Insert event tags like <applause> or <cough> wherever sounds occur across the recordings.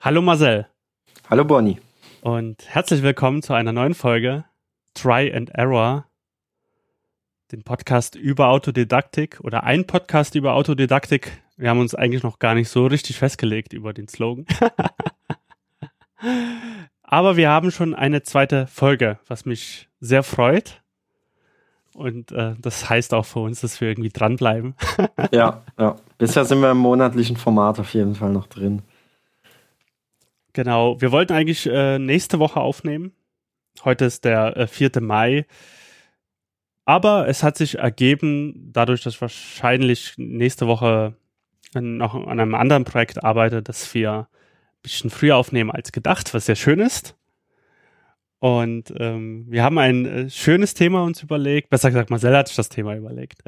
Hallo Marcel. Hallo Bonnie. Und herzlich willkommen zu einer neuen Folge Try and Error, den Podcast über Autodidaktik oder ein Podcast über Autodidaktik. Wir haben uns eigentlich noch gar nicht so richtig festgelegt über den Slogan. <laughs> Aber wir haben schon eine zweite Folge, was mich sehr freut. Und äh, das heißt auch für uns, dass wir irgendwie dranbleiben. <laughs> ja, ja. Bisher sind wir im monatlichen Format auf jeden Fall noch drin. Genau. Wir wollten eigentlich äh, nächste Woche aufnehmen. Heute ist der äh, 4. Mai. Aber es hat sich ergeben, dadurch, dass ich wahrscheinlich nächste Woche noch an einem anderen Projekt arbeite, dass wir ein bisschen früher aufnehmen als gedacht, was sehr schön ist. Und ähm, wir haben ein äh, schönes Thema uns überlegt. Besser gesagt, Marcel hat sich das Thema überlegt.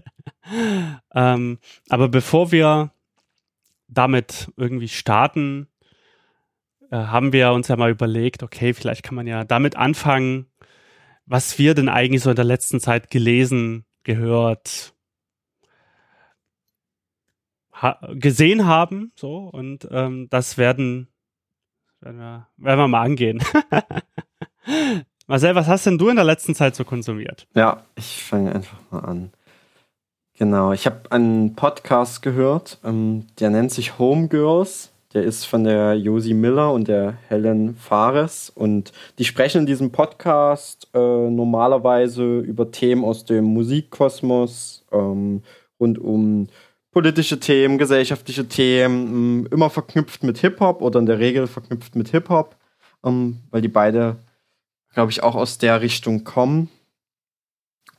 <laughs> ähm, aber bevor wir damit irgendwie starten, äh, haben wir uns ja mal überlegt, okay, vielleicht kann man ja damit anfangen, was wir denn eigentlich so in der letzten Zeit gelesen, gehört, ha gesehen haben. So, und ähm, das werden, werden, wir, werden wir mal angehen. <laughs> Marcel, was hast denn du in der letzten Zeit so konsumiert? Ja, ich fange einfach mal an. Genau, ich habe einen Podcast gehört, ähm, der nennt sich Homegirls. Der ist von der Josie Miller und der Helen Fares. Und die sprechen in diesem Podcast äh, normalerweise über Themen aus dem Musikkosmos, ähm, rund um politische Themen, gesellschaftliche Themen, immer verknüpft mit Hip-Hop oder in der Regel verknüpft mit Hip-Hop, ähm, weil die beide glaube ich, auch aus der Richtung kommen.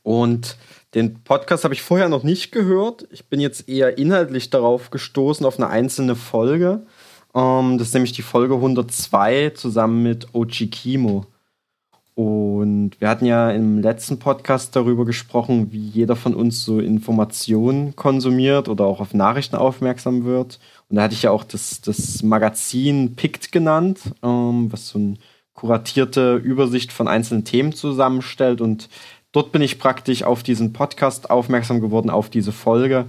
Und den Podcast habe ich vorher noch nicht gehört. Ich bin jetzt eher inhaltlich darauf gestoßen, auf eine einzelne Folge. Ähm, das ist nämlich die Folge 102 zusammen mit Ochi Kimo. Und wir hatten ja im letzten Podcast darüber gesprochen, wie jeder von uns so Informationen konsumiert oder auch auf Nachrichten aufmerksam wird. Und da hatte ich ja auch das, das Magazin Pict genannt, ähm, was so ein kuratierte Übersicht von einzelnen Themen zusammenstellt. Und dort bin ich praktisch auf diesen Podcast aufmerksam geworden, auf diese Folge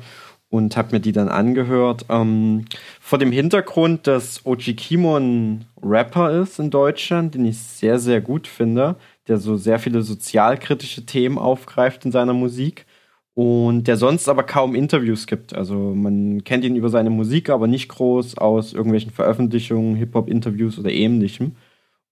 und habe mir die dann angehört. Ähm, vor dem Hintergrund, dass Oji Kimo ein Rapper ist in Deutschland, den ich sehr, sehr gut finde, der so sehr viele sozialkritische Themen aufgreift in seiner Musik und der sonst aber kaum Interviews gibt. Also man kennt ihn über seine Musik, aber nicht groß aus irgendwelchen Veröffentlichungen, Hip-Hop-Interviews oder ähnlichem.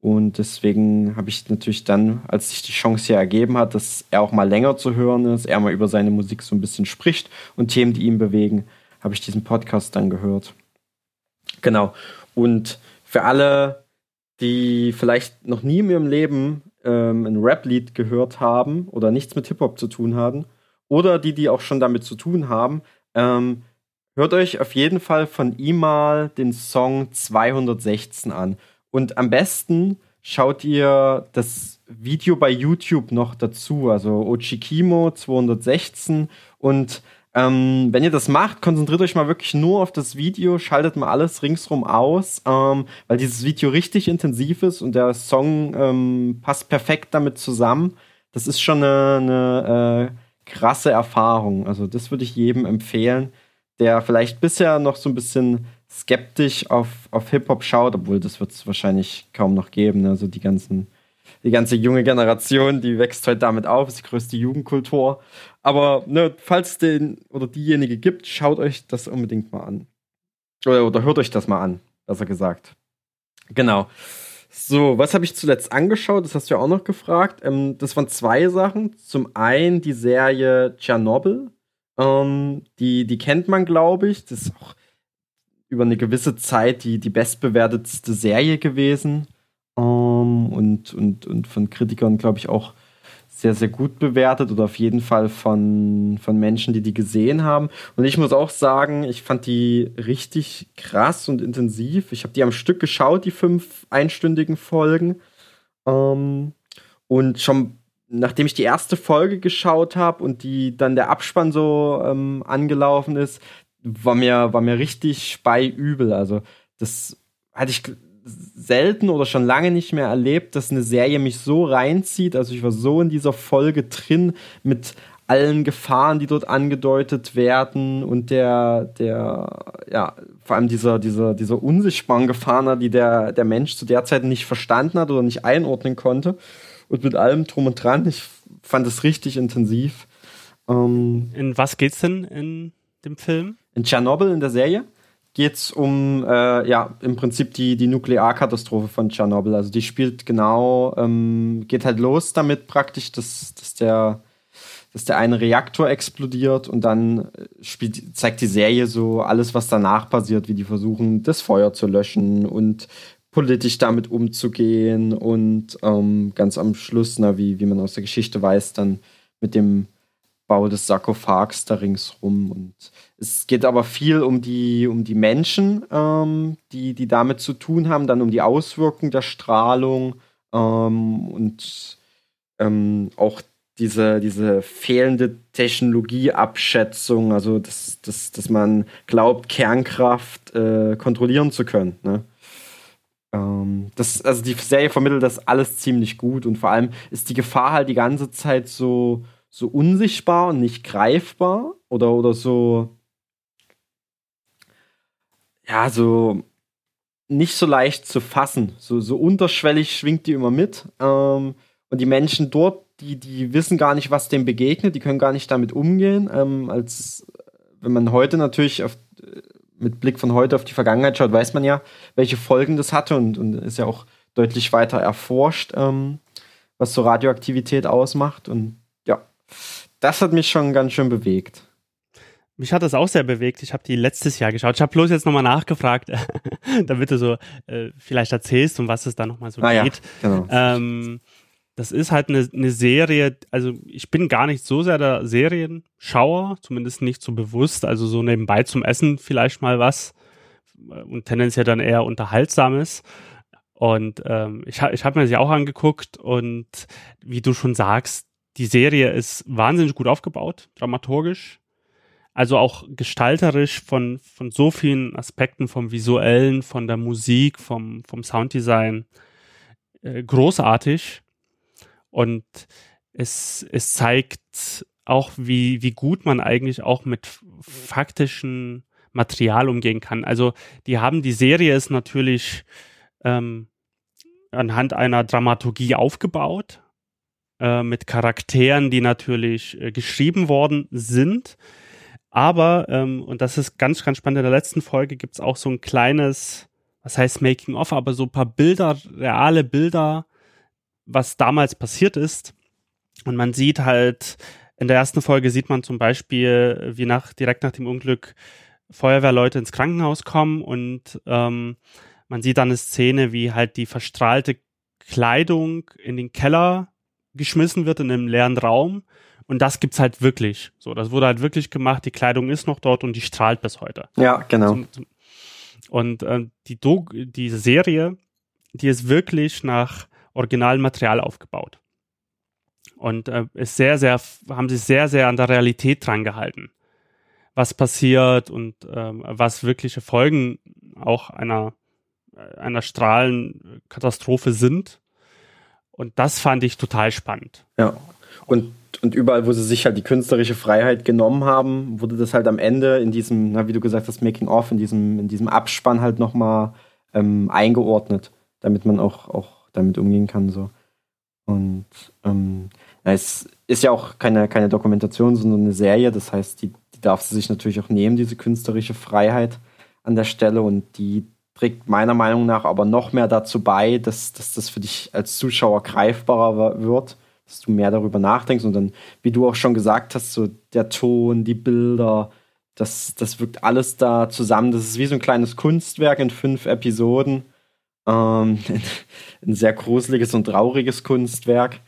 Und deswegen habe ich natürlich dann, als sich die Chance hier ergeben hat, dass er auch mal länger zu hören ist, er mal über seine Musik so ein bisschen spricht und Themen, die ihn bewegen, habe ich diesen Podcast dann gehört. Genau. Und für alle, die vielleicht noch nie in ihrem Leben ähm, ein Rap-Lied gehört haben oder nichts mit Hip-Hop zu tun haben, oder die, die auch schon damit zu tun haben, ähm, hört euch auf jeden Fall von ihm mal den Song 216 an. Und am besten schaut ihr das Video bei YouTube noch dazu, also Ochikimo 216. Und ähm, wenn ihr das macht, konzentriert euch mal wirklich nur auf das Video, schaltet mal alles ringsrum aus, ähm, weil dieses Video richtig intensiv ist und der Song ähm, passt perfekt damit zusammen. Das ist schon eine, eine äh, krasse Erfahrung. Also das würde ich jedem empfehlen, der vielleicht bisher noch so ein bisschen skeptisch auf, auf Hip-Hop schaut, obwohl das wird es wahrscheinlich kaum noch geben. Ne? Also die ganzen, die ganze junge Generation, die wächst heute damit auf, ist die größte Jugendkultur. Aber ne, falls den oder diejenige gibt, schaut euch das unbedingt mal an. Oder, oder hört euch das mal an, besser gesagt. Genau. So, was habe ich zuletzt angeschaut? Das hast du ja auch noch gefragt. Ähm, das waren zwei Sachen. Zum einen die Serie Tschernobyl. Ähm, die, die kennt man, glaube ich. Das ist auch über eine gewisse Zeit die, die bestbewertetste Serie gewesen. Ähm, und, und, und von Kritikern, glaube ich, auch sehr, sehr gut bewertet oder auf jeden Fall von, von Menschen, die die gesehen haben. Und ich muss auch sagen, ich fand die richtig krass und intensiv. Ich habe die am Stück geschaut, die fünf einstündigen Folgen. Ähm, und schon nachdem ich die erste Folge geschaut habe und die dann der Abspann so ähm, angelaufen ist, war mir, war mir richtig speiübel. Also, das hatte ich selten oder schon lange nicht mehr erlebt, dass eine Serie mich so reinzieht. Also, ich war so in dieser Folge drin mit allen Gefahren, die dort angedeutet werden und der, der, ja, vor allem dieser, dieser, dieser unsichtbaren Gefahren, die der, der Mensch zu der Zeit nicht verstanden hat oder nicht einordnen konnte. Und mit allem drum und dran, ich fand es richtig intensiv. Ähm, in was geht's denn in dem Film? In Tschernobyl in der Serie geht es um, äh, ja, im Prinzip die, die Nuklearkatastrophe von Tschernobyl. Also die spielt genau, ähm, geht halt los damit praktisch, dass, dass, der, dass der eine Reaktor explodiert und dann spielt, zeigt die Serie so alles, was danach passiert, wie die versuchen, das Feuer zu löschen und politisch damit umzugehen und ähm, ganz am Schluss, na, wie, wie man aus der Geschichte weiß, dann mit dem Bau des Sarkophags da ringsrum. Und es geht aber viel um die, um die Menschen, ähm, die, die damit zu tun haben, dann um die Auswirkungen der Strahlung ähm, und ähm, auch diese, diese fehlende Technologieabschätzung, also dass, dass, dass man glaubt, Kernkraft äh, kontrollieren zu können. Ne? Ähm, das, also die Serie vermittelt das alles ziemlich gut und vor allem ist die Gefahr halt die ganze Zeit so, so unsichtbar und nicht greifbar oder, oder so, ja, so nicht so leicht zu fassen. So, so unterschwellig schwingt die immer mit. Ähm, und die Menschen dort, die, die wissen gar nicht, was dem begegnet, die können gar nicht damit umgehen. Ähm, als wenn man heute natürlich auf, mit Blick von heute auf die Vergangenheit schaut, weiß man ja, welche Folgen das hatte und, und ist ja auch deutlich weiter erforscht, ähm, was so Radioaktivität ausmacht. Und das hat mich schon ganz schön bewegt. Mich hat das auch sehr bewegt. Ich habe die letztes Jahr geschaut. Ich habe bloß jetzt nochmal nachgefragt, <laughs> damit du so äh, vielleicht erzählst, um was es da nochmal so ah, geht. Ja, genau. ähm, das ist halt eine, eine Serie, also ich bin gar nicht so sehr der Serienschauer, zumindest nicht so bewusst, also so nebenbei zum Essen vielleicht mal was und tendenziell dann eher unterhaltsames. Und ähm, ich, ich habe mir sie auch angeguckt und wie du schon sagst, die Serie ist wahnsinnig gut aufgebaut, dramaturgisch. Also auch gestalterisch von, von so vielen Aspekten, vom visuellen, von der Musik, vom, vom Sounddesign äh, großartig. Und es, es zeigt auch, wie, wie gut man eigentlich auch mit faktischen Material umgehen kann. Also die haben, die Serie ist natürlich ähm, anhand einer Dramaturgie aufgebaut, äh, mit Charakteren, die natürlich äh, geschrieben worden sind. Aber, ähm, und das ist ganz, ganz spannend, in der letzten Folge gibt es auch so ein kleines, was heißt Making of, aber so ein paar Bilder, reale Bilder, was damals passiert ist. Und man sieht halt, in der ersten Folge sieht man zum Beispiel, wie nach, direkt nach dem Unglück Feuerwehrleute ins Krankenhaus kommen und ähm, man sieht dann eine Szene, wie halt die verstrahlte Kleidung in den Keller geschmissen wird in einem leeren Raum. Und das gibt's halt wirklich. So, das wurde halt wirklich gemacht. Die Kleidung ist noch dort und die strahlt bis heute. Ja, genau. Und äh, die, Do diese Serie, die ist wirklich nach Originalmaterial aufgebaut. Und äh, ist sehr, sehr, haben sich sehr, sehr an der Realität dran gehalten. Was passiert und ähm, was wirkliche Folgen auch einer, äh, einer Strahlenkatastrophe sind. Und das fand ich total spannend. Ja. Und, und überall, wo sie sich halt die künstlerische Freiheit genommen haben, wurde das halt am Ende in diesem, na, wie du gesagt hast, Making of, in diesem, in diesem Abspann halt nochmal ähm, eingeordnet, damit man auch, auch damit umgehen kann. So. Und ähm, ja, es ist ja auch keine, keine Dokumentation, sondern eine Serie. Das heißt, die, die darf sie sich natürlich auch nehmen, diese künstlerische Freiheit an der Stelle. Und die trägt meiner Meinung nach aber noch mehr dazu bei, dass, dass das für dich als Zuschauer greifbarer wird, dass du mehr darüber nachdenkst. Und dann, wie du auch schon gesagt hast, so der Ton, die Bilder, das, das wirkt alles da zusammen. Das ist wie so ein kleines Kunstwerk in fünf Episoden. Ähm, <laughs> ein sehr gruseliges und trauriges Kunstwerk.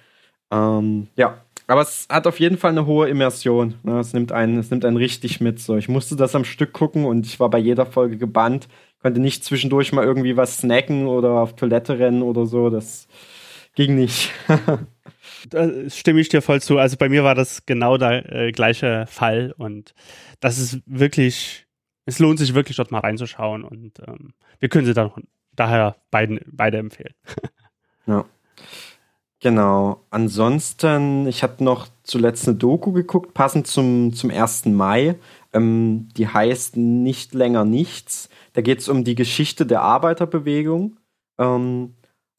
Ähm, ja, aber es hat auf jeden Fall eine hohe Immersion. Ne? Es, nimmt einen, es nimmt einen richtig mit. So. Ich musste das am Stück gucken und ich war bei jeder Folge gebannt. Konnte nicht zwischendurch mal irgendwie was snacken oder auf Toilette rennen oder so. Das ging nicht. <laughs> da stimme ich dir voll zu. Also bei mir war das genau der äh, gleiche Fall und das ist wirklich, es lohnt sich wirklich dort mal reinzuschauen und ähm, wir können sie dann daher beiden, beide empfehlen. <laughs> Ja. Genau. Ansonsten, ich hatte noch zuletzt eine Doku geguckt, passend zum, zum 1. Mai. Ähm, die heißt Nicht länger nichts. Da geht es um die Geschichte der Arbeiterbewegung. Ähm,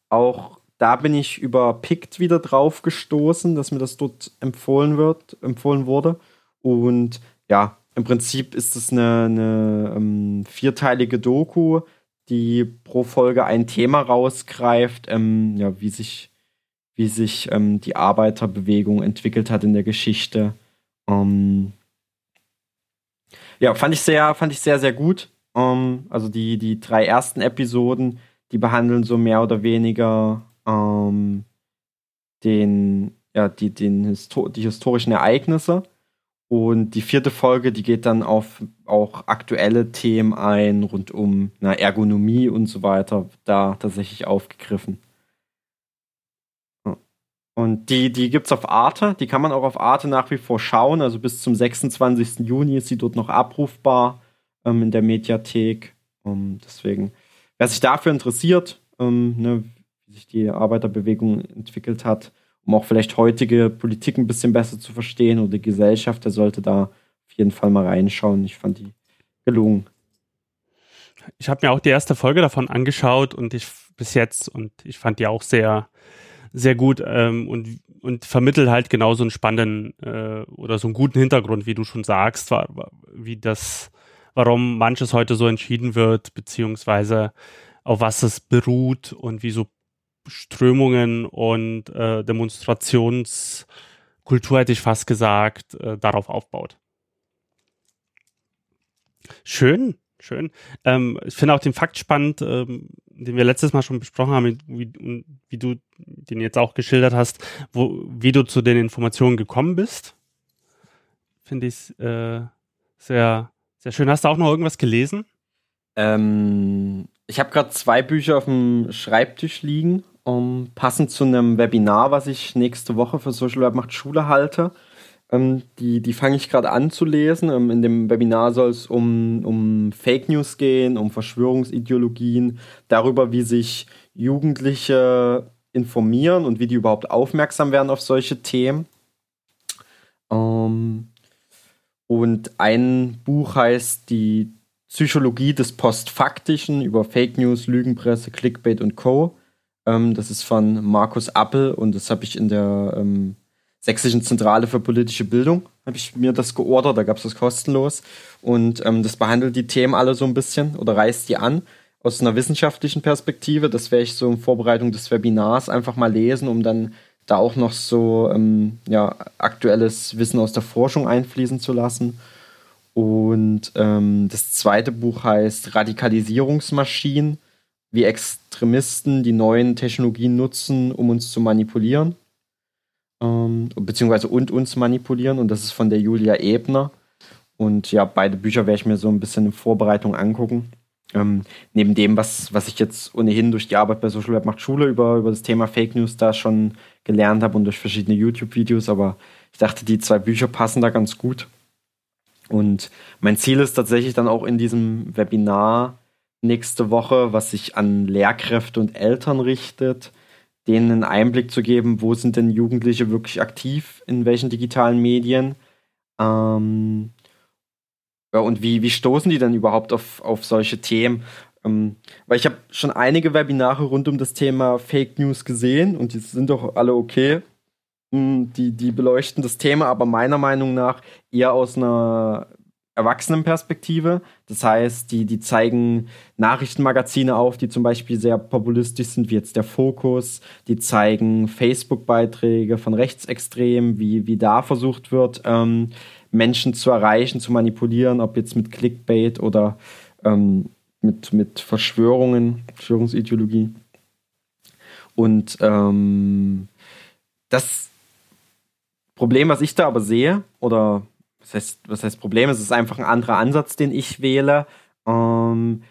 auch da bin ich über Pict wieder drauf gestoßen, dass mir das dort empfohlen wird, empfohlen wurde. Und ja, im Prinzip ist es eine, eine ähm, vierteilige Doku, die pro Folge ein Thema rausgreift, ähm, ja, wie sich wie sich ähm, die Arbeiterbewegung entwickelt hat in der Geschichte. Ähm, ja, fand ich sehr, fand ich sehr, sehr gut. Ähm, also die, die drei ersten Episoden, die behandeln so mehr oder weniger ähm, den, ja, die, den Histo die historischen Ereignisse. Und die vierte Folge, die geht dann auf auch aktuelle Themen ein, rund um na, Ergonomie und so weiter, da tatsächlich aufgegriffen. Und die, die gibt es auf Arte, die kann man auch auf Arte nach wie vor schauen. Also bis zum 26. Juni ist sie dort noch abrufbar ähm, in der Mediathek. Um, deswegen, wer sich dafür interessiert, ähm, ne, wie sich die Arbeiterbewegung entwickelt hat, um auch vielleicht heutige Politik ein bisschen besser zu verstehen oder die Gesellschaft, der sollte da auf jeden Fall mal reinschauen. Ich fand die gelungen. Ich habe mir auch die erste Folge davon angeschaut und ich bis jetzt und ich fand die auch sehr sehr gut ähm, und, und vermittelt halt genau so einen spannenden äh, oder so einen guten Hintergrund, wie du schon sagst, war, wie das, warum manches heute so entschieden wird, beziehungsweise auf was es beruht und wie so Strömungen und äh, Demonstrationskultur, hätte ich fast gesagt, äh, darauf aufbaut. Schön. Schön. Ähm, ich finde auch den Fakt spannend, ähm, den wir letztes Mal schon besprochen haben, wie, wie, du den jetzt auch geschildert hast, wo, wie du zu den Informationen gekommen bist. Finde ich äh, sehr, sehr schön. Hast du auch noch irgendwas gelesen? Ähm, ich habe gerade zwei Bücher auf dem Schreibtisch liegen, um, passend zu einem Webinar, was ich nächste Woche für Social Web macht Schule halte. Ähm, die die fange ich gerade an zu lesen. Ähm, in dem Webinar soll es um, um Fake News gehen, um Verschwörungsideologien, darüber, wie sich Jugendliche informieren und wie die überhaupt aufmerksam werden auf solche Themen. Ähm, und ein Buch heißt Die Psychologie des Postfaktischen über Fake News, Lügenpresse, Clickbait und Co. Ähm, das ist von Markus Appel und das habe ich in der ähm, Sächsischen Zentrale für politische Bildung, habe ich mir das geordert, da gab es das kostenlos. Und ähm, das behandelt die Themen alle so ein bisschen oder reißt die an aus einer wissenschaftlichen Perspektive. Das werde ich so in Vorbereitung des Webinars einfach mal lesen, um dann da auch noch so ähm, ja, aktuelles Wissen aus der Forschung einfließen zu lassen. Und ähm, das zweite Buch heißt Radikalisierungsmaschinen, wie Extremisten die neuen Technologien nutzen, um uns zu manipulieren ähm, beziehungsweise und uns manipulieren. Und das ist von der Julia Ebner. Und ja, beide Bücher werde ich mir so ein bisschen in Vorbereitung angucken. Ähm, neben dem, was, was ich jetzt ohnehin durch die Arbeit bei Social Web macht Schule über, über das Thema Fake News da schon gelernt habe und durch verschiedene YouTube-Videos, aber ich dachte, die zwei Bücher passen da ganz gut. Und mein Ziel ist tatsächlich dann auch in diesem Webinar nächste Woche, was sich an Lehrkräfte und Eltern richtet, denen einen Einblick zu geben, wo sind denn Jugendliche wirklich aktiv, in welchen digitalen Medien. Ähm, und wie, wie stoßen die dann überhaupt auf, auf solche Themen? Ähm, weil ich habe schon einige Webinare rund um das Thema Fake News gesehen und die sind doch alle okay. Hm, die, die beleuchten das Thema aber meiner Meinung nach eher aus einer Erwachsenenperspektive. Das heißt, die, die zeigen Nachrichtenmagazine auf, die zum Beispiel sehr populistisch sind, wie jetzt der Fokus. Die zeigen Facebook-Beiträge von Rechtsextremen, wie, wie da versucht wird, ähm, Menschen zu erreichen, zu manipulieren, ob jetzt mit Clickbait oder ähm, mit, mit Verschwörungen, Verschwörungsideologie. Und ähm, das Problem, was ich da aber sehe, oder was heißt, was heißt Problem? Es ist einfach ein anderer Ansatz, den ich wähle. Ähm,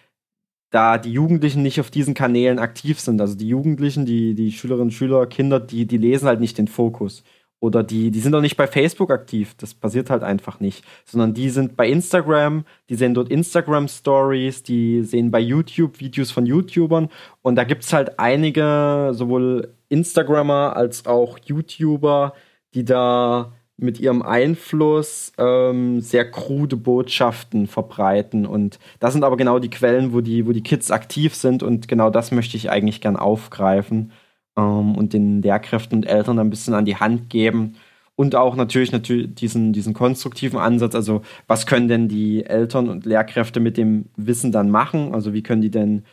da die Jugendlichen nicht auf diesen Kanälen aktiv sind. Also die Jugendlichen, die, die Schülerinnen Schüler, Kinder, die, die lesen halt nicht den Fokus. Oder die, die sind auch nicht bei Facebook aktiv. Das passiert halt einfach nicht. Sondern die sind bei Instagram, die sehen dort Instagram Stories, die sehen bei YouTube Videos von YouTubern. Und da gibt es halt einige, sowohl Instagrammer als auch YouTuber, die da mit ihrem Einfluss ähm, sehr krude Botschaften verbreiten. Und das sind aber genau die Quellen, wo die, wo die Kids aktiv sind. Und genau das möchte ich eigentlich gern aufgreifen ähm, und den Lehrkräften und Eltern ein bisschen an die Hand geben. Und auch natürlich, natürlich diesen, diesen konstruktiven Ansatz, also was können denn die Eltern und Lehrkräfte mit dem Wissen dann machen? Also wie können die denn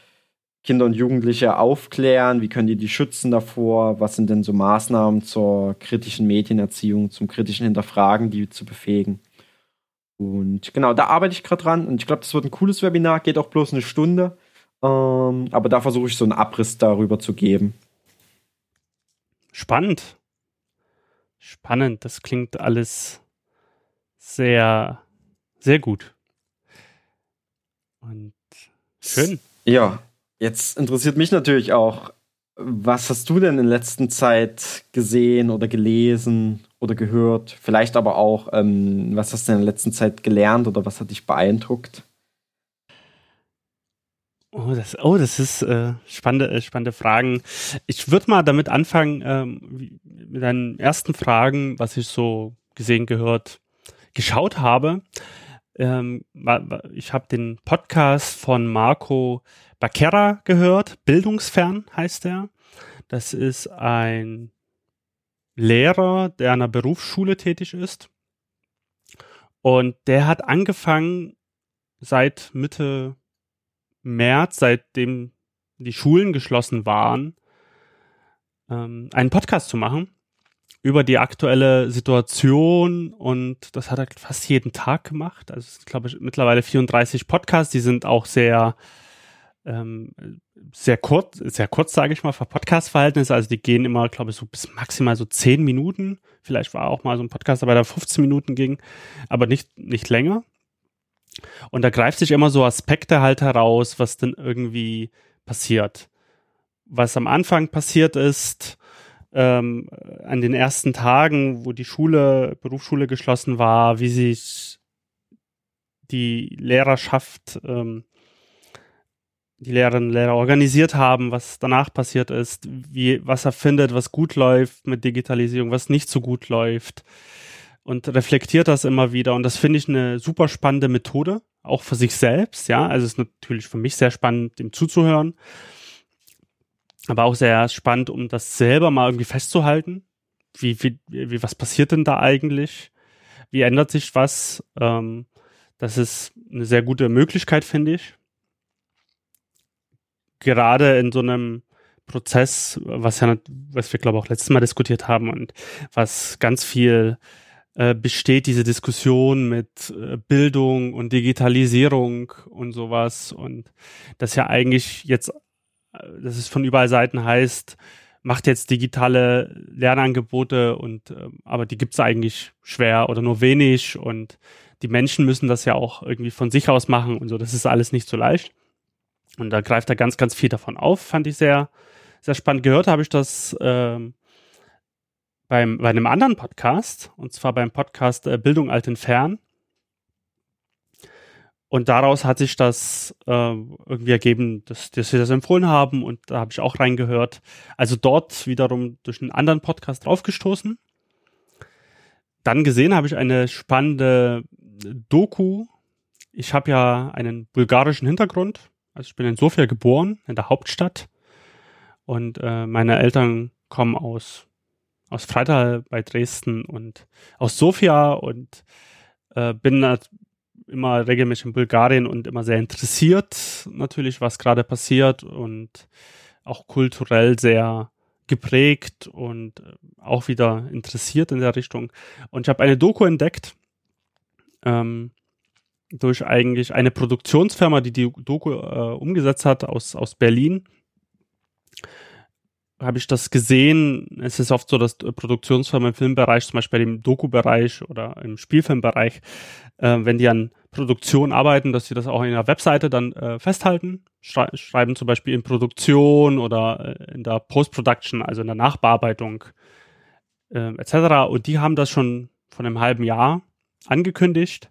Kinder und Jugendliche aufklären? Wie können die die schützen davor? Was sind denn so Maßnahmen zur kritischen Medienerziehung, zum kritischen Hinterfragen, die zu befähigen? Und genau, da arbeite ich gerade dran. Und ich glaube, das wird ein cooles Webinar, geht auch bloß eine Stunde. Ähm, aber da versuche ich so einen Abriss darüber zu geben. Spannend. Spannend. Das klingt alles sehr, sehr gut. Und schön. Ja, jetzt interessiert mich natürlich auch, was hast du denn in der letzten Zeit gesehen oder gelesen oder gehört? Vielleicht aber auch, ähm, was hast du in der letzten Zeit gelernt oder was hat dich beeindruckt? Oh, das, oh, das ist äh, spannende, äh, spannende Fragen. Ich würde mal damit anfangen, ähm, mit deinen ersten Fragen, was ich so gesehen, gehört, geschaut habe. Ähm, ich habe den Podcast von Marco Bacchera gehört, Bildungsfern heißt er. Das ist ein Lehrer, der an einer Berufsschule tätig ist. Und der hat angefangen, seit Mitte März, seitdem die Schulen geschlossen waren, ähm, einen Podcast zu machen über die aktuelle Situation und das hat er fast jeden Tag gemacht. Also ich glaube mittlerweile 34 Podcasts, die sind auch sehr ähm, sehr kurz, sehr kurz, sage ich mal, für Podcast-Verhältnisse. Also die gehen immer, glaube ich, so bis maximal so 10 Minuten. Vielleicht war auch mal so ein Podcast dabei, der 15 Minuten ging, aber nicht, nicht länger. Und da greift sich immer so Aspekte halt heraus, was denn irgendwie passiert. Was am Anfang passiert ist, ähm, an den ersten Tagen, wo die Schule, Berufsschule geschlossen war, wie sich die Lehrerschaft, ähm, die Lehrerinnen und Lehrer organisiert haben, was danach passiert ist, wie, was er findet, was gut läuft mit Digitalisierung, was nicht so gut läuft und reflektiert das immer wieder. Und das finde ich eine super spannende Methode, auch für sich selbst. Ja, also es ist natürlich für mich sehr spannend, dem zuzuhören, aber auch sehr spannend, um das selber mal irgendwie festzuhalten. Wie, wie, wie was passiert denn da eigentlich? Wie ändert sich was? Ähm, das ist eine sehr gute Möglichkeit, finde ich. Gerade in so einem Prozess, was ja, was wir glaube auch letztes Mal diskutiert haben und was ganz viel äh, besteht diese Diskussion mit äh, Bildung und Digitalisierung und sowas und das ja eigentlich jetzt, äh, dass es von überall Seiten heißt, macht jetzt digitale Lernangebote und äh, aber die gibt's eigentlich schwer oder nur wenig und die Menschen müssen das ja auch irgendwie von sich aus machen und so. Das ist alles nicht so leicht. Und da greift er ganz, ganz viel davon auf, fand ich sehr, sehr spannend. Gehört habe ich das ähm, beim, bei einem anderen Podcast, und zwar beim Podcast äh, Bildung alt Fern. Und daraus hat sich das äh, irgendwie ergeben, dass, dass wir das empfohlen haben und da habe ich auch reingehört. Also dort wiederum durch einen anderen Podcast draufgestoßen. Dann gesehen habe ich eine spannende Doku. Ich habe ja einen bulgarischen Hintergrund. Also ich bin in Sofia geboren, in der Hauptstadt. Und äh, meine Eltern kommen aus aus Freital bei Dresden und aus Sofia und äh, bin immer regelmäßig in Bulgarien und immer sehr interessiert natürlich, was gerade passiert und auch kulturell sehr geprägt und äh, auch wieder interessiert in der Richtung. Und ich habe eine Doku entdeckt ähm, durch eigentlich eine Produktionsfirma, die die Doku äh, umgesetzt hat aus, aus Berlin habe ich das gesehen. Es ist oft so, dass Produktionsfirmen im Filmbereich, zum Beispiel im Doku-Bereich oder im Spielfilmbereich, äh, wenn die an Produktion arbeiten, dass sie das auch in der Webseite dann äh, festhalten. Schrei schreiben zum Beispiel in Produktion oder äh, in der Post-Production, also in der Nachbearbeitung, äh, etc. Und die haben das schon von einem halben Jahr angekündigt,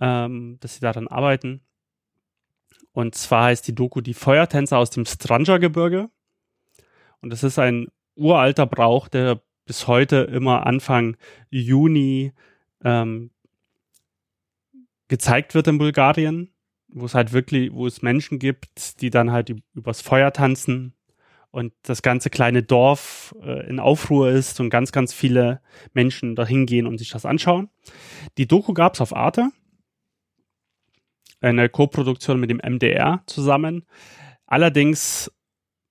ähm, dass sie daran arbeiten. Und zwar heißt die Doku Die Feuertänzer aus dem Stranger-Gebirge. Und das ist ein uralter Brauch, der bis heute immer Anfang Juni ähm, gezeigt wird in Bulgarien, wo es halt wirklich, wo es Menschen gibt, die dann halt übers Feuer tanzen und das ganze kleine Dorf äh, in Aufruhr ist und ganz, ganz viele Menschen da hingehen und sich das anschauen. Die Doku gab es auf Arte, eine Co-Produktion mit dem MDR zusammen. Allerdings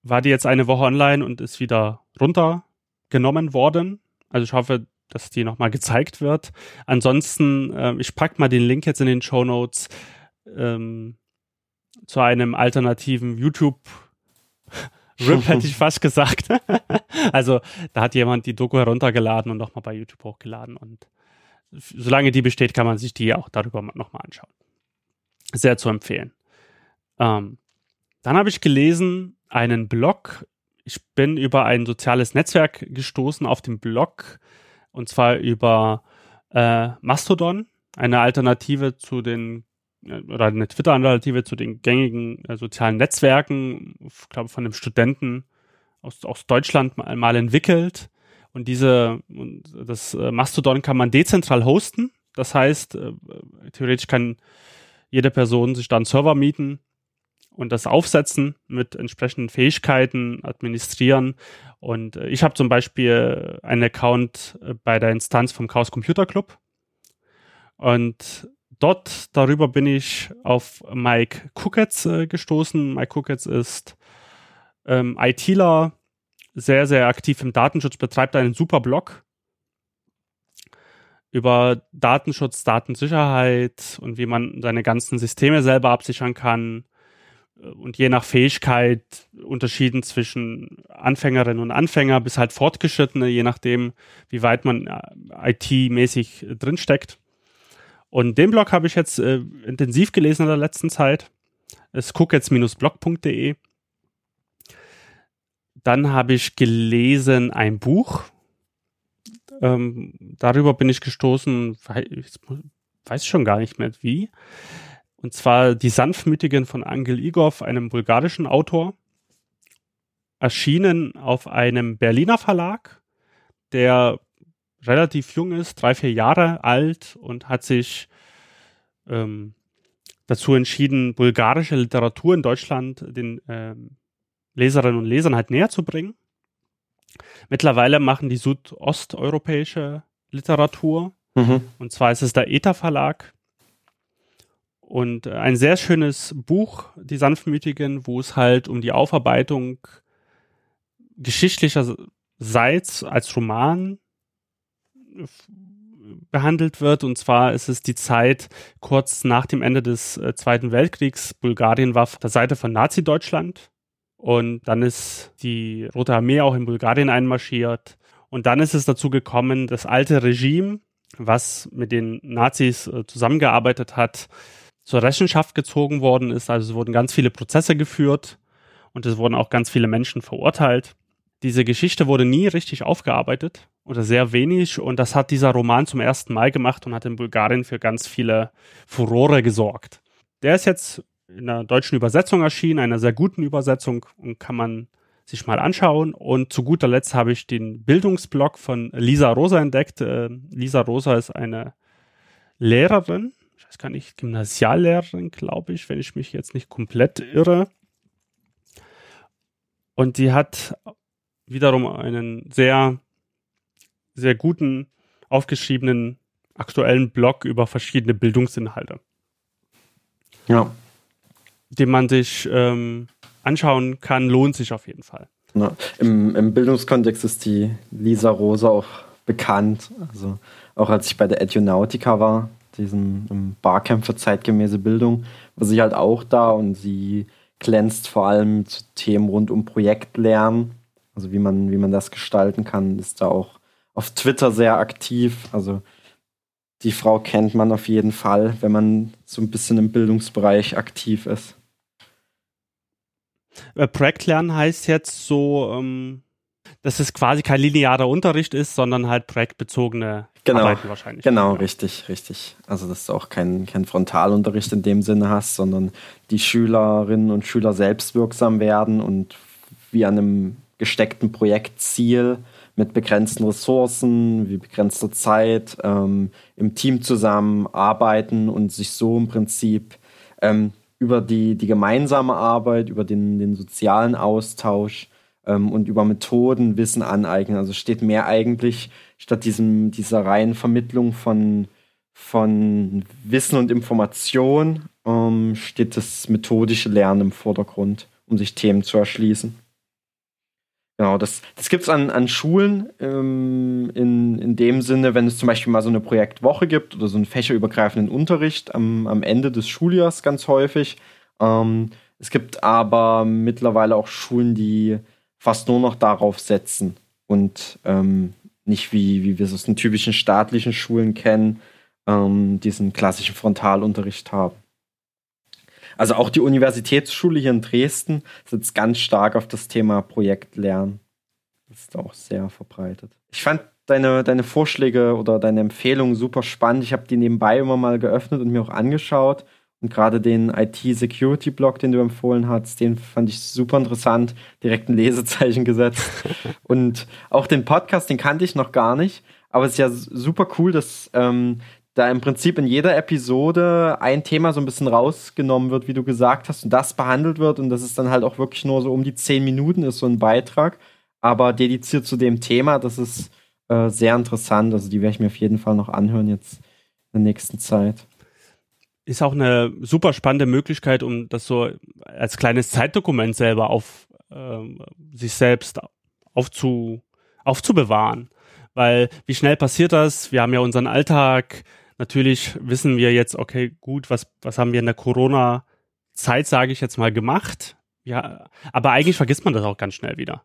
war die jetzt eine Woche online und ist wieder runtergenommen worden. Also ich hoffe, dass die nochmal gezeigt wird. Ansonsten, äh, ich packe mal den Link jetzt in den Show Notes ähm, zu einem alternativen YouTube <laughs> Rip hätte ich fast gesagt. <laughs> also da hat jemand die Doku heruntergeladen und nochmal bei YouTube hochgeladen und solange die besteht, kann man sich die auch darüber nochmal anschauen. Sehr zu empfehlen. Ähm, dann habe ich gelesen einen Blog. Ich bin über ein soziales Netzwerk gestoßen auf dem Blog und zwar über äh, Mastodon, eine Alternative zu den äh, oder eine Twitter-Alternative zu den gängigen äh, sozialen Netzwerken, ich glaube von einem Studenten aus, aus Deutschland mal, mal entwickelt. Und diese, das äh, Mastodon kann man dezentral hosten. Das heißt, äh, theoretisch kann jede Person sich dann Server mieten und das aufsetzen mit entsprechenden Fähigkeiten, administrieren. Und äh, ich habe zum Beispiel einen Account äh, bei der Instanz vom Chaos Computer Club. Und dort, darüber bin ich auf Mike Kucketz äh, gestoßen. Mike Kucketz ist ähm, ITler, sehr, sehr aktiv im Datenschutz, betreibt einen super Blog über Datenschutz, Datensicherheit und wie man seine ganzen Systeme selber absichern kann und je nach Fähigkeit unterschieden zwischen Anfängerinnen und Anfänger bis halt Fortgeschrittene, je nachdem, wie weit man äh, IT-mäßig drinsteckt. Und den Blog habe ich jetzt äh, intensiv gelesen in der letzten Zeit. Es guckets-blog.de. Dann habe ich gelesen ein Buch. Ähm, darüber bin ich gestoßen, weiß, weiß schon gar nicht mehr wie. Und zwar Die Sanftmütigen von Angel Igov, einem bulgarischen Autor. Erschienen auf einem Berliner Verlag, der relativ jung ist, drei, vier Jahre alt und hat sich ähm, dazu entschieden, bulgarische Literatur in Deutschland den ähm, Leserinnen und Lesern halt näher zu bringen. Mittlerweile machen die südosteuropäische Literatur. Mhm. Und zwar ist es der ETA Verlag. Und äh, ein sehr schönes Buch, Die Sanftmütigen, wo es halt um die Aufarbeitung geschichtlicherseits als Roman behandelt wird. Und zwar ist es die Zeit kurz nach dem Ende des äh, Zweiten Weltkriegs. Bulgarien war auf der Seite von Nazi-Deutschland. Und dann ist die Rote Armee auch in Bulgarien einmarschiert. Und dann ist es dazu gekommen, das alte Regime, was mit den Nazis äh, zusammengearbeitet hat, zur Rechenschaft gezogen worden ist. Also es wurden ganz viele Prozesse geführt und es wurden auch ganz viele Menschen verurteilt. Diese Geschichte wurde nie richtig aufgearbeitet oder sehr wenig und das hat dieser Roman zum ersten Mal gemacht und hat in Bulgarien für ganz viele Furore gesorgt. Der ist jetzt in einer deutschen Übersetzung erschienen, einer sehr guten Übersetzung und kann man sich mal anschauen. Und zu guter Letzt habe ich den Bildungsblog von Lisa Rosa entdeckt. Äh, Lisa Rosa ist eine Lehrerin, ich weiß gar nicht, Gymnasiallehrerin, glaube ich, wenn ich mich jetzt nicht komplett irre. Und die hat wiederum einen sehr, sehr guten, aufgeschriebenen, aktuellen Blog über verschiedene Bildungsinhalte. Ja. Den man sich ähm, anschauen kann, lohnt sich auf jeden Fall. Ja. Im, Im Bildungskontext ist die Lisa Rosa auch bekannt. Also auch als ich bei der Edunautica war, diesem Barcamp für zeitgemäße Bildung, war sie halt auch da und sie glänzt vor allem zu Themen rund um Projektlernen also wie man, wie man das gestalten kann, ist da auch auf Twitter sehr aktiv. Also die Frau kennt man auf jeden Fall, wenn man so ein bisschen im Bildungsbereich aktiv ist. Äh, Projektlernen heißt jetzt so, ähm, Dass es quasi kein linearer Unterricht ist, sondern halt projektbezogene genau. Arbeiten wahrscheinlich. Genau, ja. richtig, richtig. Also dass du auch keinen kein Frontalunterricht in dem Sinne hast, sondern die Schülerinnen und Schüler selbst wirksam werden und wie an einem gesteckten Projektziel mit begrenzten Ressourcen, wie begrenzter Zeit ähm, im Team zusammenarbeiten und sich so im Prinzip ähm, über die, die gemeinsame Arbeit, über den, den sozialen Austausch ähm, und über Methoden Wissen aneignen. Also steht mehr eigentlich statt diesem, dieser reinen Vermittlung von, von Wissen und Information, ähm, steht das methodische Lernen im Vordergrund, um sich Themen zu erschließen. Genau, das, das gibt es an, an Schulen ähm, in, in dem Sinne, wenn es zum Beispiel mal so eine Projektwoche gibt oder so einen fächerübergreifenden Unterricht am, am Ende des Schuljahrs ganz häufig. Ähm, es gibt aber mittlerweile auch Schulen, die fast nur noch darauf setzen und ähm, nicht wie, wie wir es aus den typischen staatlichen Schulen kennen, ähm, diesen klassischen Frontalunterricht haben. Also auch die Universitätsschule hier in Dresden setzt ganz stark auf das Thema Projektlernen. Das ist auch sehr verbreitet. Ich fand deine, deine Vorschläge oder deine Empfehlungen super spannend. Ich habe die nebenbei immer mal geöffnet und mir auch angeschaut. Und gerade den IT-Security-Blog, den du empfohlen hast, den fand ich super interessant. Direkt ein Lesezeichen gesetzt. <laughs> und auch den Podcast, den kannte ich noch gar nicht. Aber es ist ja super cool, dass ähm, da im Prinzip in jeder Episode ein Thema so ein bisschen rausgenommen wird, wie du gesagt hast, und das behandelt wird und dass es dann halt auch wirklich nur so um die zehn Minuten ist, so ein Beitrag, aber dediziert zu dem Thema, das ist äh, sehr interessant. Also die werde ich mir auf jeden Fall noch anhören jetzt in der nächsten Zeit. Ist auch eine super spannende Möglichkeit, um das so als kleines Zeitdokument selber auf äh, sich selbst aufzu, aufzubewahren. Weil wie schnell passiert das? Wir haben ja unseren Alltag, Natürlich wissen wir jetzt, okay, gut, was, was haben wir in der Corona-Zeit, sage ich jetzt mal, gemacht? Ja, aber eigentlich vergisst man das auch ganz schnell wieder.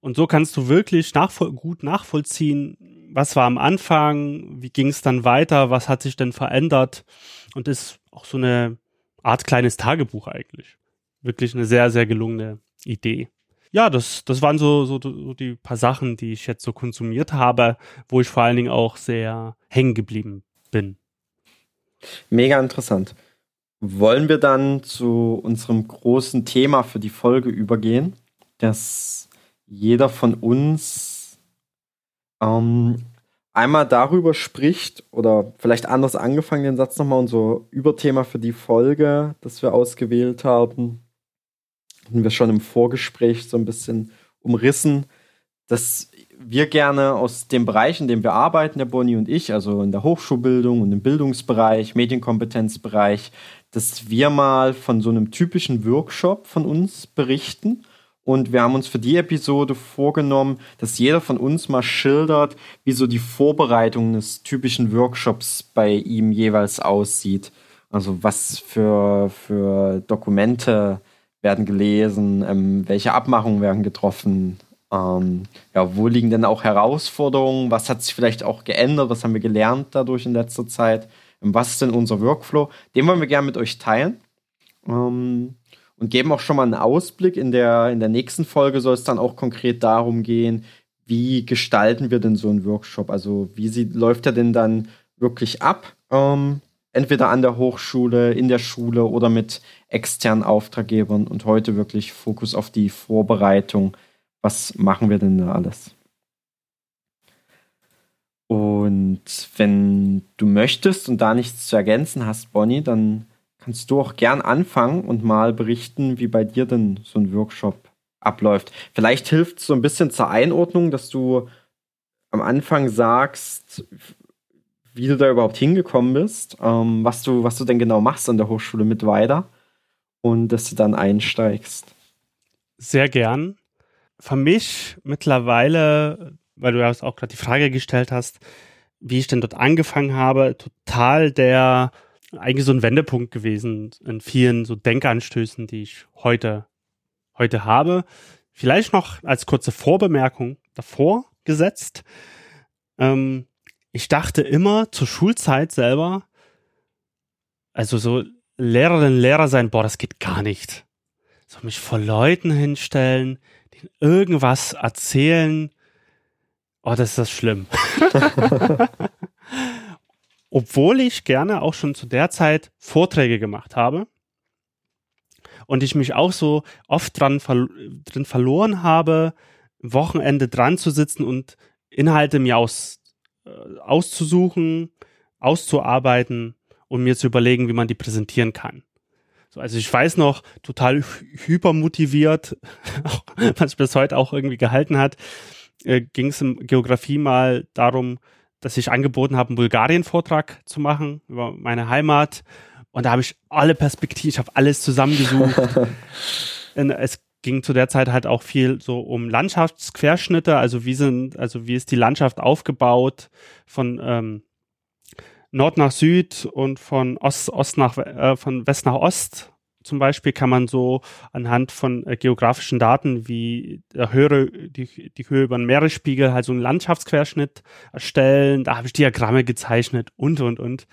Und so kannst du wirklich nachvoll gut nachvollziehen, was war am Anfang, wie ging es dann weiter, was hat sich denn verändert und ist auch so eine Art kleines Tagebuch eigentlich. Wirklich eine sehr, sehr gelungene Idee. Ja, das, das waren so, so, so die paar Sachen, die ich jetzt so konsumiert habe, wo ich vor allen Dingen auch sehr hängen geblieben bin. Mega interessant. Wollen wir dann zu unserem großen Thema für die Folge übergehen, dass jeder von uns ähm, einmal darüber spricht oder vielleicht anders angefangen den Satz nochmal, unser Überthema für die Folge, das wir ausgewählt haben, hatten wir schon im Vorgespräch so ein bisschen umrissen, dass wir gerne aus dem Bereich, in dem wir arbeiten, der Bonnie und ich, also in der Hochschulbildung und im Bildungsbereich, Medienkompetenzbereich, dass wir mal von so einem typischen Workshop von uns berichten. Und wir haben uns für die Episode vorgenommen, dass jeder von uns mal schildert, wie so die Vorbereitung des typischen Workshops bei ihm jeweils aussieht. Also was für, für Dokumente werden gelesen, ähm, welche Abmachungen werden getroffen, ähm, ja, wo liegen denn auch Herausforderungen? Was hat sich vielleicht auch geändert? Was haben wir gelernt dadurch in letzter Zeit? Und was ist denn unser Workflow? Den wollen wir gerne mit euch teilen. Ähm, und geben auch schon mal einen Ausblick. In der, in der nächsten Folge soll es dann auch konkret darum gehen, wie gestalten wir denn so einen Workshop? Also wie sie, läuft er denn dann wirklich ab? Ähm, entweder an der Hochschule, in der Schule oder mit externen Auftraggebern und heute wirklich Fokus auf die Vorbereitung was machen wir denn da alles? Und wenn du möchtest und da nichts zu ergänzen hast, Bonnie, dann kannst du auch gern anfangen und mal berichten, wie bei dir denn so ein Workshop abläuft. Vielleicht hilft es so ein bisschen zur Einordnung, dass du am Anfang sagst, wie du da überhaupt hingekommen bist, ähm, was, du, was du denn genau machst an der Hochschule mit weiter und dass du dann einsteigst. Sehr gern für mich mittlerweile, weil du ja auch gerade die Frage gestellt hast, wie ich denn dort angefangen habe, total der eigentlich so ein Wendepunkt gewesen in vielen so Denkanstößen, die ich heute, heute habe. Vielleicht noch als kurze Vorbemerkung davor gesetzt. Ähm, ich dachte immer zur Schulzeit selber, also so Lehrerin, Lehrer sein, boah, das geht gar nicht. So mich vor Leuten hinstellen, irgendwas erzählen, oh, das ist das schlimm. <laughs> <laughs> Obwohl ich gerne auch schon zu der Zeit Vorträge gemacht habe und ich mich auch so oft dran drin verloren habe, Wochenende dran zu sitzen und Inhalte mir aus, äh, auszusuchen, auszuarbeiten und mir zu überlegen, wie man die präsentieren kann. So, also ich weiß noch, total hypermotiviert, <laughs> was bis heute auch irgendwie gehalten hat, äh, ging es in Geografie mal darum, dass ich angeboten habe, einen Bulgarien-Vortrag zu machen über meine Heimat. Und da habe ich alle Perspektiven, ich habe alles zusammengesucht. <laughs> es ging zu der Zeit halt auch viel so um Landschaftsquerschnitte, also wie sind, also wie ist die Landschaft aufgebaut von ähm, Nord nach Süd und von Ost, Ost nach äh, von West nach Ost zum Beispiel kann man so anhand von äh, geografischen Daten wie der Höhe, die, die Höhe über den Meeresspiegel halt so einen Landschaftsquerschnitt erstellen. Da habe ich Diagramme gezeichnet und und und.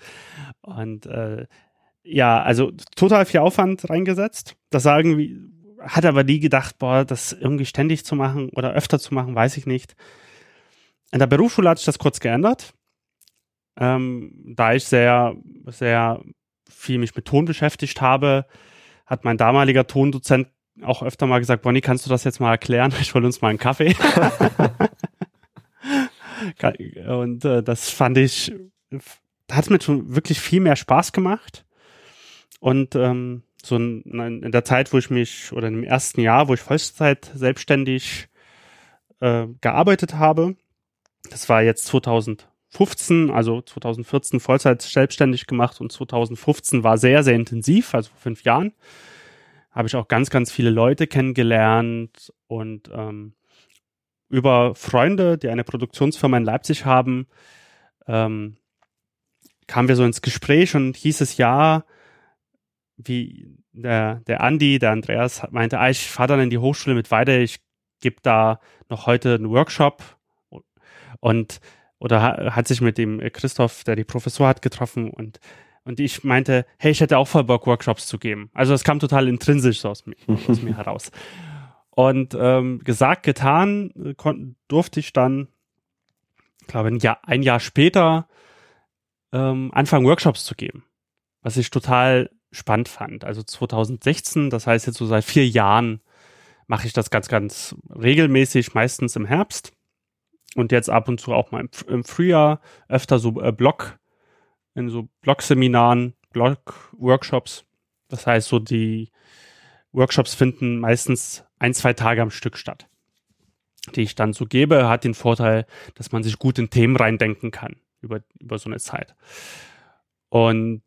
Und äh, ja, also total viel Aufwand reingesetzt. Das sagen wie hat aber nie gedacht, boah, das irgendwie ständig zu machen oder öfter zu machen, weiß ich nicht. In der Berufsschule hat sich das kurz geändert. Ähm, da ich sehr, sehr viel mich mit Ton beschäftigt habe, hat mein damaliger Tondozent auch öfter mal gesagt, Bonnie, kannst du das jetzt mal erklären? <laughs> Ich hol uns mal einen Kaffee. <laughs> und äh, das fand ich, hat es mir schon wirklich viel mehr Spaß gemacht. Und ähm, so in, in, der Zeit, wo ich mich, oder im ersten Jahr, wo ich Vollzeit selbstständig äh, gearbeitet habe, das war jetzt 2015, also 2014 Vollzeit selbstständig gemacht und 2015 war sehr, sehr intensiv, also vor fünf Jahren. Habe ich auch ganz, ganz viele Leute kennengelernt und ähm, über Freunde, die eine Produktionsfirma in Leipzig haben, ähm, kamen wir so ins Gespräch und hieß es ja, wie der, der Andi, der Andreas meinte, ah, ich fahre dann in die Hochschule mit weiter, ich gebe da noch heute einen Workshop und oder hat sich mit dem Christoph, der die Professor hat, getroffen und und ich meinte, hey, ich hätte auch voll Bock, Workshops zu geben. Also es kam total intrinsisch so aus, mir, <laughs> aus mir heraus. Und ähm, gesagt, getan, kon- durfte ich dann, glaube ein Jahr, ein Jahr später ähm, anfangen, Workshops zu geben. Was ich total spannend fand. Also 2016, das heißt jetzt so seit vier Jahren mache ich das ganz, ganz regelmäßig, meistens im Herbst. Und jetzt ab und zu auch mal im, im Frühjahr öfter so äh, Blog, in so Blog-Seminaren, Blog-Workshops. Das heißt, so die Workshops finden meistens ein, zwei Tage am Stück statt. Die ich dann so gebe, hat den Vorteil, dass man sich gut in Themen reindenken kann über, über so eine Zeit. Und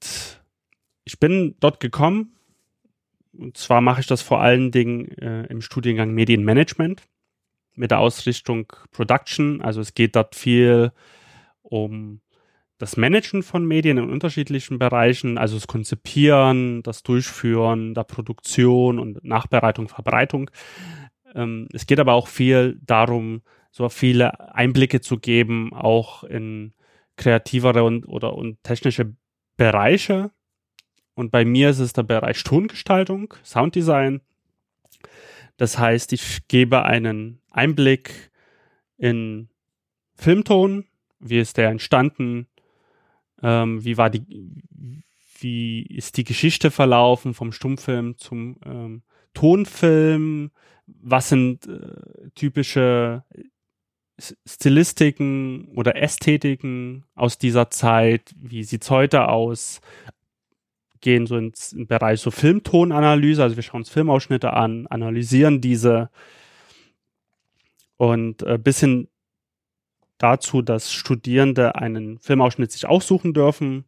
ich bin dort gekommen, und zwar mache ich das vor allen Dingen äh, im Studiengang Medienmanagement mit der Ausrichtung Production. Also es geht dort viel um das Managen von Medien in unterschiedlichen Bereichen, also das Konzipieren, das Durchführen der Produktion und Nachbereitung, Verbreitung. Ähm, es geht aber auch viel darum, so viele Einblicke zu geben, auch in kreativere und oder und technische Bereiche und bei mir ist es der Bereich Tongestaltung, Sounddesign. Das heißt, ich gebe einen Einblick in Filmton, wie ist der entstanden, ähm, wie war die, wie ist die Geschichte verlaufen vom Stummfilm zum ähm, Tonfilm, was sind äh, typische Stilistiken oder Ästhetiken aus dieser Zeit, wie sieht's heute aus, gehen so ins in Bereich so Filmtonanalyse, also wir schauen uns Filmausschnitte an, analysieren diese und äh, bis hin dazu, dass Studierende einen Filmausschnitt sich aussuchen dürfen,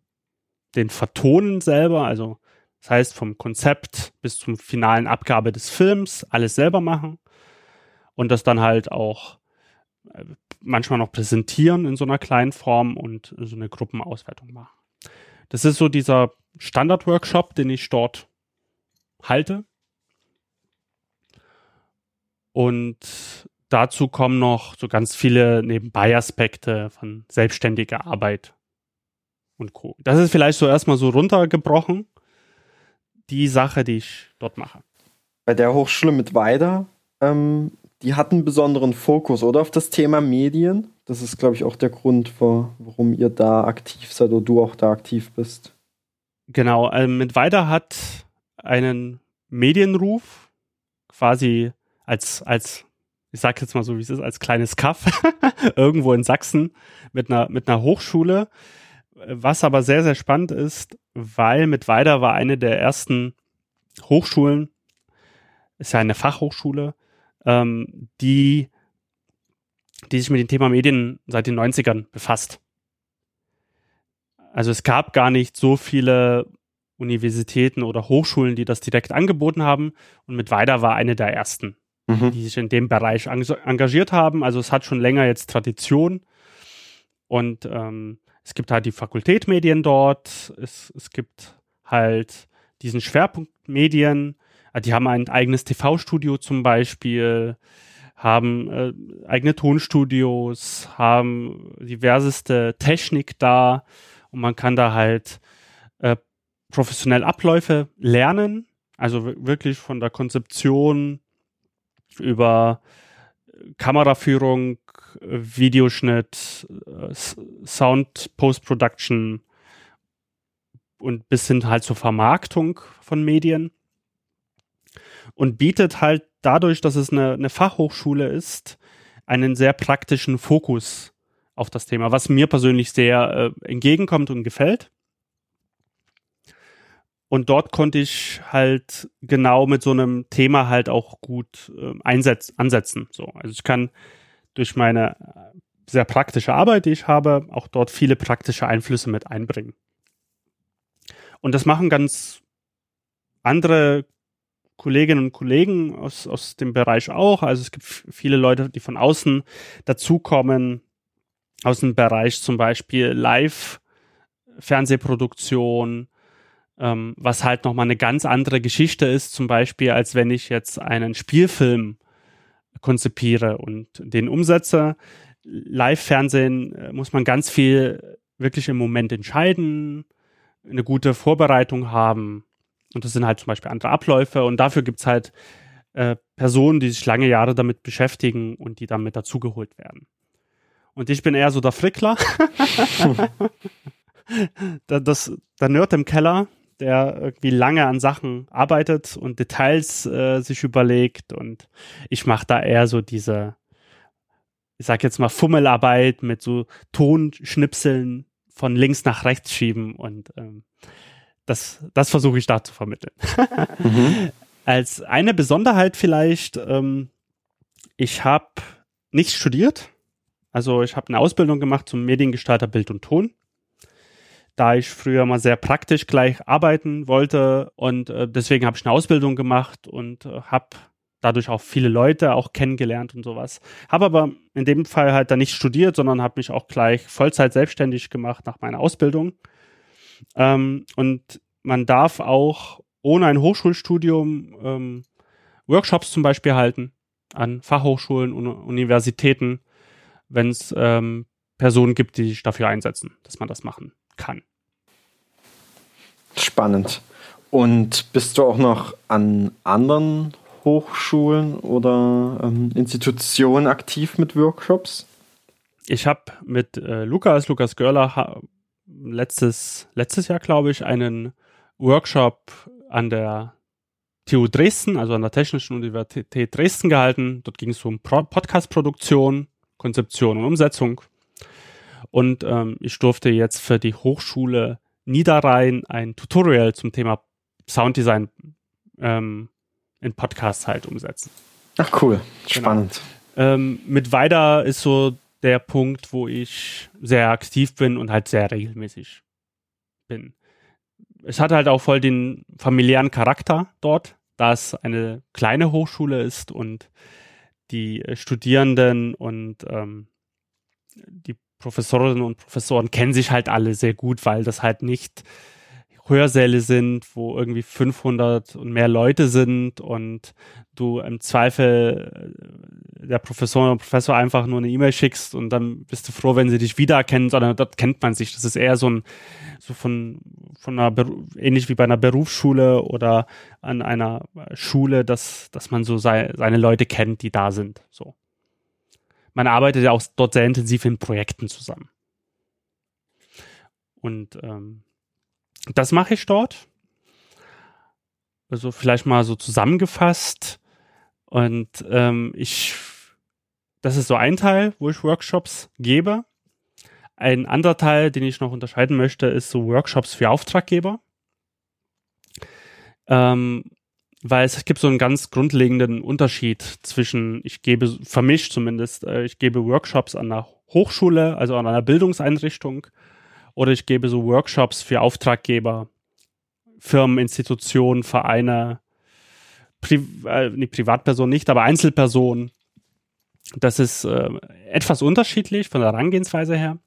den vertonen selber, also das heißt vom Konzept bis zum finalen Abgabe des Films alles selber machen und das dann halt auch äh, manchmal noch präsentieren in so einer kleinen Form und so eine Gruppenauswertung machen. Das ist so dieser Standard-Workshop, den ich dort halte. Und dazu kommen noch so ganz viele Nebenbei-Aspekte von selbstständiger Arbeit und Co. Das ist vielleicht so erstmal so runtergebrochen, die Sache, die ich dort mache. Bei der Hochschule mit Weida, ähm, die hat einen besonderen Fokus, oder auf das Thema Medien. Das ist, glaube ich, auch der Grund, warum ihr da aktiv seid oder du auch da aktiv bist. Genau, ähm, mit Weiter hat einen Medienruf, quasi als, als, ich sag jetzt mal so, wie es ist, als kleines Kaff <laughs> irgendwo in Sachsen mit einer, mit einer Hochschule. Was aber sehr, sehr spannend ist, weil mit Weiter war eine der ersten Hochschulen, ist ja eine Fachhochschule, ähm, die, die sich mit dem Thema Medien seit den 90ern befasst. Also es gab gar nicht so viele Universitäten oder Hochschulen, die das direkt angeboten haben. Und mit Weida war eine der ersten, mhm. die sich in dem Bereich engagiert haben. Also es hat schon länger jetzt Tradition. Und ähm, es gibt halt die Fakultät Medien dort. Es, es gibt halt diesen Schwerpunkt Medien. Ah, die haben ein eigenes TV-Studio zum Beispiel, haben äh, eigene Tonstudios, haben diverseste Technik da und man kann da halt äh, professionell Abläufe lernen, also wirklich von der Konzeption über Kameraführung, Videoschnitt, äh, Sound Post-Production und bis hin halt zur Vermarktung von Medien und bietet halt dadurch, dass es eine, eine Fachhochschule ist, einen sehr praktischen Fokus auf das Thema, was mir persönlich sehr äh, entgegenkommt und gefällt. Und dort konnte ich halt genau mit so einem Thema halt auch gut äh, einsetz ansetzen. So, also ich kann durch meine äh, sehr praktische Arbeit, die ich habe, auch dort viele praktische Einflüsse mit einbringen. Und das machen ganz andere Kolleginnen und Kollegen aus, aus dem Bereich auch. Also es gibt viele Leute, die von außen dazukommen, aus dem Bereich zum Beispiel Live-Fernsehproduktion, ähm, was halt nochmal eine ganz andere Geschichte ist, zum Beispiel, als wenn ich jetzt einen Spielfilm konzipiere und den umsetze. Live-Fernsehen äh, muss man ganz viel wirklich im Moment entscheiden, eine gute Vorbereitung haben und das sind halt zum Beispiel andere Abläufe und dafür gibt's halt äh, Personen, die sich lange Jahre damit beschäftigen und die damit dazugeholt werden. Und ich bin eher so der Frickler. <laughs> das, der Nerd im Keller, der irgendwie lange an Sachen arbeitet und Details äh, sich überlegt und ich mache da eher so diese, ich sag jetzt mal Fummelarbeit mit so Tonschnipseln von links nach rechts schieben und ähm, das, das versuche ich da zu vermitteln. <laughs> mhm. Als eine Besonderheit vielleicht, ähm, ich habe nicht studiert. Also ich habe eine Ausbildung gemacht zum Mediengestalter Bild und Ton. Da ich früher mal sehr praktisch gleich arbeiten wollte und äh, deswegen habe ich eine Ausbildung gemacht und äh, habe dadurch auch viele Leute auch kennengelernt und sowas. Habe aber in dem Fall halt dann nicht studiert, sondern habe mich auch gleich Vollzeit selbstständig gemacht nach meiner Ausbildung ähm, und man darf auch ohne ein Hochschulstudium ähm, Workshops zum Beispiel halten an Fachhochschulen und Universitäten, wenn es ähm, Personen gibt, die sich dafür einsetzen, dass man das machen kann. Spannend. Und bist du auch noch an anderen Hochschulen oder ähm, Institutionen aktiv mit Workshops? Ich habe mit äh, Lukas, Lukas Görler, letztes, letztes Jahr, glaube ich, einen Workshop an der TU Dresden, also an der Technischen Universität Dresden gehalten. Dort ging es um Podcast-Produktion, Konzeption und Umsetzung. Und ähm, ich durfte jetzt für die Hochschule Niederrhein ein Tutorial zum Thema Sounddesign ähm, in Podcasts halt umsetzen. Ach cool, genau. spannend. Genau. Ähm, mit weiter ist so der Punkt, wo ich sehr aktiv bin und halt sehr regelmäßig bin. Es hat halt auch voll den familiären Charakter dort, da es eine kleine Hochschule ist und die Studierenden und ähm, die Professorinnen und Professoren kennen sich halt alle sehr gut, weil das halt nicht Hörsäle sind, wo irgendwie 500 und mehr Leute sind und du im Zweifel der Professor oder Professor einfach nur eine E-Mail schickst und dann bist du froh, wenn sie dich wiedererkennen, sondern dort kennt man sich. Das ist eher so ein, so von, von einer, ähnlich wie bei einer Berufsschule oder an einer Schule, dass, dass man so sei, seine Leute kennt, die da sind, so. Man arbeitet ja auch dort sehr intensiv in Projekten zusammen. Und ähm, das mache ich dort. Also vielleicht mal so zusammengefasst. Und ähm, ich, das ist so ein Teil, wo ich Workshops gebe. Ein anderer Teil, den ich noch unterscheiden möchte, ist so Workshops für Auftraggeber. Ähm, weil es gibt so einen ganz grundlegenden Unterschied zwischen, ich gebe, für mich zumindest, äh, ich gebe Workshops an einer Hochschule, also an einer Bildungseinrichtung, oder ich gebe so Workshops für Auftraggeber, Firmen, Institutionen, Vereine, Pri äh, nee, Privatpersonen nicht, aber Einzelpersonen. Das ist äh, etwas unterschiedlich von der Herangehensweise her.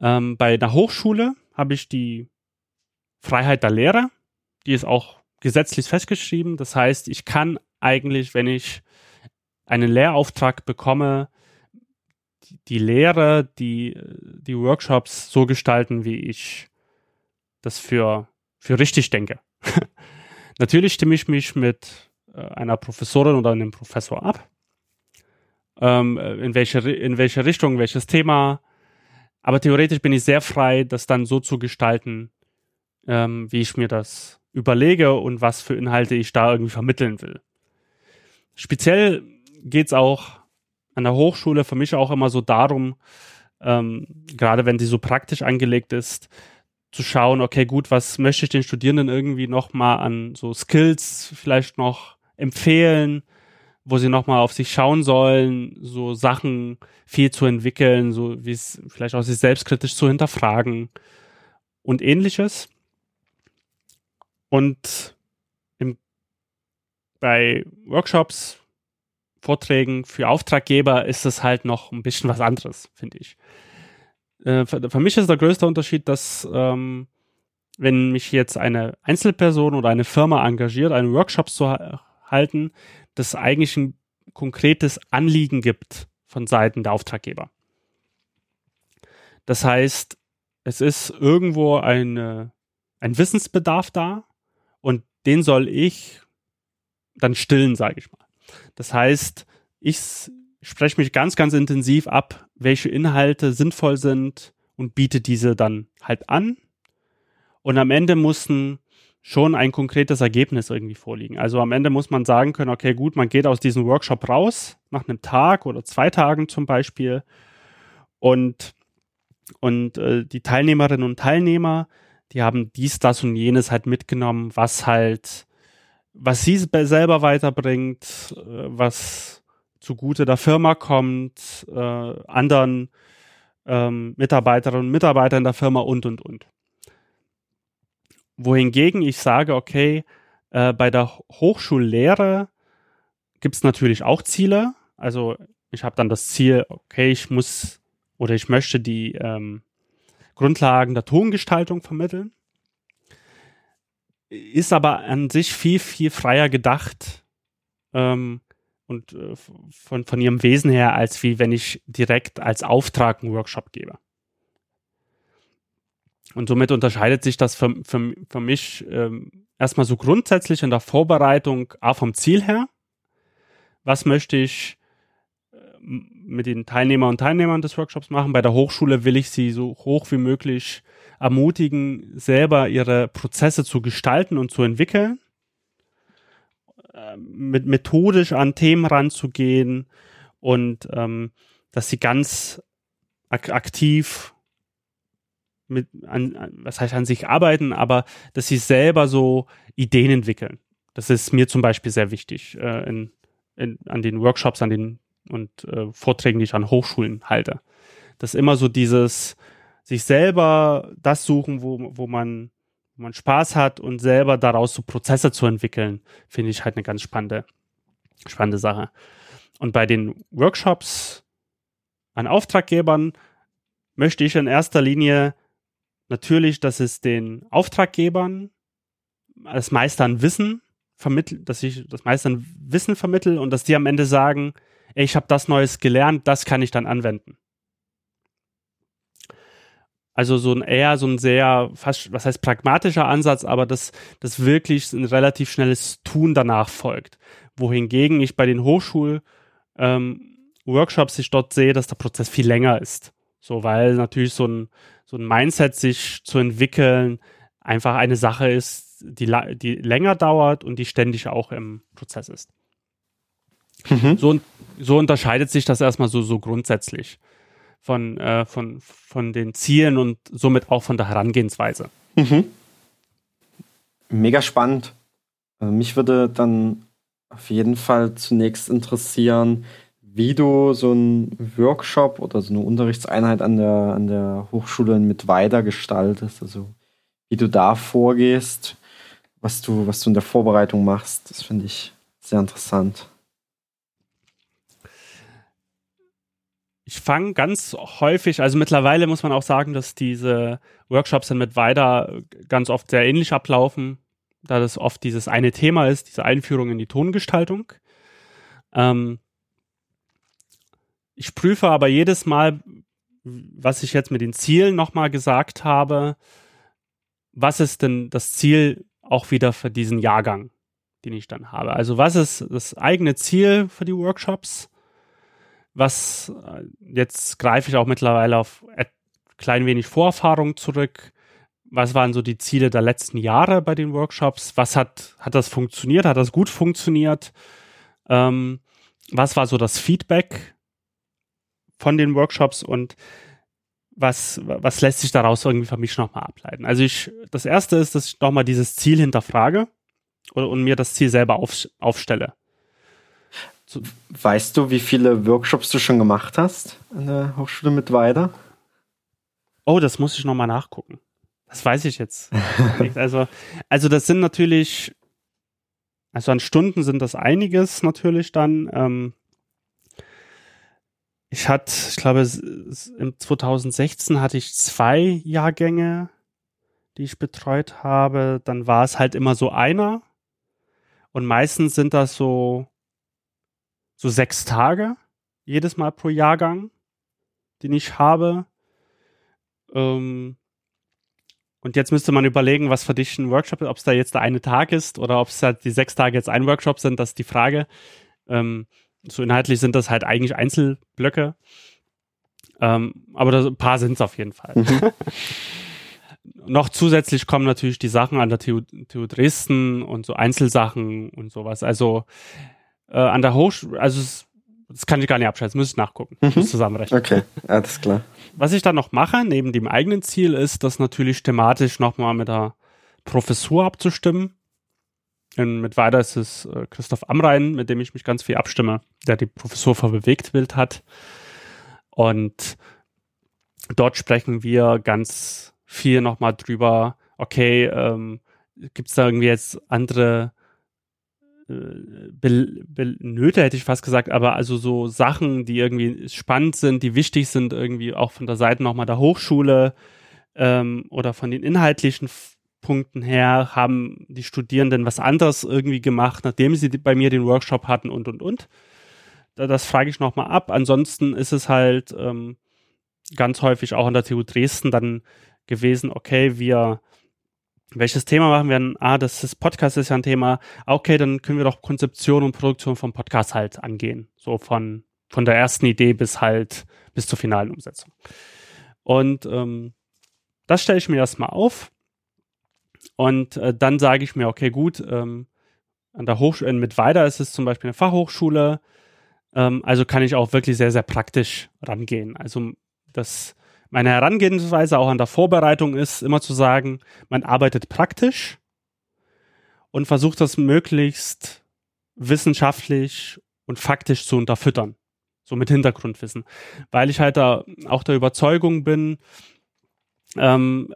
Ähm, bei einer Hochschule habe ich die Freiheit der Lehre. Die ist auch gesetzlich festgeschrieben. Das heißt, ich kann eigentlich, wenn ich einen Lehrauftrag bekomme, die Lehre, die, die Workshops so gestalten, wie ich das für, für richtig denke. <laughs> Natürlich stimme ich mich mit äh, einer Professorin oder einem Professor ab. Ähm, in, welche, in welche Richtung, welches Thema. Aber theoretisch bin ich sehr frei, das dann so zu gestalten, ähm, wie ich mir das überlege und was für Inhalte ich da irgendwie vermitteln will. Speziell geht es auch an der Hochschule für mich auch immer so darum, ähm, gerade wenn sie so praktisch angelegt ist, zu schauen, okay, gut, was möchte ich den Studierenden irgendwie noch mal an so Skills vielleicht noch empfehlen, wo sie noch mal auf sich schauen sollen, so Sachen viel zu entwickeln, so wie es vielleicht auch sich selbstkritisch zu hinterfragen und ähnliches. Und im, bei Workshops, Vorträgen für Auftraggeber ist es halt noch ein bisschen was anderes, finde ich. Äh, für, für, mich ist der größte Unterschied, dass ähm, wenn mich jetzt eine Einzelperson oder eine Firma engagiert, einen Workshop zu halten, das eigentlich ein konkretes Anliegen gibt von Seiten der Auftraggeber. Das heißt, es ist irgendwo eine, ein Wissensbedarf da und den soll ich dann stillen, sage ich mal. Das heißt, ich spreche mich ganz, ganz intensiv ab, welche Inhalte sinnvoll sind und biete diese dann halt an. Und am Ende mussten schon ein konkretes Ergebnis irgendwie vorliegen. Also am Ende muss man sagen können, okay, gut, man geht aus diesem Workshop raus, nach einem Tag oder zwei Tagen zum Beispiel und, und äh, die Teilnehmerinnen und Teilnehmer, die haben dies, das und jenes halt mitgenommen, was halt, was sie selber weiterbringt, äh, was zugute der Firma kommt, äh, anderen ähm, Mitarbeiterinnen und Mitarbeitern der Firma und, und, und. Wohingegen ich sage, okay, äh, bei der Hochschullehre gibt es natürlich auch Ziele. Also ich habe dann das Ziel, okay, ich muss oder ich möchte die ähm, Grundlagen der Tongestaltung vermitteln. Ist aber an sich viel, viel freier gedacht, ähm, und äh, von, von ihrem Wesen her, als wie wenn ich direkt als Auftrag einen Workshop gebe. Und somit unterscheidet sich das für, für, für mich ähm, erstmal so grundsätzlich in der Vorbereitung auch vom Ziel her. Was möchte ich äh, mit den Teilnehmern und Teilnehmern des Workshops machen? Bei der Hochschule will ich sie so hoch wie möglich ermutigen, selber ihre Prozesse zu gestalten und zu entwickeln mit methodisch an Themen ranzugehen und ähm, dass sie ganz ak aktiv mit an, an, was heißt an sich arbeiten, aber dass sie selber so Ideen entwickeln. Das ist mir zum Beispiel sehr wichtig äh, in, in, an den Workshops, an den und äh, Vorträgen, die ich an Hochschulen halte. Dass immer so dieses sich selber das suchen, wo, wo man wo man Spaß hat und selber daraus so Prozesse zu entwickeln, finde ich halt eine ganz spannende, spannende Sache. Und bei den Workshops an Auftraggebern möchte ich in erster Linie natürlich, dass es den Auftraggebern das meiste an Wissen vermittelt, dass ich das meiste Wissen vermittel und dass die am Ende sagen, ich habe das Neues gelernt, das kann ich dann anwenden. Also so ein eher so ein sehr, fast, was heißt pragmatischer Ansatz, aber das, das wirklich ein relativ schnelles Tun danach folgt. Wohingegen ich bei den Hochschul ähm, ich dort sehe, dass der Prozess viel länger ist. So, weil natürlich so ein, so ein Mindset sich zu entwickeln einfach eine Sache ist, die, die länger dauert und die ständig auch im Prozess ist. Mhm. So, so unterscheidet sich das erstmal so, so grundsätzlich von, äh, von, von den Zielen und somit auch von der Herangehensweise. Mhm. Mega spannend. Also mich würde dann auf jeden Fall zunächst interessieren, wie du so einen Workshop oder so eine Unterrichtseinheit an der, an der Hochschule mit weiter gestaltest. Also wie du da vorgehst, was du, was du in der Vorbereitung machst. Das finde ich sehr interessant. Ich fange ganz häufig, also mittlerweile muss man auch sagen, dass diese Workshops dann mit weiter ganz oft sehr ähnlich ablaufen, da das oft dieses eine Thema ist, diese Einführung in die Tongestaltung. Ähm, ich prüfe aber jedes Mal, was ich jetzt mit den Zielen nochmal gesagt habe, was ist denn das Ziel auch wieder für diesen Jahrgang, den ich dann habe? Also was ist das eigene Ziel für die Workshops? Was äh, jetzt greife ich auch mittlerweile auf ein klein wenig Vorerfahrung zurück. Was waren so die Ziele der letzten Jahre bei den Workshops? Was hat, hat das funktioniert? Hat das gut funktioniert? Ähm, was war so das Feedback von den Workshops und was, was lässt sich daraus irgendwie für mich nochmal ableiten? Also ich, das erste ist, dass ich nochmal dieses Ziel hinterfrage und, und mir das Ziel selber auf, aufstelle. Weißt du, wie viele Workshops du schon gemacht hast an der Hochschule mit Weider? Oh, das muss ich nochmal nachgucken. Das weiß ich jetzt. Also, also das sind natürlich, also an Stunden sind das einiges natürlich dann. Ähm, ich hatte, ich glaube, im 2016 hatte ich zwei Jahrgänge, die ich betreut habe. Dann war es halt immer so einer. Und meistens sind das so so sechs Tage jedes Mal pro Jahrgang, den ich habe. Ähm, und jetzt müsste man überlegen, was für dich ein Workshop ist, ob es da jetzt der eine Tag ist oder ob es halt die sechs Tage jetzt ein Workshop sind, das ist die Frage. Ähm, so inhaltlich sind das halt eigentlich Einzelblöcke. Ähm, aber das, ein paar sind es auf jeden Fall. Mhm. <laughs> Noch zusätzlich kommen natürlich die Sachen an der TU, TU Dresden und so Einzelsachen und sowas. Also äh, an der Hochschule, also es, das kann ich gar nicht abschätzen, muss ich nachgucken, mhm. muss zusammenrechnen. Okay, alles klar. Was ich dann noch mache, neben dem eigenen Ziel, ist, das natürlich thematisch nochmal mit der Professur abzustimmen. Und mit weiter ist es äh, Christoph Amrein, mit dem ich mich ganz viel abstimme, der die Professur für Bewegtbild hat. Und dort sprechen wir ganz viel nochmal drüber, okay, ähm, gibt es da irgendwie jetzt andere Be Be Nöte hätte ich fast gesagt, aber also so Sachen, die irgendwie spannend sind, die wichtig sind, irgendwie auch von der Seite nochmal der Hochschule ähm, oder von den inhaltlichen Punkten her, haben die Studierenden was anderes irgendwie gemacht, nachdem sie bei mir den Workshop hatten und und und. Das frage ich nochmal ab. Ansonsten ist es halt ähm, ganz häufig auch an der TU Dresden dann gewesen, okay, wir welches Thema machen wir dann? Ah, das ist Podcast ist ja ein Thema. Okay, dann können wir doch Konzeption und Produktion vom Podcast halt angehen. So von, von der ersten Idee bis halt bis zur finalen Umsetzung. Und ähm, das stelle ich mir erstmal auf. Und äh, dann sage ich mir, okay, gut, ähm, an der Hochschule, mit Weiter ist es zum Beispiel eine Fachhochschule. Ähm, also kann ich auch wirklich sehr, sehr praktisch rangehen. Also das meine Herangehensweise auch an der Vorbereitung ist, immer zu sagen, man arbeitet praktisch und versucht das möglichst wissenschaftlich und faktisch zu unterfüttern. So mit Hintergrundwissen. Weil ich halt da auch der Überzeugung bin, ähm,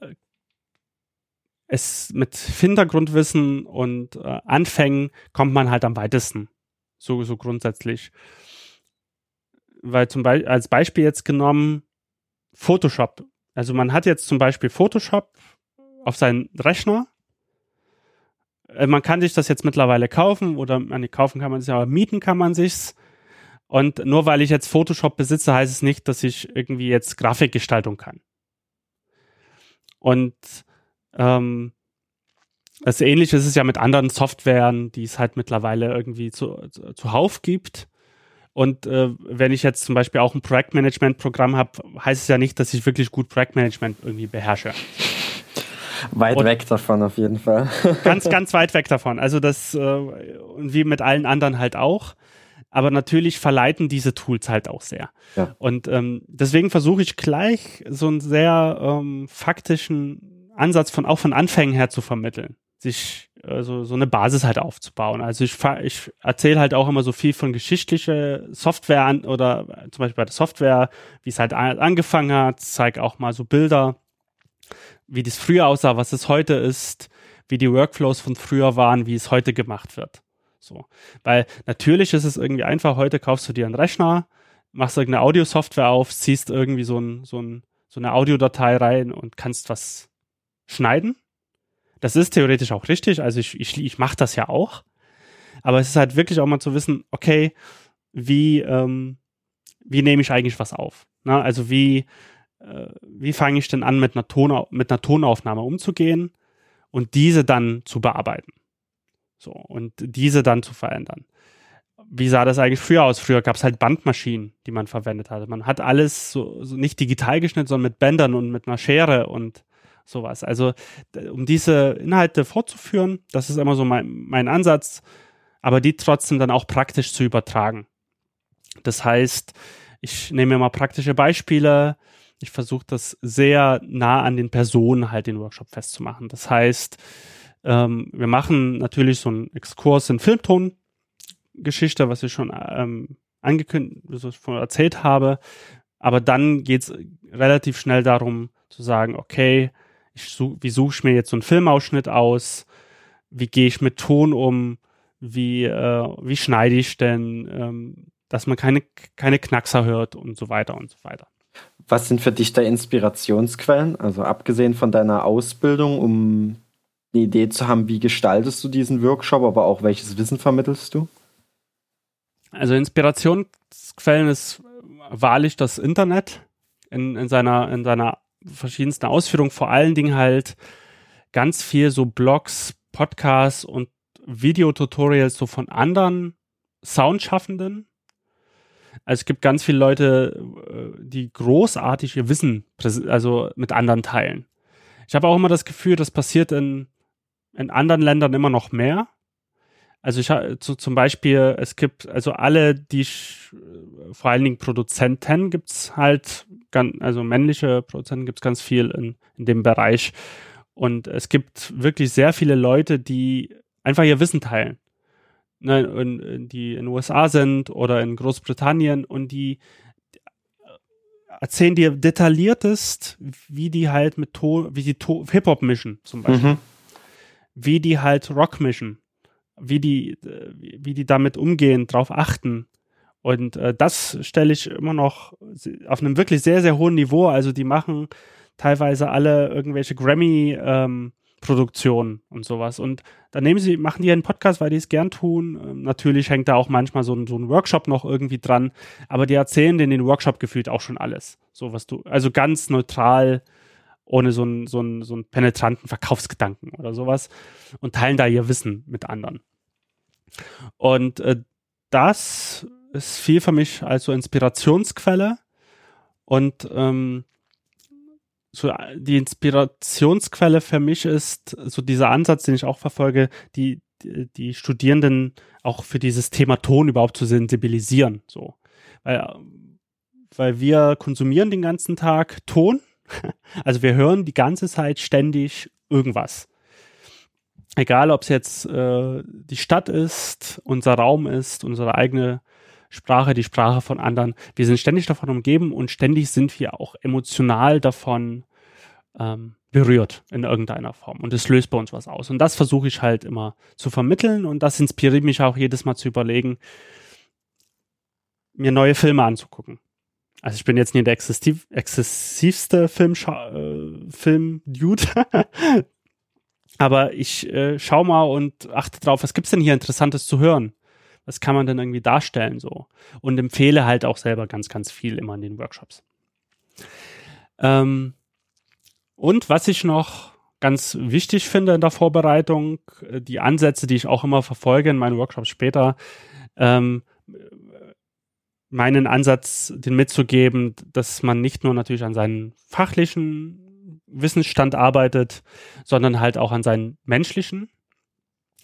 es mit Hintergrundwissen und äh, Anfängen kommt man halt am weitesten. So, so grundsätzlich. Weil zum Beispiel, als Beispiel jetzt genommen, Photoshop. Also man hat jetzt zum Beispiel Photoshop auf seinen Rechner. Äh, man kann sich das jetzt mittlerweile kaufen oder man kaufen kann man sich, aber mieten kann man sich's. Und nur weil ich jetzt Photoshop besitze, heißt es nicht, dass ich irgendwie jetzt Grafikgestaltung kann. Und ähm, das Ähnliche ist es ja mit anderen Softwaren, die es halt mittlerweile irgendwie zu, zuhauf gibt. Und äh, wenn ich jetzt zum Beispiel auch ein Projektmanagement-Programm habe, heißt es ja nicht, dass ich wirklich gut Projektmanagement irgendwie beherrsche. Weit und weg davon auf jeden Fall. <laughs> ganz, ganz weit weg davon. Also das, äh, wie mit allen anderen halt auch. Aber natürlich verleiten diese Tools halt auch sehr. Ja. Und ähm, deswegen versuche ich gleich so einen sehr ähm, faktischen Ansatz von auch von Anfängen her zu vermitteln sich also so eine Basis halt aufzubauen. Also ich, ich erzähle halt auch immer so viel von geschichtliche Software an, oder zum Beispiel bei der Software, wie es halt angefangen hat, zeige auch mal so Bilder, wie das früher aussah, was es heute ist, wie die Workflows von früher waren, wie es heute gemacht wird. So. Weil natürlich ist es irgendwie einfach, heute kaufst du dir einen Rechner, machst irgendeine Audiosoftware auf, ziehst irgendwie so, ein, so, ein, so eine Audiodatei rein und kannst was schneiden das ist theoretisch auch richtig, also ich, ich, ich mache das ja auch. Aber es ist halt wirklich auch mal zu wissen, okay, wie, ähm, wie nehme ich eigentlich was auf? Na, also wie, äh, wie fange ich denn an, mit einer, Ton, mit einer Tonaufnahme umzugehen und diese dann zu bearbeiten? So, und diese dann zu verändern. Wie sah das eigentlich früher aus? Früher gab es halt Bandmaschinen, die man verwendet hatte. Man hat alles so, so nicht digital geschnitten, sondern mit Bändern und mit einer Schere und sowas. Also um diese Inhalte fortzuführen, das ist immer so mein, mein Ansatz, aber die trotzdem dann auch praktisch zu übertragen. Das heißt, ich nehme mal praktische Beispiele. Ich versuche das sehr nah an den Personen halt den Workshop festzumachen. Das heißt, ähm, wir machen natürlich so einen Exkurs in Filmtongeschichte, was ich schon ähm, angekündigt, was ich schon erzählt habe. Aber dann geht es relativ schnell darum zu sagen, okay, such, wie suche ich mir jetzt so einen Filmausschnitt aus, wie gehe ich mit Ton um, wie, äh, wie schneide ich denn, ähm, dass man keine, keine Knackser hört und so weiter und so weiter. Was sind für dich da Inspirationsquellen? Also abgesehen von deiner Ausbildung, um eine Idee zu haben, wie gestaltest du diesen Workshop, aber auch welches Wissen vermittelst du? Also Inspirationsquellen ist wahrlich das Internet in, in, seiner, in seiner verschiedensten Ausführungen, vor allen Dingen halt ganz viel so Blogs, Podcasts und Videotutorials so von anderen Soundschaffenden. Also es gibt ganz viele Leute, äh, die großartig ihr Wissen also mit anderen teilen. Ich habe auch immer das Gefühl, das passiert in, in anderen Ländern immer noch mehr. Also ich so zum Beispiel, es gibt also alle, die vor allen Dingen Produzenten gibt's halt, ganz, also männliche Produzenten gibt's ganz viel in, in dem Bereich. Und es gibt wirklich sehr viele Leute, die einfach ihr Wissen teilen. Ne, und, die in den USA sind oder in Großbritannien und die erzählen dir detailliertest, wie die halt mit Ton, wie die Hip-Hop mischen, zum Beispiel. Mhm. Wie die halt Rock mischen wie die, wie die damit umgehen, drauf achten. Und äh, das stelle ich immer noch auf einem wirklich sehr, sehr hohen Niveau. Also die machen teilweise alle irgendwelche Grammy Produktionen und sowas. Und dann nehmen sie, machen die einen Podcast, weil die es gern tun. Ähm, natürlich hängt da auch manchmal so ein, so ein Workshop noch irgendwie dran, aber die erzählen in den Workshop gefühlt auch schon alles. So was du, also ganz neutral ohne so einen, so, einen, so einen penetranten Verkaufsgedanken oder sowas und teilen da ihr Wissen mit anderen. Und äh, das ist viel für mich als so Inspirationsquelle und ähm, so die Inspirationsquelle für mich ist so dieser Ansatz, den ich auch verfolge, die, die, die Studierenden auch für dieses Thema Ton überhaupt zu sensibilisieren, so. Weil, weil wir konsumieren den ganzen Tag Ton <laughs> Also wir hören die ganze Zeit ständig irgendwas. Egal, ob es jetzt äh, die Stadt ist, unser Raum ist, unsere eigene Sprache, die Sprache von anderen. Wir sind ständig davon umgeben und ständig sind wir auch emotional davon ähm, berührt in irgendeiner Form. Und es löst bei uns was aus. Und das versuche ich halt immer zu vermitteln und das inspiriert mich auch jedes Mal zu überlegen, mir neue Filme anzugucken. Also ich bin jetzt nicht der exzessiv, exzessivste Film, äh, Film-Dude. <laughs> Aber ich äh, schau mal und achte drauf, was gibt's denn hier Interessantes zu hören? Was kann man denn irgendwie darstellen so? Und empfehle halt auch selber ganz, ganz viel immer in den Workshops. Ähm, und was ich noch ganz wichtig finde in der Vorbereitung, äh, die Ansätze, die ich auch immer verfolge in meinen Workshops später, ähm, meinen Ansatz, den mitzugeben, dass man nicht nur natürlich an seinen fachlichen Wissensstand arbeitet, sondern halt auch an seinen menschlichen.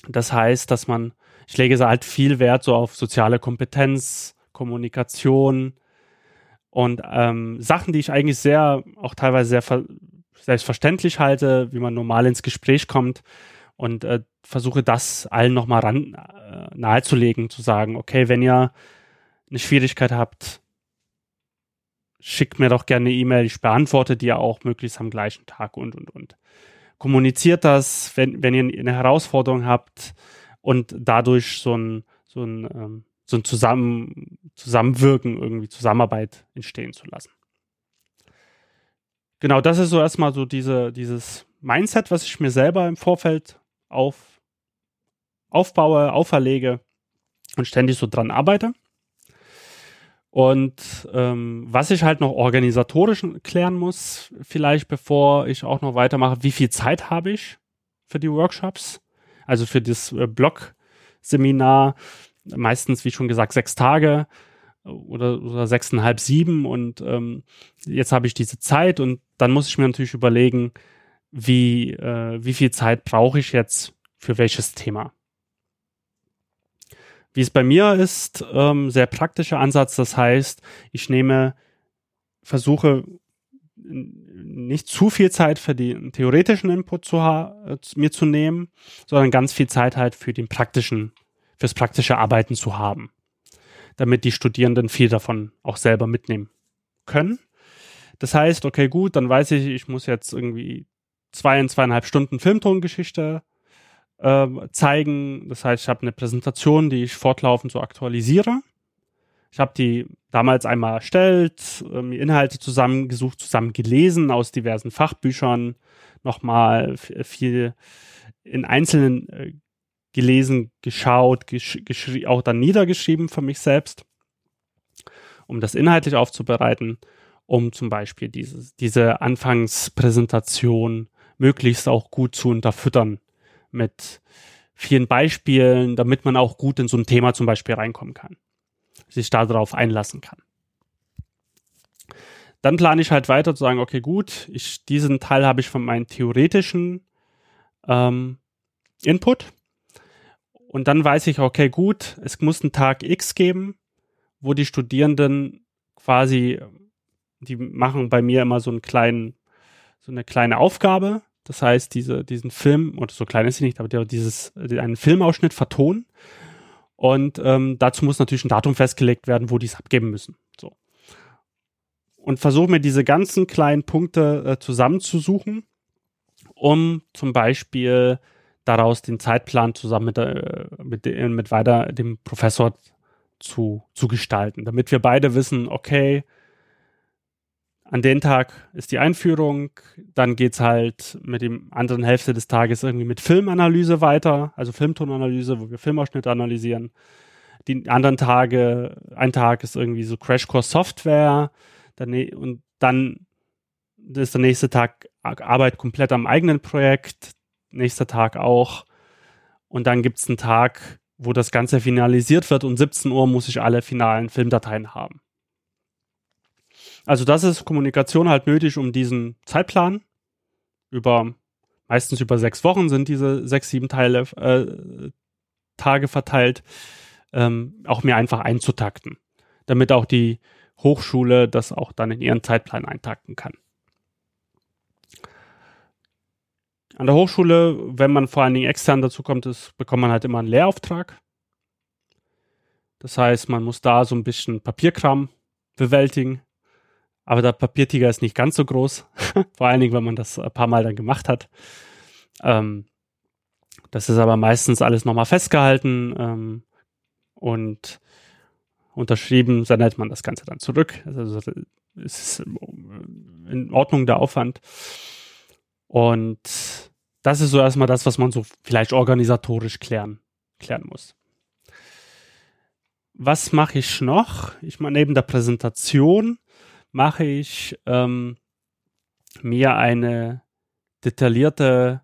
Das heißt, dass man, ich lege halt viel Wert so auf soziale Kompetenz, Kommunikation und ähm, Sachen, die ich eigentlich sehr, auch teilweise sehr selbstverständlich halte, wie man normal ins Gespräch kommt und äh, versuche das allen nochmal ran äh, nahezulegen, zu sagen, okay, wenn ihr eine Schwierigkeit habt, schickt mir doch gerne eine E-Mail. Ich beantworte die ja auch möglichst am gleichen Tag und, und, und. Kommuniziert das, wenn, wenn ihr eine Herausforderung habt und dadurch so ein, so ein, ähm, so ein Zusammen, Zusammenwirken, irgendwie Zusammenarbeit entstehen zu lassen. Genau, das ist so erstmal so diese, dieses Mindset, was ich mir selber im Vorfeld auf, aufbaue, auferlege und ständig so dran arbeite. Und ähm, was ich halt noch organisatorisch klären muss, vielleicht bevor ich auch noch weitermache, wie viel Zeit habe ich für die Workshops? Also für das äh, Blog-Seminar, meistens, wie schon gesagt, sechs Tage oder, oder sechseinhalb, sieben. Und ähm, jetzt habe ich diese Zeit und dann muss ich mir natürlich überlegen, wie, äh, wie viel Zeit brauche ich jetzt für welches Thema. Wie es bei mir ist, ähm, sehr praktischer Ansatz. Das heißt, ich nehme, versuche nicht zu viel Zeit für den theoretischen Input zu äh, mir zu nehmen, sondern ganz viel Zeit halt für den praktischen, fürs praktische Arbeiten zu haben, damit die Studierenden viel davon auch selber mitnehmen können. Das heißt, okay, gut, dann weiß ich, ich muss jetzt irgendwie zwei, zweieinhalb Stunden Filmtongeschichte äh, zeigen. Das heißt, ich habe eine Präsentation, die ich fortlaufend so aktualisiere. Ich habe die damals einmal erstellt, äh, mir Inhalte zusammengesucht, zusammen gelesen aus diversen Fachbüchern, nochmal viel in einzelnen äh, gelesen, geschaut, gesch auch dann niedergeschrieben für mich selbst, um das inhaltlich aufzubereiten, um zum Beispiel dieses, diese Anfangspräsentation möglichst auch gut zu unterfüttern mit vielen Beispielen, damit man auch gut in so ein Thema zum Beispiel reinkommen kann, sich darauf einlassen kann. Dann plane ich halt weiter zu sagen, okay, gut, ich, diesen Teil habe ich von meinem theoretischen ähm, Input. Und dann weiß ich, okay, gut, es muss einen Tag X geben, wo die Studierenden quasi, die machen bei mir immer so einen kleinen, so eine kleine Aufgabe, das heißt, diese, diesen Film, oder so klein ist sie nicht, aber dieses, einen Filmausschnitt vertonen. Und ähm, dazu muss natürlich ein Datum festgelegt werden, wo die es abgeben müssen. So. Und versuche mir diese ganzen kleinen Punkte äh, zusammenzusuchen, um zum Beispiel daraus den Zeitplan zusammen mit, äh, mit, mit weiter dem Professor zu, zu gestalten, damit wir beide wissen, okay, an den Tag ist die Einführung, dann geht's halt mit dem anderen Hälfte des Tages irgendwie mit Filmanalyse weiter, also Filmtonanalyse, wo wir Filmausschnitte analysieren. Die anderen Tage, ein Tag ist irgendwie so Crashcourse Software dann, und dann ist der nächste Tag Arbeit komplett am eigenen Projekt, nächster Tag auch. Und dann gibt's einen Tag, wo das Ganze finalisiert wird und 17 Uhr muss ich alle finalen Filmdateien haben. Also das ist Kommunikation halt nötig, um diesen Zeitplan über meistens über sechs Wochen sind diese sechs, sieben Teile äh, Tage verteilt, ähm, auch mir einfach einzutakten, damit auch die Hochschule das auch dann in ihren Zeitplan eintakten kann. An der Hochschule, wenn man vor allen Dingen extern dazu kommt, ist, bekommt man halt immer einen Lehrauftrag. Das heißt, man muss da so ein bisschen Papierkram bewältigen. Aber der Papiertiger ist nicht ganz so groß. <laughs> Vor allen Dingen, wenn man das ein paar Mal dann gemacht hat. Ähm, das ist aber meistens alles nochmal festgehalten ähm, und unterschrieben, sendet man das Ganze dann zurück. Also es ist in Ordnung der Aufwand. Und das ist so erstmal das, was man so vielleicht organisatorisch klären, klären muss. was mache ich noch? Ich mache neben der Präsentation mache ich ähm, mir eine detaillierte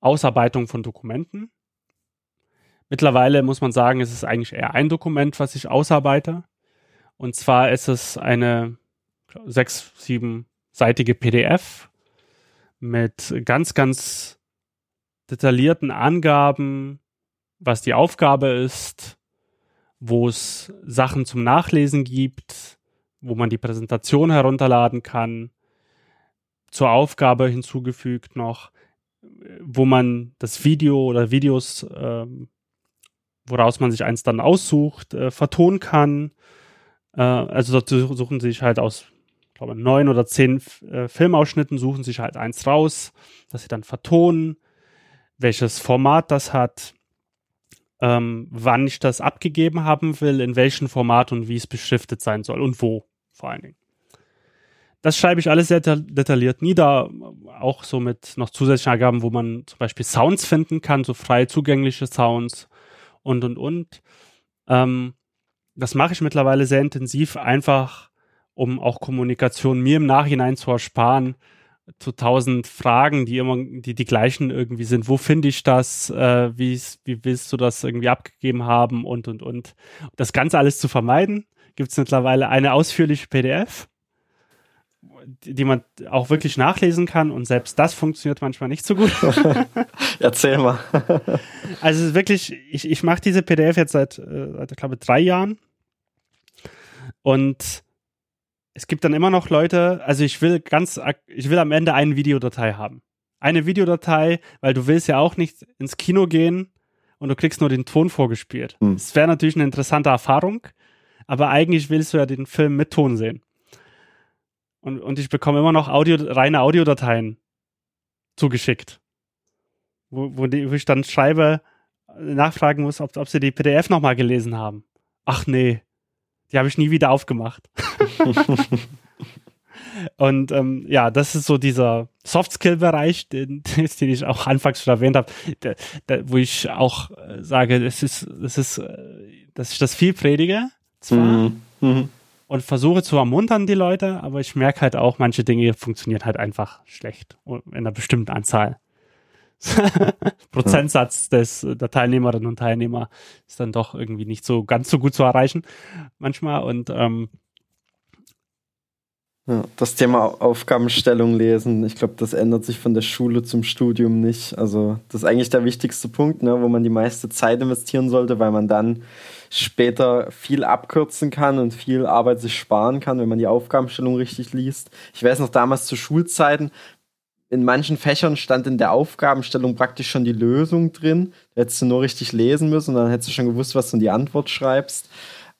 Ausarbeitung von Dokumenten. Mittlerweile muss man sagen, es ist eigentlich eher ein Dokument, was ich ausarbeite. Und zwar ist es eine sechs, siebenseitige PDF mit ganz, ganz detaillierten Angaben, was die Aufgabe ist, wo es Sachen zum Nachlesen gibt, wo man die Präsentation herunterladen kann, zur Aufgabe hinzugefügt noch, wo man das Video oder Videos, ähm, woraus man sich eins dann aussucht, äh, vertonen kann. Äh, also dort suchen sich halt aus, glaube neun oder zehn äh, Filmausschnitten, suchen sich halt eins raus, das sie dann vertonen, welches Format das hat, ähm, wann ich das abgegeben haben will, in welchem Format und wie es beschriftet sein soll und wo vor allen Dingen. Das schreibe ich alles sehr detailliert nieder, auch so mit noch zusätzlichen Angaben, wo man zum Beispiel Sounds finden kann, so frei zugängliche Sounds und und und. Ähm, das mache ich mittlerweile sehr intensiv, einfach um auch Kommunikation mir im Nachhinein zu ersparen, zu tausend Fragen, die immer die die gleichen irgendwie sind. Wo finde ich das? Äh, wie, wie willst du das irgendwie abgegeben haben? Und und und. Das Ganze alles zu vermeiden, gibt es mittlerweile eine ausführliche PDF, die, man auch wirklich nachlesen kann. Und selbst das funktioniert manchmal nicht so gut. <laughs> Erzähl mal. <laughs> also wirklich, ich, ich mache diese PDF jetzt seit, äh, seit ich glaube, drei Jahren. Und es gibt dann immer noch Leute, also ich will ganz, ich will am Ende eine Videodatei haben. Eine Videodatei, weil du willst ja auch nicht ins Kino gehen und du kriegst nur den Ton vorgespielt. Es hm. wäre natürlich eine interessante Erfahrung, aber eigentlich willst du ja den Film mit Ton sehen. Und, und ich bekomme immer noch Audio, reine Audiodateien zugeschickt. Wo, wo, die, wo ich dann schreibe, nachfragen muss, ob, ob sie die PDF nochmal gelesen haben. Ach nee, die habe ich nie wieder aufgemacht. <laughs> Und ähm, ja, das ist so dieser Soft-Skill-Bereich, den, <laughs> den ich auch anfangs schon erwähnt habe, wo ich auch äh, sage, es ist, es ist, äh, dass ich das viel predige, zwar, mhm. Mhm. und versuche zu ermuntern die Leute, aber ich merke halt auch, manche Dinge funktionieren halt einfach schlecht in einer bestimmten Anzahl. <laughs> Prozentsatz des, der Teilnehmerinnen und Teilnehmer ist dann doch irgendwie nicht so ganz so gut zu erreichen manchmal und ähm, ja, das Thema Aufgabenstellung lesen, ich glaube, das ändert sich von der Schule zum Studium nicht. Also das ist eigentlich der wichtigste Punkt, ne, wo man die meiste Zeit investieren sollte, weil man dann später viel abkürzen kann und viel Arbeit sich sparen kann, wenn man die Aufgabenstellung richtig liest. Ich weiß noch damals zu Schulzeiten, in manchen Fächern stand in der Aufgabenstellung praktisch schon die Lösung drin. Da hättest du nur richtig lesen müssen und dann hättest du schon gewusst, was du in die Antwort schreibst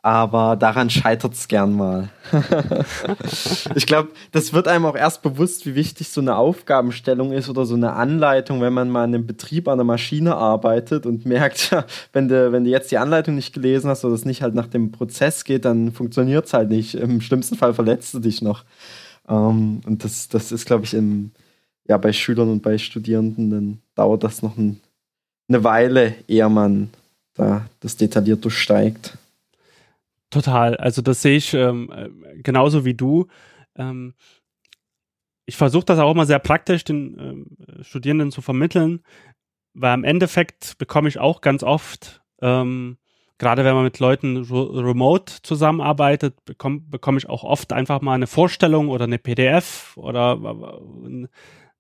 aber daran scheitert es gern mal. <laughs> ich glaube, das wird einem auch erst bewusst, wie wichtig so eine Aufgabenstellung ist oder so eine Anleitung, wenn man mal in einem Betrieb an der Maschine arbeitet und merkt, wenn du, wenn du jetzt die Anleitung nicht gelesen hast oder es nicht halt nach dem Prozess geht, dann funktioniert es halt nicht. Im schlimmsten Fall verletzt du dich noch. Ähm, und das, das ist, glaube ich, im, ja, bei Schülern und bei Studierenden, dann dauert das noch ein, eine Weile, ehe man da das detailliert durchsteigt. Total. Also das sehe ich ähm, äh, genauso wie du. Ähm, ich versuche das auch immer sehr praktisch den ähm, Studierenden zu vermitteln, weil im Endeffekt bekomme ich auch ganz oft, ähm, gerade wenn man mit Leuten remote zusammenarbeitet, bekomme bekomm ich auch oft einfach mal eine Vorstellung oder eine PDF oder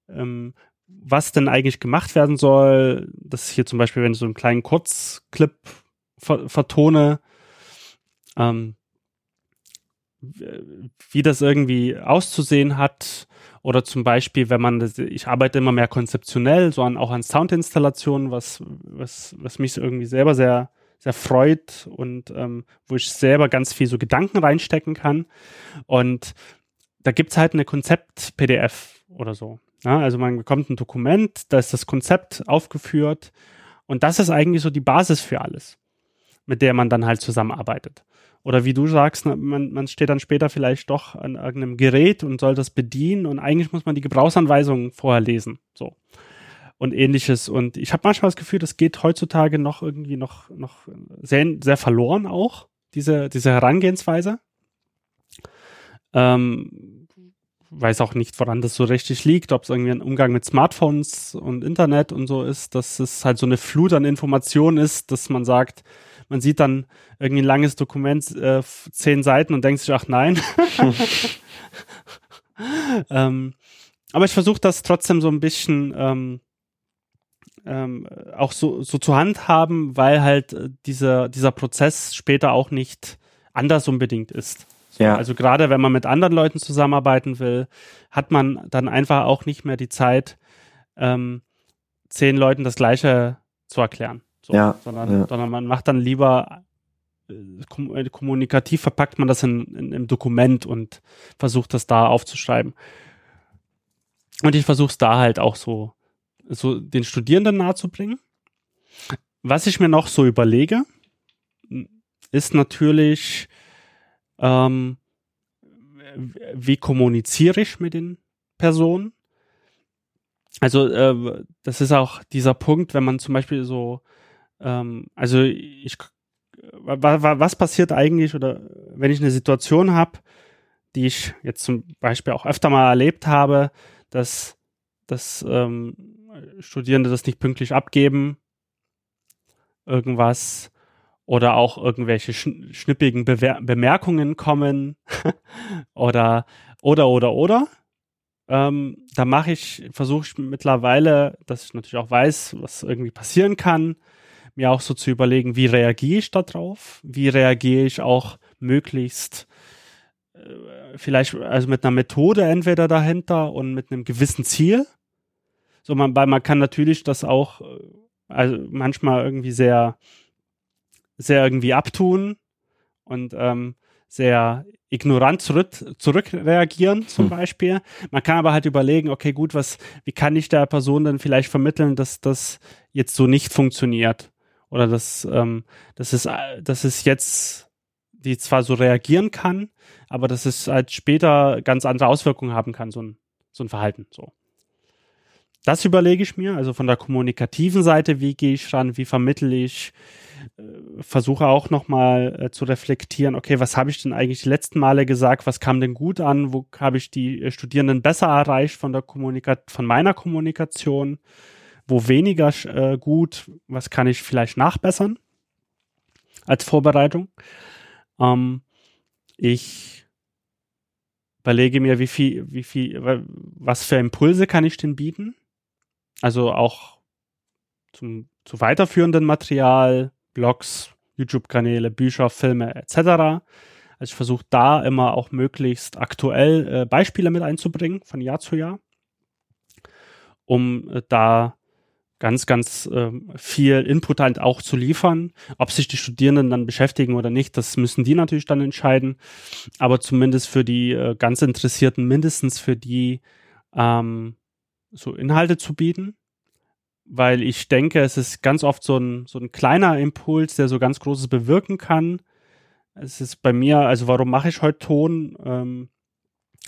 ähm, was denn eigentlich gemacht werden soll. Das hier zum Beispiel, wenn ich so einen kleinen Kurzclip ver vertone, ähm, wie das irgendwie auszusehen hat. Oder zum Beispiel, wenn man, das, ich arbeite immer mehr konzeptionell, so an, auch an Soundinstallationen, was, was, was mich irgendwie selber sehr, sehr freut und ähm, wo ich selber ganz viel so Gedanken reinstecken kann. Und da gibt's halt eine Konzept-PDF oder so. Ja, also man bekommt ein Dokument, da ist das Konzept aufgeführt und das ist eigentlich so die Basis für alles, mit der man dann halt zusammenarbeitet. Oder wie du sagst, man, man steht dann später vielleicht doch an irgendeinem Gerät und soll das bedienen und eigentlich muss man die Gebrauchsanweisungen vorher lesen. So. und ähnliches. Und ich habe manchmal das Gefühl, das geht heutzutage noch irgendwie noch, noch sehr, sehr verloren auch, diese, diese Herangehensweise. Ähm, weiß auch nicht, woran das so richtig liegt, ob es irgendwie ein Umgang mit Smartphones und Internet und so ist, dass es halt so eine Flut an Informationen ist, dass man sagt, man sieht dann irgendwie ein langes Dokument, äh, zehn Seiten und denkt sich, ach nein. <laughs> ähm, aber ich versuche das trotzdem so ein bisschen ähm, ähm, auch so, so zu handhaben, weil halt äh, dieser, dieser Prozess später auch nicht anders unbedingt ist. So, ja. Also gerade wenn man mit anderen Leuten zusammenarbeiten will, hat man dann einfach auch nicht mehr die Zeit, ähm, zehn Leuten das Gleiche zu erklären. So, ja, sondern, ja. sondern man macht dann lieber äh, äh, kommunikativ verpackt man das in, in, im Dokument und versucht das da aufzuschreiben. Und ich versuche es da halt auch so, so den Studierenden nahezubringen. Was ich mir noch so überlege, ist natürlich, ähm, wie kommuniziere ich mit den Personen? Also äh, das ist auch dieser Punkt, wenn man zum Beispiel so, ähm, also ich, was passiert eigentlich oder wenn ich eine Situation habe, die ich jetzt zum Beispiel auch öfter mal erlebt habe, dass, dass ähm, Studierende das nicht pünktlich abgeben, irgendwas oder auch irgendwelche schnippigen Bewer Bemerkungen kommen <laughs> oder oder oder oder. Ähm, da mache ich, versuche ich mittlerweile, dass ich natürlich auch weiß, was irgendwie passieren kann, mir auch so zu überlegen, wie reagiere ich darauf, wie reagiere ich auch möglichst äh, vielleicht also mit einer Methode entweder dahinter und mit einem gewissen Ziel. So man, weil man kann natürlich das auch äh, also manchmal irgendwie sehr sehr irgendwie abtun und ähm, sehr ignorant zurück, zurückreagieren zum hm. Beispiel. Man kann aber halt überlegen, okay, gut, was, wie kann ich der Person dann vielleicht vermitteln, dass das jetzt so nicht funktioniert oder dass, ähm, dass es, dass es jetzt die zwar so reagieren kann, aber dass es halt später ganz andere Auswirkungen haben kann, so ein, so ein Verhalten, so. Das überlege ich mir, also von der kommunikativen Seite, wie gehe ich ran, wie vermittel ich, äh, versuche auch nochmal äh, zu reflektieren, okay, was habe ich denn eigentlich die letzten Male gesagt, was kam denn gut an, wo habe ich die äh, Studierenden besser erreicht von der Kommunika von meiner Kommunikation, wo weniger äh, gut, was kann ich vielleicht nachbessern als Vorbereitung. Ähm, ich überlege mir, wie viel, wie viel, was für Impulse kann ich denn bieten? Also auch zum, zu weiterführenden Material, Blogs, YouTube-Kanäle, Bücher, Filme etc. Also ich versuche da immer auch möglichst aktuell äh, Beispiele mit einzubringen von Jahr zu Jahr, um äh, da ganz, ganz äh, viel Input halt auch zu liefern. Ob sich die Studierenden dann beschäftigen oder nicht, das müssen die natürlich dann entscheiden. Aber zumindest für die äh, ganz Interessierten, mindestens für die ähm, so Inhalte zu bieten weil ich denke, es ist ganz oft so ein, so ein kleiner Impuls, der so ganz Großes bewirken kann. Es ist bei mir, also warum mache ich heute Ton? Ähm,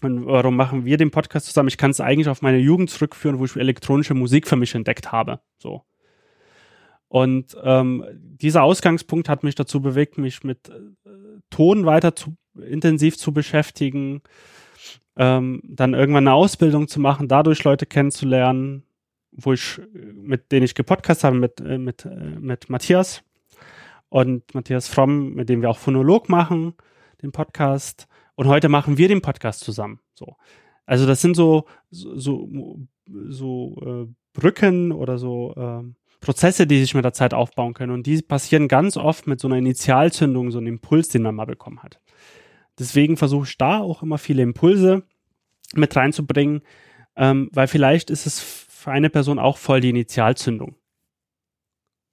und warum machen wir den Podcast zusammen? Ich kann es eigentlich auf meine Jugend zurückführen, wo ich elektronische Musik für mich entdeckt habe. So. Und ähm, dieser Ausgangspunkt hat mich dazu bewegt, mich mit äh, Ton weiter zu, intensiv zu beschäftigen, ähm, dann irgendwann eine Ausbildung zu machen, dadurch Leute kennenzulernen, wo ich, mit denen ich gepodcast habe, mit, äh, mit, äh, mit Matthias und Matthias Fromm, mit dem wir auch Phonolog machen, den Podcast. Und heute machen wir den Podcast zusammen. So. Also das sind so, so, so, äh, Brücken oder so äh, Prozesse, die sich mit der Zeit aufbauen können. Und die passieren ganz oft mit so einer Initialzündung, so einem Impuls, den man mal bekommen hat. Deswegen versuche ich da auch immer viele Impulse mit reinzubringen, ähm, weil vielleicht ist es für eine Person auch voll die Initialzündung,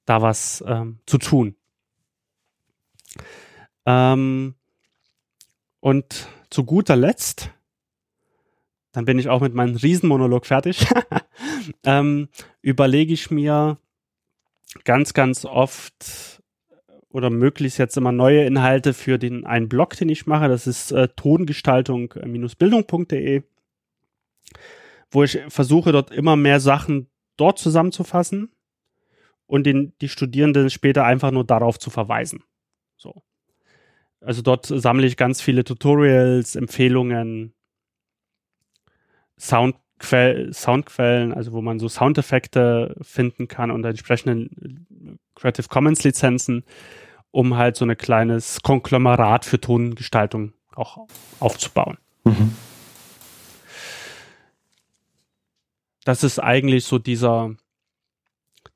da was ähm, zu tun. Ähm, und zu guter Letzt, dann bin ich auch mit meinem Riesenmonolog fertig, <laughs> ähm, überlege ich mir ganz, ganz oft oder möglichst jetzt immer neue Inhalte für den einen Blog, den ich mache. Das ist äh, tongestaltung-bildung.de wo ich versuche, dort immer mehr Sachen dort zusammenzufassen und den, die Studierenden später einfach nur darauf zu verweisen. So. Also dort sammle ich ganz viele Tutorials, Empfehlungen, Soundquell Soundquellen, also wo man so Soundeffekte finden kann und entsprechenden Creative Commons Lizenzen, um halt so ein kleines Konglomerat für Tongestaltung auch aufzubauen. Mhm. Das ist eigentlich so dieser,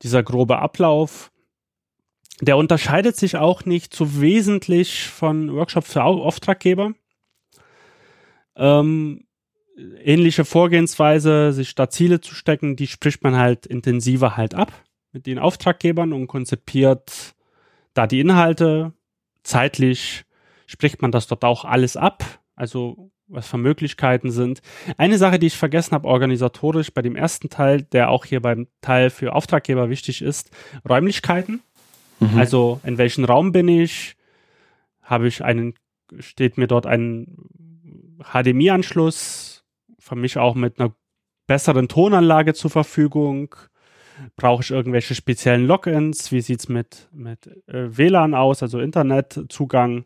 dieser grobe Ablauf. Der unterscheidet sich auch nicht so wesentlich von Workshops für Auftraggeber. Ähm, ähnliche Vorgehensweise, sich da Ziele zu stecken, die spricht man halt intensiver halt ab mit den Auftraggebern und konzipiert da die Inhalte. Zeitlich spricht man das dort auch alles ab. Also was für Möglichkeiten sind. Eine Sache, die ich vergessen habe, organisatorisch bei dem ersten Teil, der auch hier beim Teil für Auftraggeber wichtig ist, Räumlichkeiten. Mhm. Also in welchem Raum bin ich? Habe ich einen, steht mir dort ein HDMI-Anschluss, für mich auch mit einer besseren Tonanlage zur Verfügung. Brauche ich irgendwelche speziellen Logins? Wie sieht's mit, mit äh, WLAN aus, also Internetzugang?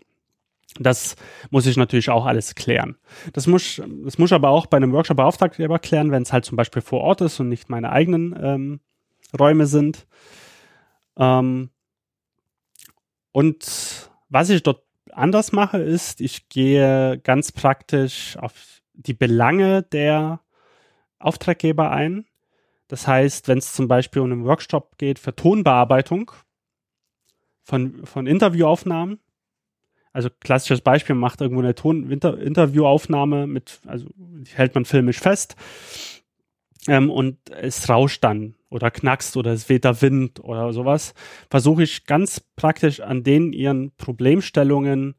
Das muss ich natürlich auch alles klären. Das muss, das muss aber auch bei einem Workshop-Beauftraggeber klären, wenn es halt zum Beispiel vor Ort ist und nicht meine eigenen ähm, Räume sind. Ähm, und was ich dort anders mache, ist, ich gehe ganz praktisch auf die Belange der Auftraggeber ein. Das heißt, wenn es zum Beispiel um einen Workshop geht für Tonbearbeitung von, von Interviewaufnahmen, also klassisches Beispiel, macht irgendwo eine Ton-Interviewaufnahme mit, also hält man filmisch fest ähm, und es rauscht dann oder knackst oder es weht der Wind oder sowas, versuche ich ganz praktisch an denen ihren Problemstellungen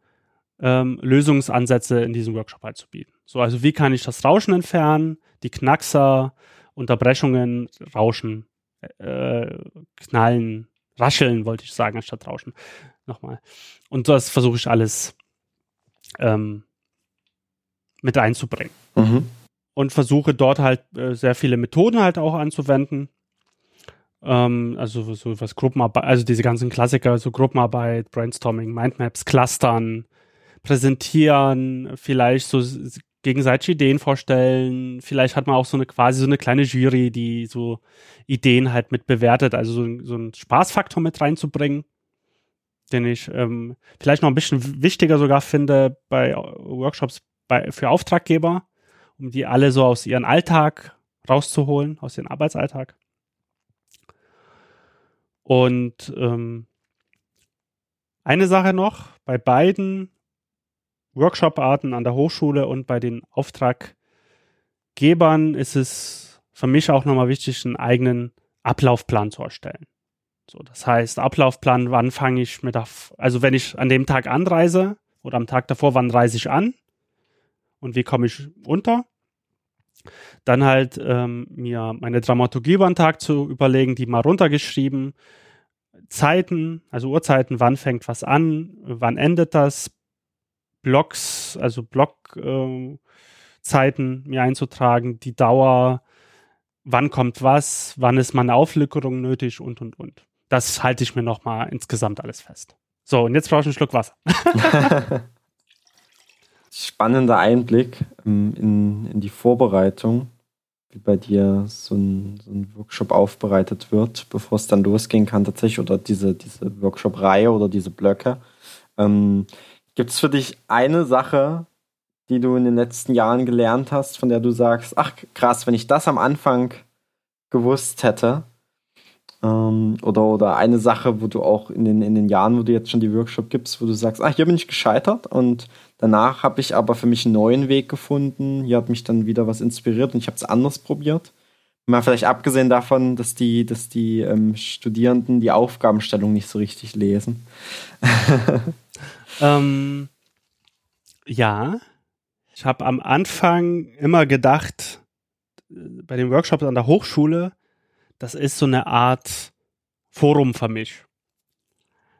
ähm, Lösungsansätze in diesem Workshop halt zu bieten. So, also wie kann ich das Rauschen entfernen, die Knackser, Unterbrechungen, Rauschen, äh, Knallen, Rascheln wollte ich sagen, anstatt Rauschen nochmal. Und das versuche ich alles ähm, mit einzubringen. Mhm. Und versuche dort halt äh, sehr viele Methoden halt auch anzuwenden. Ähm, also so was Gruppenarbeit, also diese ganzen Klassiker, so Gruppenarbeit, Brainstorming, Mindmaps, Clustern, präsentieren, vielleicht so gegenseitig Ideen vorstellen. Vielleicht hat man auch so eine quasi so eine kleine Jury, die so Ideen halt mit bewertet, also so, so einen Spaßfaktor mit reinzubringen den ich ähm, vielleicht noch ein bisschen wichtiger sogar finde bei Workshops bei, für Auftraggeber, um die alle so aus ihrem Alltag rauszuholen, aus ihrem Arbeitsalltag. Und ähm, eine Sache noch, bei beiden Workshop-Arten an der Hochschule und bei den Auftraggebern ist es für mich auch nochmal wichtig, einen eigenen Ablaufplan zu erstellen. So, das heißt, Ablaufplan, wann fange ich mit der, also wenn ich an dem Tag anreise oder am Tag davor, wann reise ich an und wie komme ich unter? Dann halt ähm, mir meine Dramaturgie über den Tag zu überlegen, die mal runtergeschrieben. Zeiten, also Uhrzeiten, wann fängt was an, wann endet das, Blocks, also Blockzeiten äh, mir einzutragen, die Dauer, wann kommt was, wann ist meine Auflückerung nötig und und und das halte ich mir nochmal insgesamt alles fest. So, und jetzt brauche ich einen Schluck Wasser. <laughs> <laughs> Spannender Einblick ähm, in, in die Vorbereitung, wie bei dir so ein, so ein Workshop aufbereitet wird, bevor es dann losgehen kann tatsächlich, oder diese, diese Workshop-Reihe oder diese Blöcke. Ähm, Gibt es für dich eine Sache, die du in den letzten Jahren gelernt hast, von der du sagst, ach krass, wenn ich das am Anfang gewusst hätte, ähm, oder, oder eine Sache, wo du auch in den, in den Jahren, wo du jetzt schon die Workshop gibst, wo du sagst, ah, hier bin ich gescheitert und danach habe ich aber für mich einen neuen Weg gefunden. Hier hat mich dann wieder was inspiriert und ich habe es anders probiert. Mal vielleicht abgesehen davon, dass die, dass die ähm, Studierenden die Aufgabenstellung nicht so richtig lesen. <laughs> ähm, ja, ich habe am Anfang immer gedacht, äh, bei den Workshops an der Hochschule, das ist so eine Art Forum für mich.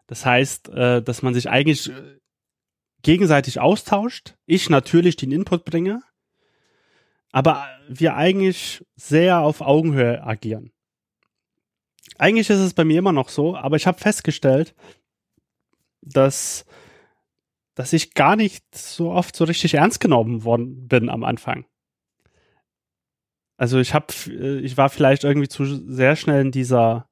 Das heißt, äh, dass man sich eigentlich äh, gegenseitig austauscht. Ich natürlich den Input bringe, aber wir eigentlich sehr auf Augenhöhe agieren. eigentlich ist es bei mir immer noch so, aber ich habe festgestellt, dass, dass ich gar nicht so oft so richtig ernst genommen worden bin am Anfang. Also ich habe, ich war vielleicht irgendwie zu sehr schnell in dieser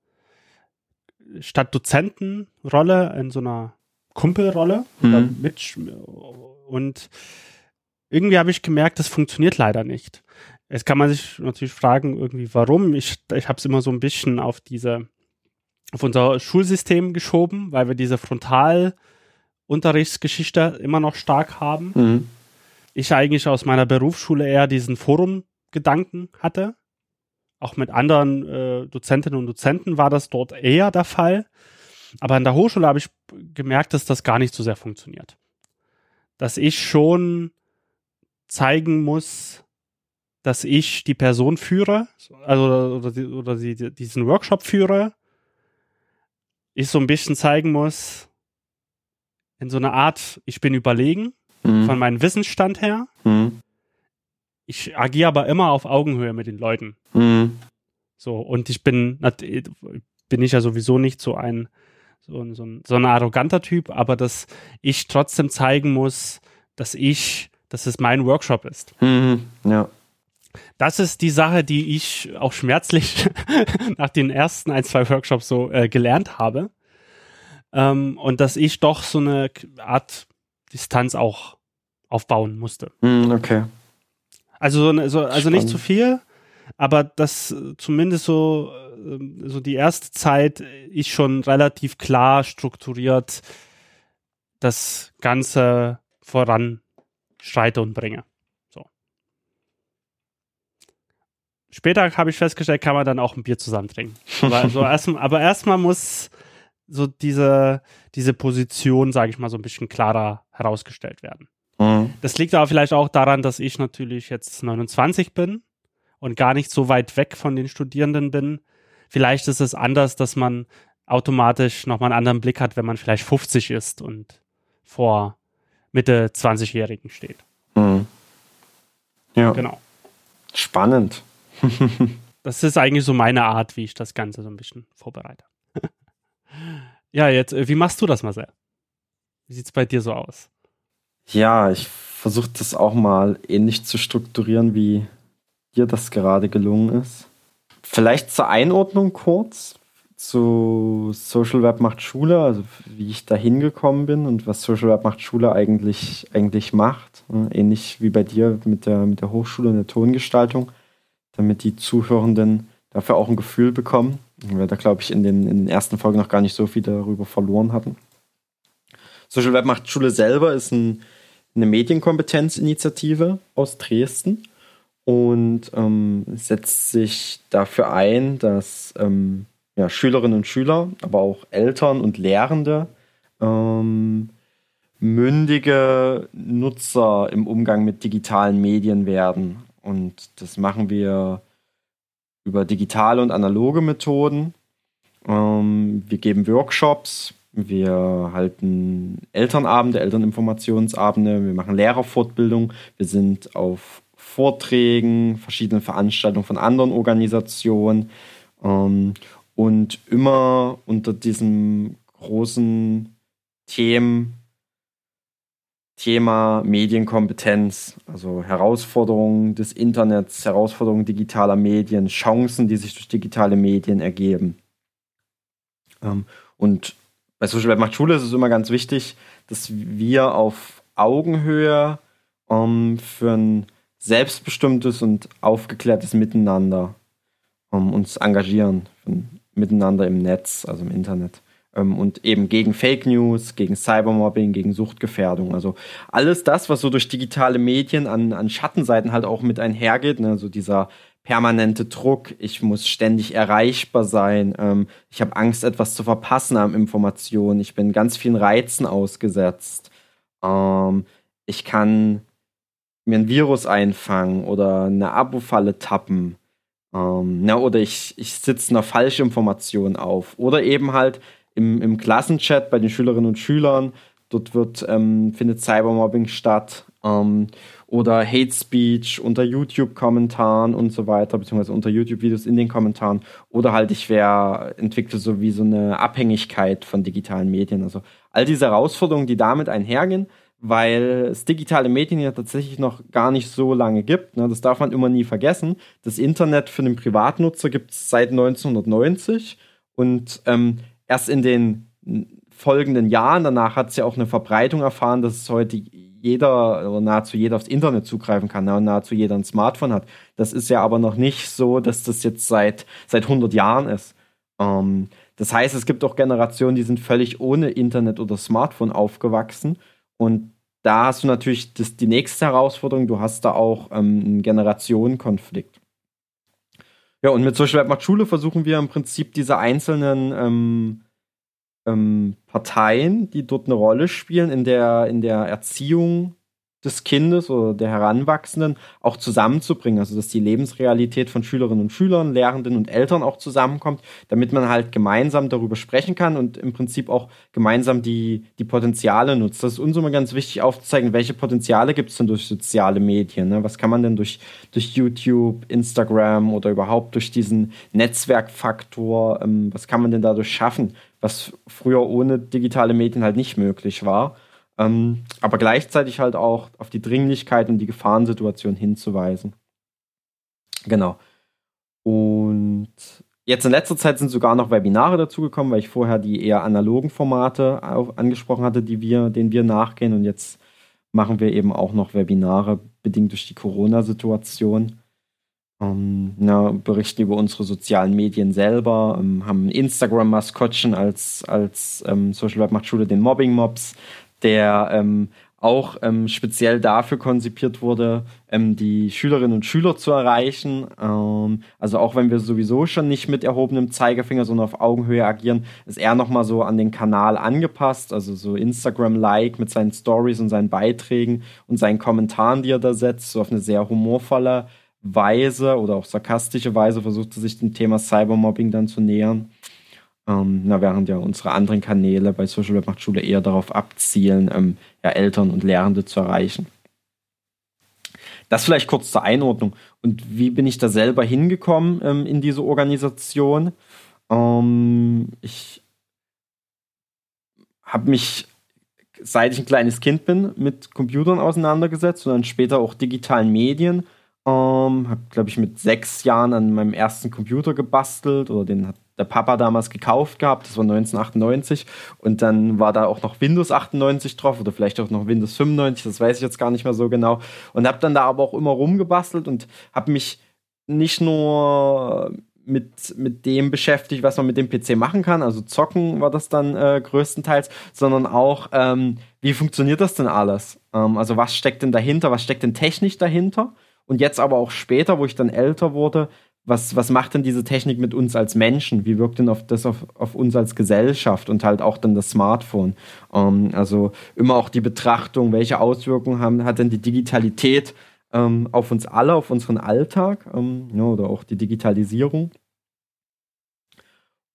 statt Dozentenrolle in so einer Kumpelrolle mhm. mit und irgendwie habe ich gemerkt, das funktioniert leider nicht. Jetzt kann man sich natürlich fragen, irgendwie warum. Ich, ich habe es immer so ein bisschen auf diese, auf unser Schulsystem geschoben, weil wir diese Frontalunterrichtsgeschichte immer noch stark haben. Mhm. Ich eigentlich aus meiner Berufsschule eher diesen Forum-Gedanken hatte. Auch mit anderen äh, Dozentinnen und Dozenten war das dort eher der Fall. Aber an der Hochschule habe ich gemerkt, dass das gar nicht so sehr funktioniert. Dass ich schon zeigen muss, dass ich die Person führe, also oder, oder die, diesen Workshop führe, ich so ein bisschen zeigen muss, in so einer Art, ich bin überlegen mhm. von meinem Wissensstand her. Mhm. Ich agiere aber immer auf Augenhöhe mit den Leuten. Mhm. So, und ich bin, bin ich ja sowieso nicht so ein, so, so, ein, so ein arroganter Typ, aber dass ich trotzdem zeigen muss, dass ich, dass es mein Workshop ist. Mhm. Ja das ist die Sache, die ich auch schmerzlich <laughs> nach den ersten ein, zwei Workshops so äh, gelernt habe. Ähm, und dass ich doch so eine Art Distanz auch aufbauen musste. Mm, okay. Also, so, eine, so also nicht zu viel, aber dass zumindest so, ähm, so die erste Zeit ich schon relativ klar strukturiert das Ganze voranschreite und bringe. Später habe ich festgestellt, kann man dann auch ein Bier zusammen trinken. Aber, <laughs> so erst, aber erstmal muss so diese, diese Position, sage ich mal, so ein bisschen klarer herausgestellt werden. Mhm. Das liegt aber vielleicht auch daran, dass ich natürlich jetzt 29 bin und gar nicht so weit weg von den Studierenden bin. Vielleicht ist es anders, dass man automatisch nochmal einen anderen Blick hat, wenn man vielleicht 50 ist und vor Mitte 20-Jährigen steht. Mhm. Ja. Genau. Spannend. <laughs> das ist eigentlich so meine Art, wie ich das Ganze so ein bisschen vorbereite. <laughs> ja, jetzt, äh, wie machst du das, Marcel? Wie sieht es bei dir so aus? Ja, ich versuche das auch mal ähnlich zu strukturieren, wie dir das gerade gelungen ist. Vielleicht zur Einordnung kurz zu Social Web macht Schule, also wie ich da hingekommen bin und was Social Web macht Schule eigentlich, eigentlich macht. Ähnlich wie bei dir mit der, mit der Hochschule und der Tongestaltung damit die Zuhörenden dafür auch ein Gefühl bekommen, weil da, glaube ich, in den, in den ersten Folgen noch gar nicht so viel darüber verloren hatten. Social Web macht Schule selber ist ein, eine Medienkompetenzinitiative aus Dresden und ähm, setzt sich dafür ein, dass ähm, ja, Schülerinnen und Schüler, aber auch Eltern und Lehrende ähm, mündige Nutzer im Umgang mit digitalen Medien werden. Und das machen wir über digitale und analoge Methoden. Ähm, wir geben Workshops, wir halten Elternabende, Elterninformationsabende, wir machen Lehrerfortbildung, wir sind auf Vorträgen, verschiedenen Veranstaltungen von anderen Organisationen. Ähm, und immer unter diesem großen Themen Thema Medienkompetenz, also Herausforderungen des Internets, Herausforderungen digitaler Medien, Chancen, die sich durch digitale Medien ergeben. Ähm, und bei Social Web macht Schule ist es immer ganz wichtig, dass wir auf Augenhöhe ähm, für ein selbstbestimmtes und aufgeklärtes Miteinander ähm, uns engagieren, miteinander im Netz, also im Internet. Ähm, und eben gegen Fake News, gegen Cybermobbing, gegen Suchtgefährdung. Also alles das, was so durch digitale Medien an, an Schattenseiten halt auch mit einhergeht, ne? also dieser permanente Druck, ich muss ständig erreichbar sein, ähm, ich habe Angst, etwas zu verpassen an Informationen, ich bin ganz vielen Reizen ausgesetzt, ähm, ich kann mir ein Virus einfangen oder eine Abo-Falle tappen. Ähm, na, oder ich, ich sitze einer Falschinformation auf. Oder eben halt, im, im Klassenchat bei den Schülerinnen und Schülern. Dort wird, ähm, findet Cybermobbing statt. Oder Hate Speech unter YouTube-Kommentaren und so weiter, beziehungsweise unter YouTube-Videos in den Kommentaren. Oder halt, ich wäre, entwickle so wie so eine Abhängigkeit von digitalen Medien. Also all diese Herausforderungen, die damit einhergehen, weil es digitale Medien ja tatsächlich noch gar nicht so lange gibt. Ne? Das darf man immer nie vergessen. Das Internet für den Privatnutzer gibt es seit 1990 und ähm, erst in den folgenden Jahren, danach hat es ja auch eine Verbreitung erfahren, dass es heute jeder oder nahezu jeder aufs Internet zugreifen kann und nahezu jeder ein Smartphone hat. Das ist ja aber noch nicht so, dass das jetzt seit, seit 100 Jahren ist. Ähm, das heißt, es gibt auch Generationen, die sind völlig ohne Internet oder Smartphone aufgewachsen und da hast du natürlich das, die nächste Herausforderung, du hast da auch ähm, einen Generationenkonflikt. Ja, und mit Social Web macht Schule versuchen wir im Prinzip diese einzelnen ähm, ähm, Parteien, die dort eine Rolle spielen in der, in der Erziehung des Kindes oder der Heranwachsenden auch zusammenzubringen, also dass die Lebensrealität von Schülerinnen und Schülern, Lehrenden und Eltern auch zusammenkommt, damit man halt gemeinsam darüber sprechen kann und im Prinzip auch gemeinsam die, die Potenziale nutzt. Das ist uns immer ganz wichtig aufzuzeigen, welche Potenziale gibt es denn durch soziale Medien, ne? was kann man denn durch, durch YouTube, Instagram oder überhaupt durch diesen Netzwerkfaktor, ähm, was kann man denn dadurch schaffen, was früher ohne digitale Medien halt nicht möglich war. Ähm, aber gleichzeitig halt auch auf die Dringlichkeit und die Gefahrensituation hinzuweisen. Genau. Und jetzt in letzter Zeit sind sogar noch Webinare dazugekommen, weil ich vorher die eher analogen Formate angesprochen hatte, die wir, denen wir nachgehen. Und jetzt machen wir eben auch noch Webinare, bedingt durch die Corona-Situation. Ähm, na, berichten über unsere sozialen Medien selber, ähm, haben Instagram-Maskottchen als, als ähm, Social Web macht Schule, den Mobbing-Mobs, der ähm, auch ähm, speziell dafür konzipiert wurde, ähm, die Schülerinnen und Schüler zu erreichen. Ähm, also auch wenn wir sowieso schon nicht mit erhobenem Zeigefinger, sondern auf Augenhöhe agieren, ist er nochmal so an den Kanal angepasst, also so Instagram-like mit seinen Stories und seinen Beiträgen und seinen Kommentaren, die er da setzt, so auf eine sehr humorvolle Weise oder auch sarkastische Weise versucht er sich dem Thema Cybermobbing dann zu nähern. Ähm, na, während ja unsere anderen Kanäle bei Social Web macht Schule eher darauf abzielen, ähm, ja, Eltern und Lehrende zu erreichen. Das vielleicht kurz zur Einordnung. Und wie bin ich da selber hingekommen ähm, in diese Organisation? Ähm, ich habe mich, seit ich ein kleines Kind bin, mit Computern auseinandergesetzt und dann später auch digitalen Medien. Ähm, habe, glaube ich, mit sechs Jahren an meinem ersten Computer gebastelt oder den hat der Papa damals gekauft gehabt, das war 1998 und dann war da auch noch Windows 98 drauf oder vielleicht auch noch Windows 95, das weiß ich jetzt gar nicht mehr so genau und habe dann da aber auch immer rumgebastelt und habe mich nicht nur mit, mit dem beschäftigt, was man mit dem PC machen kann, also zocken war das dann äh, größtenteils, sondern auch, ähm, wie funktioniert das denn alles? Ähm, also was steckt denn dahinter, was steckt denn technisch dahinter? Und jetzt aber auch später, wo ich dann älter wurde, was, was macht denn diese Technik mit uns als Menschen? Wie wirkt denn auf das auf, auf uns als Gesellschaft und halt auch dann das Smartphone? Ähm, also immer auch die Betrachtung, welche Auswirkungen haben, hat denn die Digitalität ähm, auf uns alle, auf unseren Alltag ähm, ja, oder auch die Digitalisierung.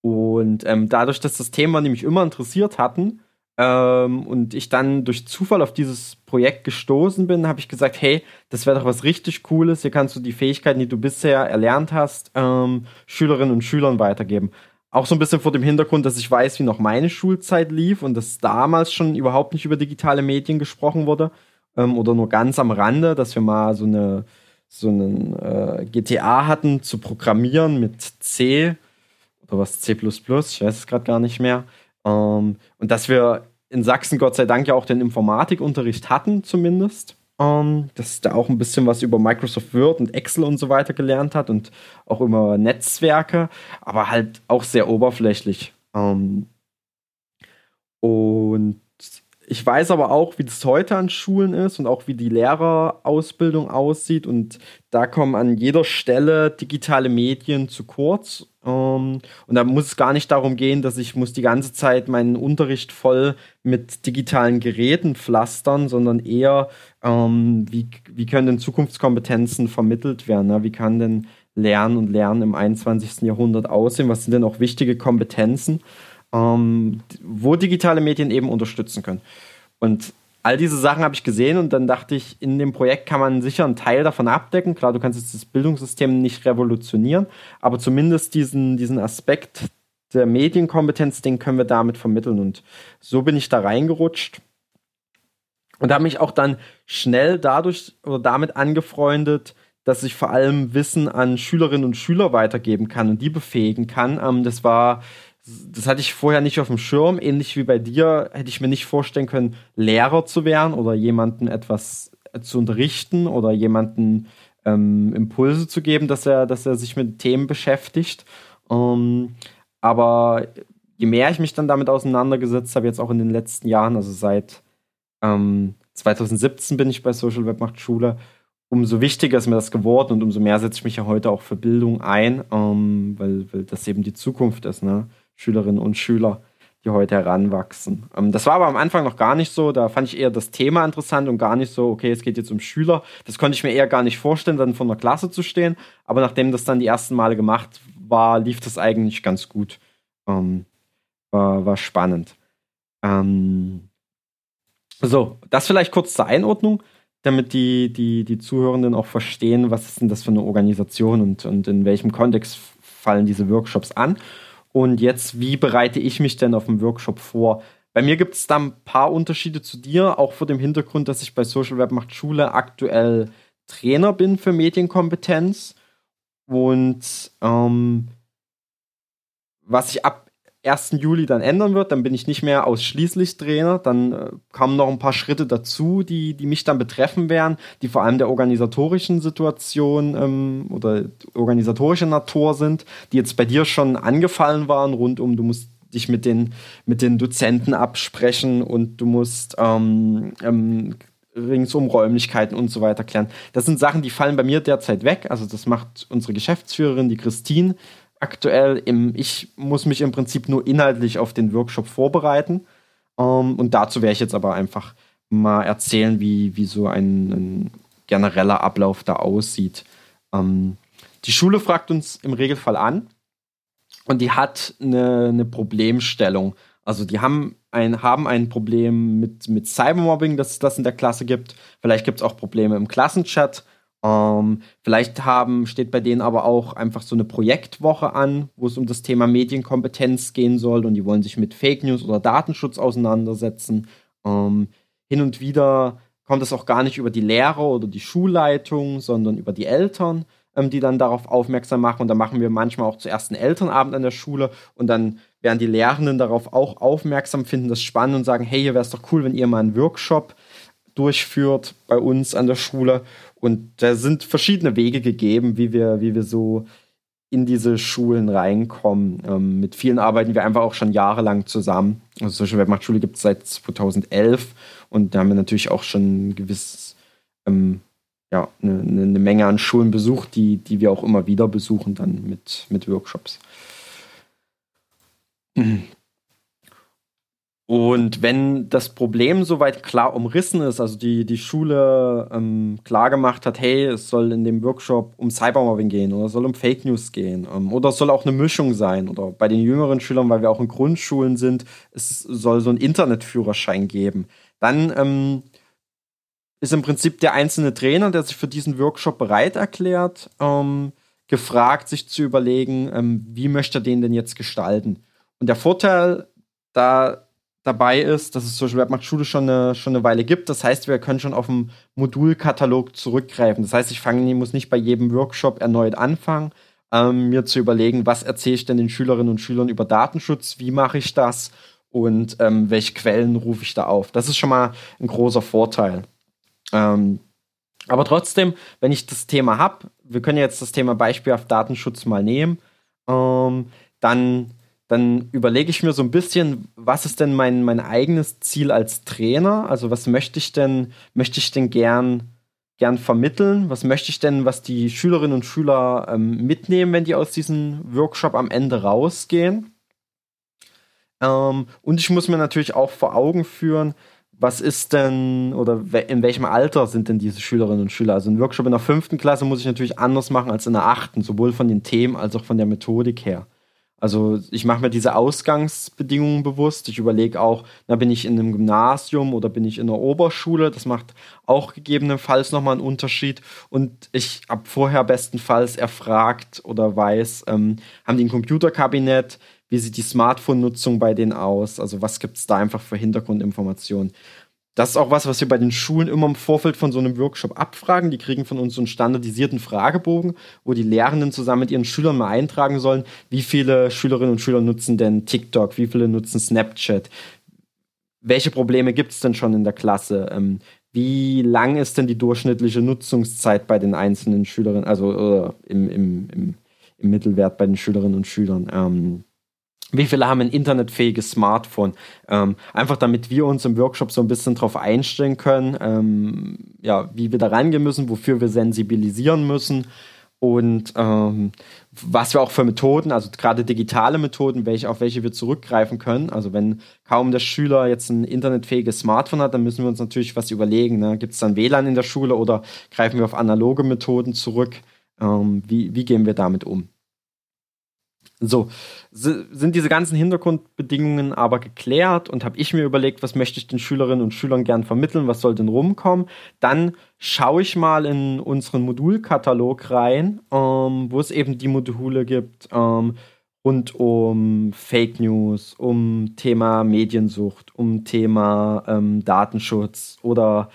Und ähm, dadurch, dass das Thema nämlich immer interessiert hatten, ähm, und ich dann durch Zufall auf dieses Projekt gestoßen bin, habe ich gesagt, hey, das wäre doch was richtig Cooles. Hier kannst du die Fähigkeiten, die du bisher erlernt hast, ähm, Schülerinnen und Schülern weitergeben. Auch so ein bisschen vor dem Hintergrund, dass ich weiß, wie noch meine Schulzeit lief und dass damals schon überhaupt nicht über digitale Medien gesprochen wurde ähm, oder nur ganz am Rande, dass wir mal so eine so einen äh, GTA hatten zu programmieren mit C oder was C++, ich weiß es gerade gar nicht mehr. Ähm, und dass wir in Sachsen Gott sei Dank ja auch den Informatikunterricht hatten, zumindest. Ähm, dass da auch ein bisschen was über Microsoft Word und Excel und so weiter gelernt hat und auch über Netzwerke, aber halt auch sehr oberflächlich. Ähm, und ich weiß aber auch, wie das heute an Schulen ist und auch wie die Lehrerausbildung aussieht. Und da kommen an jeder Stelle digitale Medien zu kurz. Ähm, und da muss es gar nicht darum gehen, dass ich muss die ganze Zeit meinen Unterricht voll mit digitalen Geräten pflastern, sondern eher, ähm, wie, wie können denn Zukunftskompetenzen vermittelt werden? Ne? Wie kann denn Lernen und Lernen im 21. Jahrhundert aussehen? Was sind denn auch wichtige Kompetenzen? ähm, wo digitale Medien eben unterstützen können. Und all diese Sachen habe ich gesehen und dann dachte ich, in dem Projekt kann man sicher einen Teil davon abdecken. Klar, du kannst jetzt das Bildungssystem nicht revolutionieren, aber zumindest diesen, diesen Aspekt der Medienkompetenz, den können wir damit vermitteln. Und so bin ich da reingerutscht und habe mich auch dann schnell dadurch oder damit angefreundet, dass ich vor allem Wissen an Schülerinnen und Schüler weitergeben kann und die befähigen kann. Ähm, das war das hatte ich vorher nicht auf dem Schirm. Ähnlich wie bei dir hätte ich mir nicht vorstellen können, Lehrer zu werden oder jemanden etwas zu unterrichten oder jemanden ähm, Impulse zu geben, dass er, dass er sich mit Themen beschäftigt. Ähm, aber je mehr ich mich dann damit auseinandergesetzt habe, jetzt auch in den letzten Jahren, also seit ähm, 2017 bin ich bei Social Web Macht Schule, umso wichtiger ist mir das geworden und umso mehr setze ich mich ja heute auch für Bildung ein, ähm, weil, weil das eben die Zukunft ist. Ne? Schülerinnen und Schüler, die heute heranwachsen. Ähm, das war aber am Anfang noch gar nicht so. Da fand ich eher das Thema interessant und gar nicht so, okay, es geht jetzt um Schüler. Das konnte ich mir eher gar nicht vorstellen, dann vor einer Klasse zu stehen. Aber nachdem das dann die ersten Male gemacht war, lief das eigentlich ganz gut. Ähm, war, war spannend. Ähm, so, das vielleicht kurz zur Einordnung, damit die, die, die Zuhörenden auch verstehen, was ist denn das für eine Organisation und, und in welchem Kontext fallen diese Workshops an. Und jetzt, wie bereite ich mich denn auf dem Workshop vor? Bei mir gibt es da ein paar Unterschiede zu dir, auch vor dem Hintergrund, dass ich bei Social Web Macht Schule aktuell Trainer bin für Medienkompetenz. Und ähm, was ich ab 1. Juli dann ändern wird. Dann bin ich nicht mehr ausschließlich Trainer. Dann äh, kamen noch ein paar Schritte dazu, die, die mich dann betreffen werden, die vor allem der organisatorischen Situation ähm, oder organisatorischer Natur sind, die jetzt bei dir schon angefallen waren, rund um, du musst dich mit den, mit den Dozenten absprechen und du musst ähm, ähm, ringsum Räumlichkeiten und so weiter klären. Das sind Sachen, die fallen bei mir derzeit weg. Also das macht unsere Geschäftsführerin, die Christine, aktuell im, ich muss mich im Prinzip nur inhaltlich auf den Workshop vorbereiten. Um, ähm, und dazu werde ich jetzt aber einfach mal erzählen, wie, wie so ein, ein genereller Ablauf da aussieht. Um, ähm, die Schule fragt uns im Regelfall an und die hat eine, eine Problemstellung. Also die haben ein, haben ein Problem mit, mit Cybermobbing, dass es das in der Klasse gibt. Vielleicht gibt es auch Probleme im Klassenchat. Ähm, vielleicht haben, steht bei denen aber auch einfach so eine Projektwoche an, wo es um das Thema Medienkompetenz gehen soll und die wollen sich mit Fake News oder Datenschutz auseinandersetzen. Ähm, hin und wieder kommt es auch gar nicht über die Lehrer oder die Schulleitung, sondern über die Eltern, ähm, die dann darauf aufmerksam machen. Und da machen wir manchmal auch zuerst einen Elternabend an der Schule und dann werden die Lehrenden darauf auch aufmerksam, finden das spannend und sagen, hey, hier wäre es doch cool, wenn ihr mal einen Workshop durchführt bei uns an der Schule und da sind verschiedene Wege gegeben, wie wir, wie wir so in diese Schulen reinkommen. Ähm, mit vielen arbeiten wir einfach auch schon jahrelang zusammen. Also Social Webmacht-Schule gibt es seit 2011 und da haben wir natürlich auch schon gewiss, ähm, ja, eine, eine, Menge an Schulen besucht, die, die wir auch immer wieder besuchen, dann mit, mit Workshops. Und wenn das Problem soweit klar umrissen ist, also die, die Schule ähm, klar gemacht hat, hey, es soll in dem Workshop um Cybermobbing gehen oder es soll um Fake News gehen ähm, oder es soll auch eine Mischung sein oder bei den jüngeren Schülern, weil wir auch in Grundschulen sind, es soll so einen Internetführerschein geben, dann ähm, ist im Prinzip der einzelne Trainer, der sich für diesen Workshop bereit erklärt, ähm, gefragt, sich zu überlegen, ähm, wie möchte er den denn jetzt gestalten. Und der Vorteil da dabei ist, dass es Social Web macht Schule schon eine, schon eine Weile gibt. Das heißt, wir können schon auf den Modulkatalog zurückgreifen. Das heißt, ich fange, muss nicht bei jedem Workshop erneut anfangen, ähm, mir zu überlegen, was erzähle ich denn den Schülerinnen und Schülern über Datenschutz, wie mache ich das und ähm, welche Quellen rufe ich da auf. Das ist schon mal ein großer Vorteil. Ähm, aber trotzdem, wenn ich das Thema habe, wir können jetzt das Thema beispielhaft Datenschutz mal nehmen, ähm, dann dann überlege ich mir so ein bisschen, was ist denn mein, mein eigenes Ziel als Trainer? Also was möchte ich denn, möchte ich denn gern, gern vermitteln? Was möchte ich denn, was die Schülerinnen und Schüler ähm, mitnehmen, wenn die aus diesem Workshop am Ende rausgehen? Ähm, und ich muss mir natürlich auch vor Augen führen, was ist denn oder in welchem Alter sind denn diese Schülerinnen und Schüler? Also ein Workshop in der fünften Klasse muss ich natürlich anders machen als in der achten, sowohl von den Themen als auch von der Methodik her. Also ich mache mir diese Ausgangsbedingungen bewusst. Ich überlege auch, na, bin ich in einem Gymnasium oder bin ich in einer Oberschule? Das macht auch gegebenenfalls nochmal einen Unterschied. Und ich habe vorher bestenfalls erfragt oder weiß, ähm, haben die ein Computerkabinett? Wie sieht die Smartphone-Nutzung bei denen aus? Also was gibt es da einfach für Hintergrundinformationen? Das ist auch was, was wir bei den Schulen immer im Vorfeld von so einem Workshop abfragen. Die kriegen von uns so einen standardisierten Fragebogen, wo die Lehrenden zusammen mit ihren Schülern mal eintragen sollen, wie viele Schülerinnen und Schüler nutzen denn TikTok, wie viele nutzen Snapchat, welche Probleme gibt es denn schon in der Klasse, ähm, wie lang ist denn die durchschnittliche Nutzungszeit bei den einzelnen Schülerinnen, also im, im, im, im, Mittelwert bei den Schülerinnen und Schülern. Ähm, wie viele haben ein internetfähiges Smartphone? Ähm, einfach damit wir uns im Workshop so ein bisschen darauf einstellen können, ähm, ja, wie wir da reingehen müssen, wofür wir sensibilisieren müssen und ähm, was wir auch für Methoden, also gerade digitale Methoden, welche, auf welche wir zurückgreifen können. Also wenn kaum der Schüler jetzt ein internetfähiges Smartphone hat, dann müssen wir uns natürlich was überlegen. Ne? Gibt es dann WLAN in der Schule oder greifen wir auf analoge Methoden zurück? Ähm, wie, wie gehen wir damit um? So, sind diese ganzen Hintergrundbedingungen aber geklärt und habe ich mir überlegt, was möchte ich den Schülerinnen und Schülern gern vermitteln, was soll denn rumkommen, dann schaue ich mal in unseren Modulkatalog rein, ähm, wo es eben die Module gibt ähm, rund um Fake News, um Thema Mediensucht, um Thema ähm, Datenschutz oder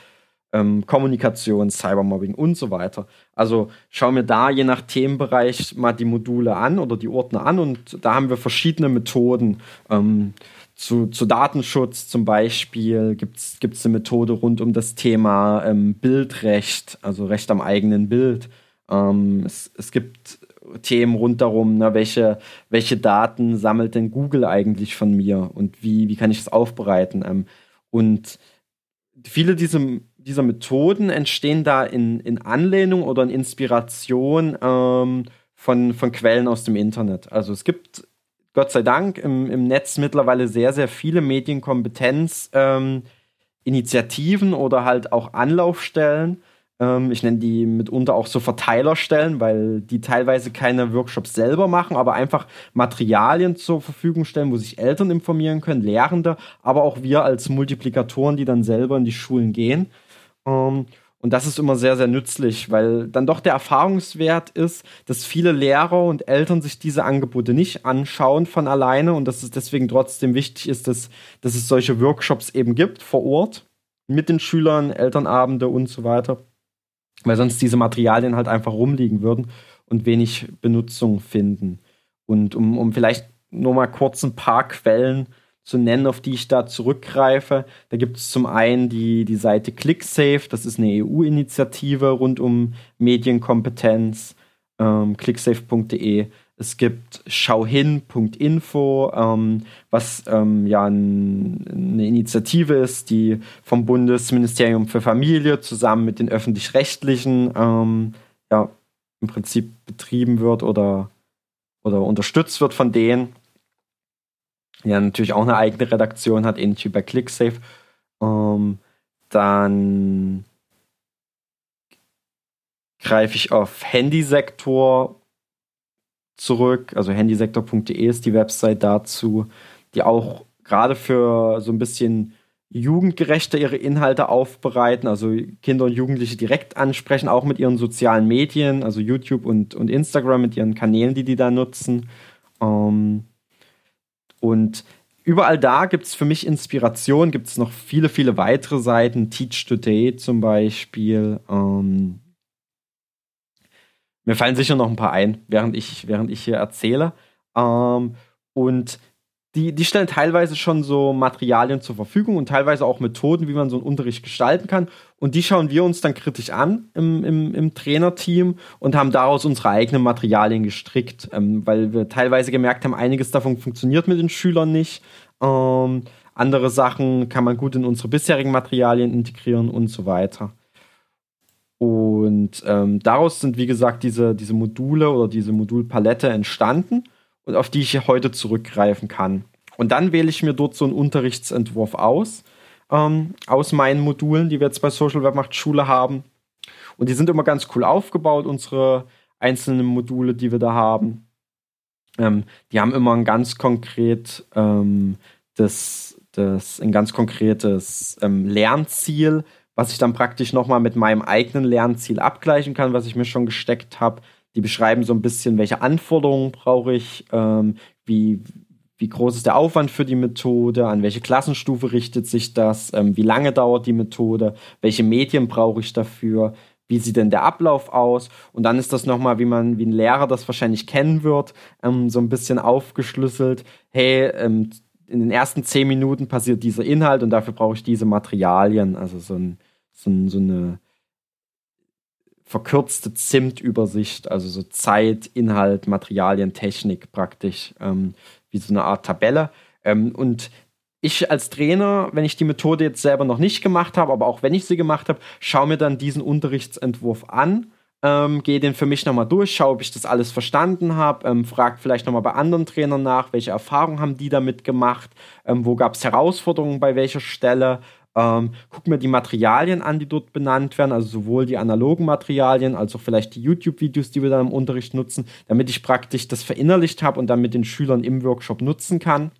ähm, Kommunikation, Cybermobbing und so weiter. Also schau mir da je nach Themenbereich mal die Module an oder die Ordner an und da haben wir verschiedene Methoden. Ähm, zu, zu, Datenschutz zum Beispiel gibt es eine Methode rund um das Thema ähm, Bildrecht, also Recht am eigenen Bild. Ähm, es, es, gibt Themen rund darum, na, welche, welche Daten sammelt denn Google eigentlich von mir und wie, wie kann ich das aufbereiten? Ähm, und viele dieser dieser Methoden entstehen da in, in Anlehnung oder in Inspiration ähm, von, von Quellen aus dem Internet. Also es gibt Gott sei Dank im, im Netz mittlerweile sehr, sehr viele Medienkompetenz-Initiativen ähm, oder halt auch Anlaufstellen, ähm, ich nenne die mitunter auch so Verteilerstellen, weil die teilweise keine Workshops selber machen, aber einfach Materialien zur Verfügung stellen, wo sich Eltern informieren können, Lehrende, aber auch wir als Multiplikatoren, die dann selber in die Schulen gehen. Ähm, und das ist immer sehr, sehr nützlich, weil dann doch der Erfahrungswert ist, dass viele Lehrer und Eltern sich diese Angebote nicht anschauen von alleine und dass es deswegen trotzdem wichtig ist, dass, dass es solche Workshops eben gibt vor Ort mit den Schülern, Elternabende und so weiter weil sonst diese Materialien halt einfach rumliegen würden und wenig Benutzung finden. Und um, um vielleicht nur mal kurz ein paar Quellen zu nennen, auf die ich da zurückgreife. Da gibt es zum einen die, die Seite ClickSafe, das ist eine EU-Initiative rund um Medienkompetenz, ähm, clicksafe.de. Es gibt schauhin.info, ähm, was ähm, ja ein, eine Initiative ist, die vom Bundesministerium für Familie zusammen mit den öffentlich-rechtlichen ähm, ja, im Prinzip betrieben wird oder, oder unterstützt wird von denen. Ja, natürlich auch eine eigene Redaktion hat, ähnlich wie bei ClickSafe. Ähm, dann greife ich auf Handysektor zurück. Also handysektor.de ist die Website dazu, die auch gerade für so ein bisschen jugendgerechter ihre Inhalte aufbereiten, also Kinder und Jugendliche direkt ansprechen, auch mit ihren sozialen Medien, also YouTube und, und Instagram, mit ihren Kanälen, die die da nutzen. Ähm, und überall da gibt es für mich Inspiration, gibt es noch viele, viele weitere Seiten, Teach Today zum Beispiel, ähm, mir fallen sicher noch ein paar ein, während ich, während ich hier erzähle. Ähm, und die, die stellen teilweise schon so Materialien zur Verfügung und teilweise auch Methoden, wie man so einen Unterricht gestalten kann. Und die schauen wir uns dann kritisch an im, im, im Trainerteam und haben daraus unsere eigenen Materialien gestrickt, ähm, weil wir teilweise gemerkt haben, einiges davon funktioniert mit den Schülern nicht. Ähm, andere Sachen kann man gut in unsere bisherigen Materialien integrieren und so weiter. Und ähm, daraus sind, wie gesagt, diese, diese Module oder diese Modulpalette entstanden und auf die ich heute zurückgreifen kann. Und dann wähle ich mir dort so einen Unterrichtsentwurf aus, ähm, aus meinen Modulen, die wir jetzt bei Social Webmacht Schule haben. Und die sind immer ganz cool aufgebaut, unsere einzelnen Module, die wir da haben. Ähm, die haben immer ein ganz konkret ähm, das, das, ein ganz konkretes ähm, Lernziel, was ich dann praktisch nochmal mit meinem eigenen Lernziel abgleichen kann, was ich mir schon gesteckt habe. Die beschreiben so ein bisschen, welche Anforderungen brauche ich, ähm, wie, wie groß ist der Aufwand für die Methode, an welche Klassenstufe richtet sich das, ähm, wie lange dauert die Methode, welche Medien brauche ich dafür, wie sieht denn der Ablauf aus? Und dann ist das nochmal, wie man, wie ein Lehrer das wahrscheinlich kennen wird, ähm, so ein bisschen aufgeschlüsselt. Hey, ähm, in den ersten zehn Minuten passiert dieser Inhalt und dafür brauche ich diese Materialien. Also so, ein, so, ein, so eine verkürzte ZIMT-Übersicht, also so Zeit, Inhalt, Materialien, Technik praktisch, ähm, wie so eine Art Tabelle. Ähm, und ich als Trainer, wenn ich die Methode jetzt selber noch nicht gemacht habe, aber auch wenn ich sie gemacht habe, schaue mir dann diesen Unterrichtsentwurf an, ähm, gehe den für mich nochmal durch, schaue, ob ich das alles verstanden habe, ähm, frage vielleicht nochmal bei anderen Trainern nach, welche Erfahrungen haben die damit gemacht, ähm, wo gab es Herausforderungen bei welcher Stelle, ähm, guck mir die Materialien an, die dort benannt werden, also sowohl die analogen Materialien als auch vielleicht die YouTube-Videos, die wir dann im Unterricht nutzen, damit ich praktisch das verinnerlicht habe und dann mit den Schülern im Workshop nutzen kann.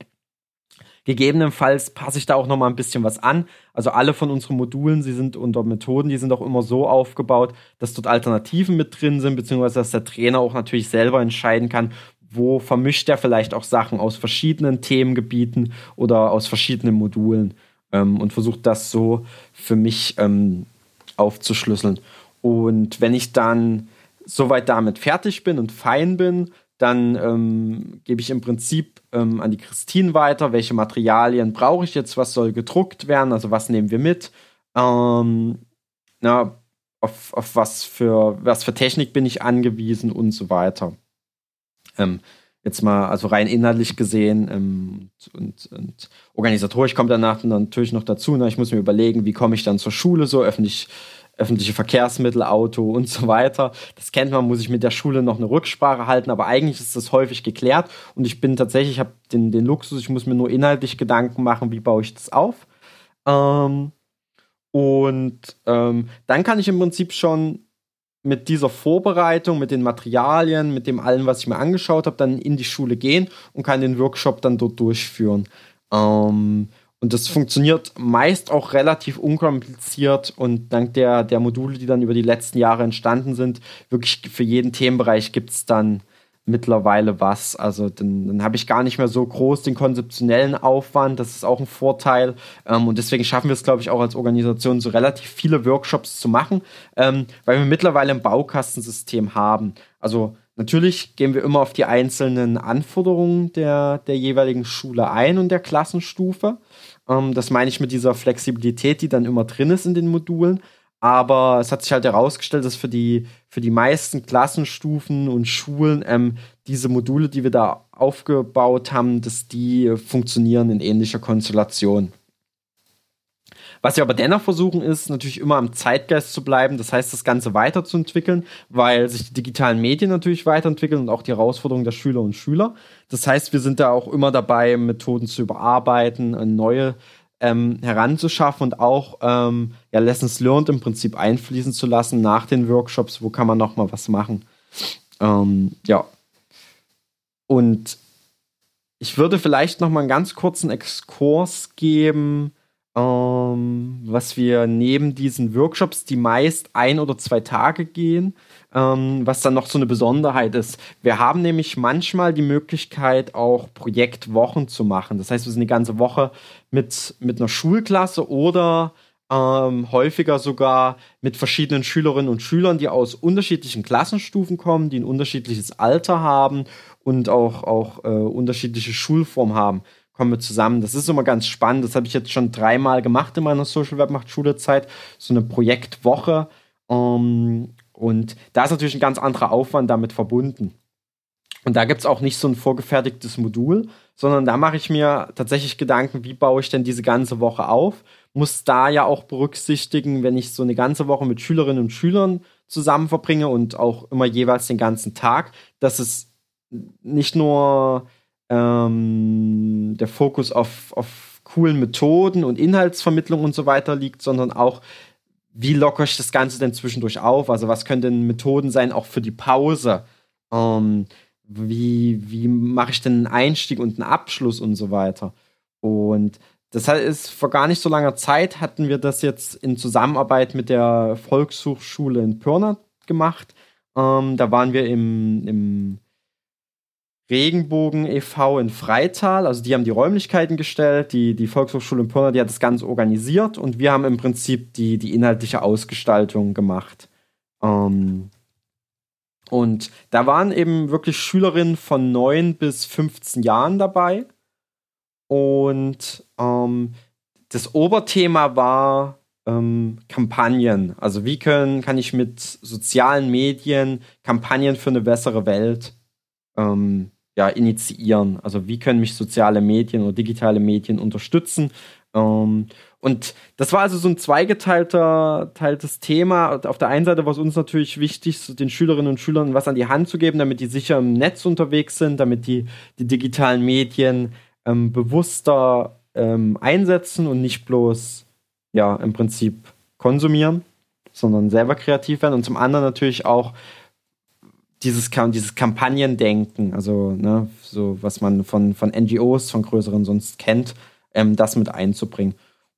Gegebenenfalls passe ich da auch noch mal ein bisschen was an. Also alle von unseren Modulen, sie sind unter Methoden, die sind auch immer so aufgebaut, dass dort Alternativen mit drin sind, beziehungsweise dass der Trainer auch natürlich selber entscheiden kann, wo vermischt er vielleicht auch Sachen aus verschiedenen Themengebieten oder aus verschiedenen Modulen ähm, und versucht das so für mich ähm, aufzuschlüsseln. Und wenn ich dann soweit damit fertig bin und fein bin, dann ähm, gebe ich im Prinzip ähm, an die Christine weiter, welche Materialien brauche ich jetzt, was soll gedruckt werden, also was nehmen wir mit, ähm, na, auf, auf was, für, was für Technik bin ich angewiesen und so weiter. Jetzt mal, also rein inhaltlich gesehen ähm, und, und organisatorisch kommt danach natürlich noch dazu. Na, ich muss mir überlegen, wie komme ich dann zur Schule so öffentlich öffentliche Verkehrsmittel, Auto und so weiter. Das kennt man, muss ich mit der Schule noch eine Rücksprache halten, aber eigentlich ist das häufig geklärt und ich bin tatsächlich, ich habe den, den Luxus, ich muss mir nur inhaltlich Gedanken machen, wie baue ich das auf. Ähm, und ähm, dann kann ich im Prinzip schon mit dieser Vorbereitung, mit den Materialien, mit dem allem, was ich mir angeschaut habe, dann in die Schule gehen und kann den Workshop dann dort durchführen. Ähm, und das funktioniert meist auch relativ unkompliziert und dank der, der Module, die dann über die letzten Jahre entstanden sind, wirklich für jeden Themenbereich gibt es dann mittlerweile was. Also dann, dann habe ich gar nicht mehr so groß den konzeptionellen Aufwand. Das ist auch ein Vorteil. Ähm, und deswegen schaffen wir es, glaube ich, auch als Organisation so relativ viele Workshops zu machen, ähm, weil wir mittlerweile ein Baukastensystem haben. Also Natürlich gehen wir immer auf die einzelnen Anforderungen der, der jeweiligen Schule ein und der Klassenstufe. Ähm, das meine ich mit dieser Flexibilität, die dann immer drin ist in den Modulen. Aber es hat sich halt herausgestellt, dass für die, für die meisten Klassenstufen und Schulen ähm, diese Module, die wir da aufgebaut haben, dass die funktionieren in ähnlicher Konstellation. Was wir aber dennoch versuchen, ist natürlich immer am Zeitgeist zu bleiben. Das heißt, das Ganze weiterzuentwickeln, weil sich die digitalen Medien natürlich weiterentwickeln und auch die Herausforderungen der Schüler und Schüler. Das heißt, wir sind da auch immer dabei, Methoden zu überarbeiten, neue ähm, heranzuschaffen und auch ähm, ja, Lessons Learned im Prinzip einfließen zu lassen nach den Workshops. Wo kann man noch mal was machen? Ähm, ja. Und ich würde vielleicht noch mal einen ganz kurzen Exkurs geben ähm, was wir neben diesen Workshops, die meist ein oder zwei Tage gehen, ähm, was dann noch so eine Besonderheit ist. Wir haben nämlich manchmal die Möglichkeit, auch Projektwochen zu machen. Das heißt, wir sind eine ganze Woche mit, mit einer Schulklasse oder ähm, häufiger sogar mit verschiedenen Schülerinnen und Schülern, die aus unterschiedlichen Klassenstufen kommen, die ein unterschiedliches Alter haben und auch, auch äh, unterschiedliche Schulformen haben kommen wir zusammen. Das ist immer ganz spannend. Das habe ich jetzt schon dreimal gemacht in meiner Social Webmacht Schulezeit. So eine Projektwoche. Ähm, und da ist natürlich ein ganz anderer Aufwand damit verbunden. Und da gibt es auch nicht so ein vorgefertigtes Modul, sondern da mache ich mir tatsächlich Gedanken, wie baue ich denn diese ganze Woche auf. Muss da ja auch berücksichtigen, wenn ich so eine ganze Woche mit Schülerinnen und Schülern zusammen verbringe und auch immer jeweils den ganzen Tag, dass es nicht nur ähm, der Fokus auf, auf coolen Methoden und Inhaltsvermittlung und so weiter liegt, sondern auch, wie locker ich das Ganze denn zwischendurch auf? Also was können denn Methoden sein, auch für die Pause? Ähm, wie, wie mache ich denn einen Einstieg und einen Abschluss und so weiter. Und das ist vor gar nicht so langer Zeit hatten wir das jetzt in Zusammenarbeit mit der Volkshochschule in Pirna gemacht. Ähm, da waren wir im, im Regenbogen e.V. in Freital. Also die haben die Räumlichkeiten gestellt, die, die Volkshochschule in Pirna, die hat das Ganze organisiert und wir haben im Prinzip die, die inhaltliche Ausgestaltung gemacht. Ähm, und da waren eben wirklich Schülerinnen von 9 bis 15 Jahren dabei. Und ähm, das Oberthema war ähm, Kampagnen. Also wie können, kann ich mit sozialen Medien Kampagnen für eine bessere Welt ähm, ja, initiieren? Also wie können mich soziale Medien oder digitale Medien unterstützen? Ähm, und das war also so ein zweigeteilter teiltes Thema. Auf der einen Seite war es uns natürlich wichtig, den Schülerinnen und Schülern was an die Hand zu geben, damit die sicher im Netz unterwegs sind, damit die die digitalen Medien ähm, bewusster ähm, einsetzen und nicht bloß ja im Prinzip konsumieren, sondern selber kreativ werden. Und zum anderen natürlich auch dieses, dieses Kampagnendenken, also ne, so was man von, von NGOs, von größeren sonst kennt, ähm, das mit einzubringen.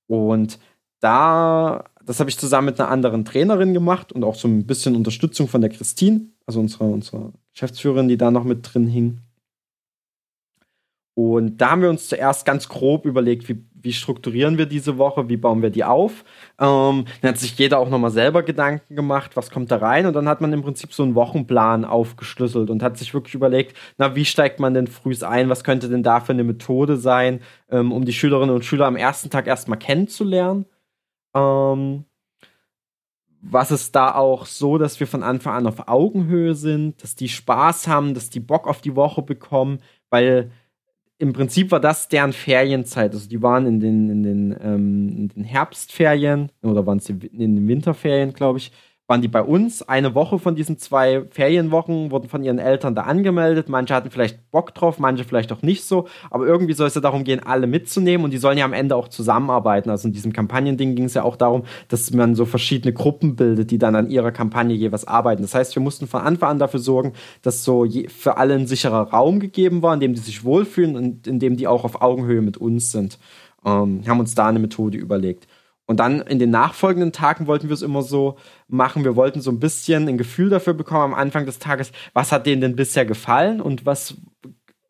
Und da, das habe ich zusammen mit einer anderen Trainerin gemacht und auch so ein bisschen Unterstützung von der Christine, also unserer, unserer Geschäftsführerin, die da noch mit drin hing. Und da haben wir uns zuerst ganz grob überlegt, wie, wie strukturieren wir diese Woche, wie bauen wir die auf. Ähm, dann hat sich jeder auch nochmal selber Gedanken gemacht, was kommt da rein. Und dann hat man im Prinzip so einen Wochenplan aufgeschlüsselt und hat sich wirklich überlegt, na, wie steigt man denn früh ein, was könnte denn da für eine Methode sein, ähm, um die Schülerinnen und Schüler am ersten Tag erstmal kennenzulernen. Ähm, was ist da auch so, dass wir von Anfang an auf Augenhöhe sind, dass die Spaß haben, dass die Bock auf die Woche bekommen, weil im Prinzip war das deren Ferienzeit. Also die waren in den, in den, ähm, in den Herbstferien oder waren es in den Winterferien, glaube ich, waren die bei uns. Eine Woche von diesen zwei Ferienwochen wurden von ihren Eltern da angemeldet. Manche hatten vielleicht Bock drauf, manche vielleicht auch nicht so. Aber irgendwie soll es ja darum gehen, alle mitzunehmen und die sollen ja am Ende auch zusammenarbeiten. Also in diesem Kampagnending ging es ja auch darum, dass man so verschiedene Gruppen bildet, die dann an ihrer Kampagne jeweils arbeiten. Das heißt, wir mussten von Anfang an dafür sorgen, dass so für alle ein sicherer Raum gegeben war, in dem die sich wohlfühlen und in dem die auch auf Augenhöhe mit uns sind. Ähm, haben uns da eine Methode überlegt. Und dann in den nachfolgenden Tagen wollten wir es immer so machen. Wir wollten so ein bisschen ein Gefühl dafür bekommen am Anfang des Tages, was hat denen denn bisher gefallen und was,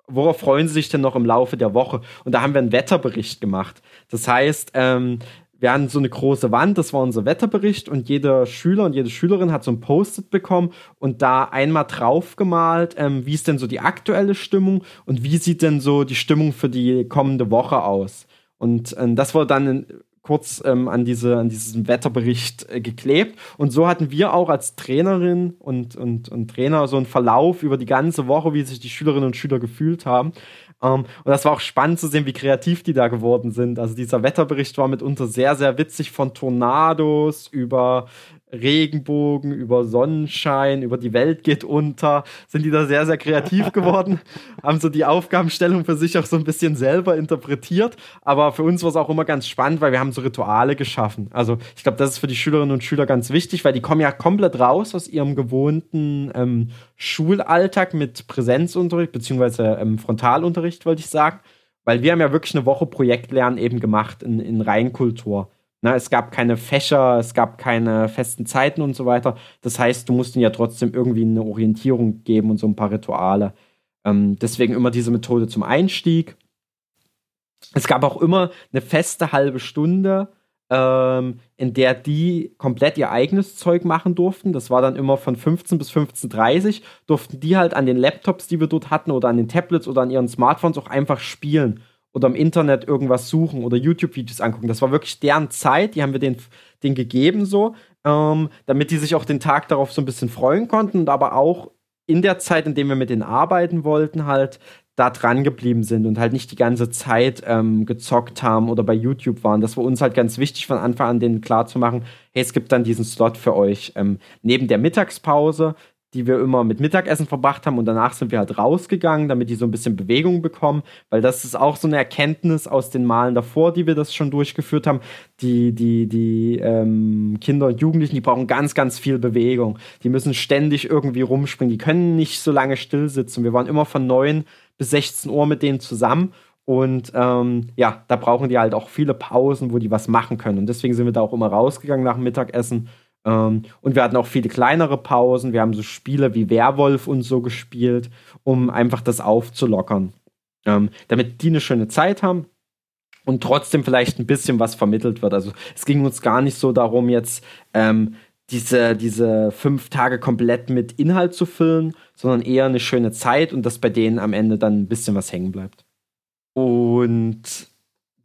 worauf freuen sie sich denn noch im Laufe der Woche? Und da haben wir einen Wetterbericht gemacht. Das heißt, ähm, wir hatten so eine große Wand, das war unser Wetterbericht und jeder Schüler und jede Schülerin hat so ein Post-it bekommen und da einmal draufgemalt, ähm, wie ist denn so die aktuelle Stimmung und wie sieht denn so die Stimmung für die kommende Woche aus. Und ähm, das wurde dann kurz ähm, an, diese, an diesen Wetterbericht äh, geklebt. Und so hatten wir auch als Trainerin und, und, und Trainer so einen Verlauf über die ganze Woche, wie sich die Schülerinnen und Schüler gefühlt haben. Um, ähm, und das war auch spannend zu sehen, wie kreativ die da geworden sind. Also dieser Wetterbericht war mitunter sehr, sehr witzig von Tornados über Regenbogen, über Sonnenschein, über die Welt geht unter, sind die da sehr, sehr kreativ geworden, <laughs> haben so die Aufgabenstellung für sich auch so ein bisschen selber interpretiert. Aber für uns war es auch immer ganz spannend, weil wir haben so Rituale geschaffen. Also ich glaube, das ist für die Schülerinnen und Schüler ganz wichtig, weil die kommen ja komplett raus aus ihrem gewohnten ähm, Schulalltag mit Präsenzunterricht, beziehungsweise ähm, Frontalunterricht, wollte ich sagen. Weil wir haben ja wirklich eine Woche Projektlernen eben gemacht in, in Reinkultur. Na, es gab keine Fächer, es gab keine festen Zeiten und so weiter. Das heißt, du musst ihnen ja trotzdem irgendwie eine Orientierung geben und so ein paar Rituale. Ähm, deswegen immer diese Methode zum Einstieg. Es gab auch immer eine feste halbe Stunde, ähm, in der die komplett ihr eigenes Zeug machen durften. Das war dann immer von 15 bis 15.30 durften die halt an den Laptops, die wir dort hatten, oder an den Tablets oder an ihren Smartphones auch einfach spielen oder im Internet irgendwas suchen oder YouTube-Videos angucken. Das war wirklich deren Zeit, die haben wir denen, denen gegeben so, ähm, damit die sich auch den Tag darauf so ein bisschen freuen konnten und aber auch in der Zeit, in der wir mit denen arbeiten wollten, halt da dran geblieben sind und halt nicht die ganze Zeit ähm, gezockt haben oder bei YouTube waren. Das war uns halt ganz wichtig von Anfang an, denen klar zu machen, hey, es gibt dann diesen Slot für euch ähm, neben der Mittagspause, die wir immer mit Mittagessen verbracht haben und danach sind wir halt rausgegangen, damit die so ein bisschen Bewegung bekommen, weil das ist auch so eine Erkenntnis aus den Malen davor, die wir das schon durchgeführt haben. Die, die, die ähm, Kinder und Jugendlichen, die brauchen ganz, ganz viel Bewegung. Die müssen ständig irgendwie rumspringen, die können nicht so lange still sitzen. Wir waren immer von 9 bis 16 Uhr mit denen zusammen und ähm, ja, da brauchen die halt auch viele Pausen, wo die was machen können. Und deswegen sind wir da auch immer rausgegangen nach dem Mittagessen ähm, und wir hatten auch viele kleinere Pausen. Wir haben so Spiele wie Werwolf und so gespielt, um einfach das aufzulockern. Ähm, damit die eine schöne Zeit haben und trotzdem vielleicht ein bisschen was vermittelt wird. Also es ging uns gar nicht so darum, jetzt ähm, diese, diese fünf Tage komplett mit Inhalt zu füllen, sondern eher eine schöne Zeit und dass bei denen am Ende dann ein bisschen was hängen bleibt. Und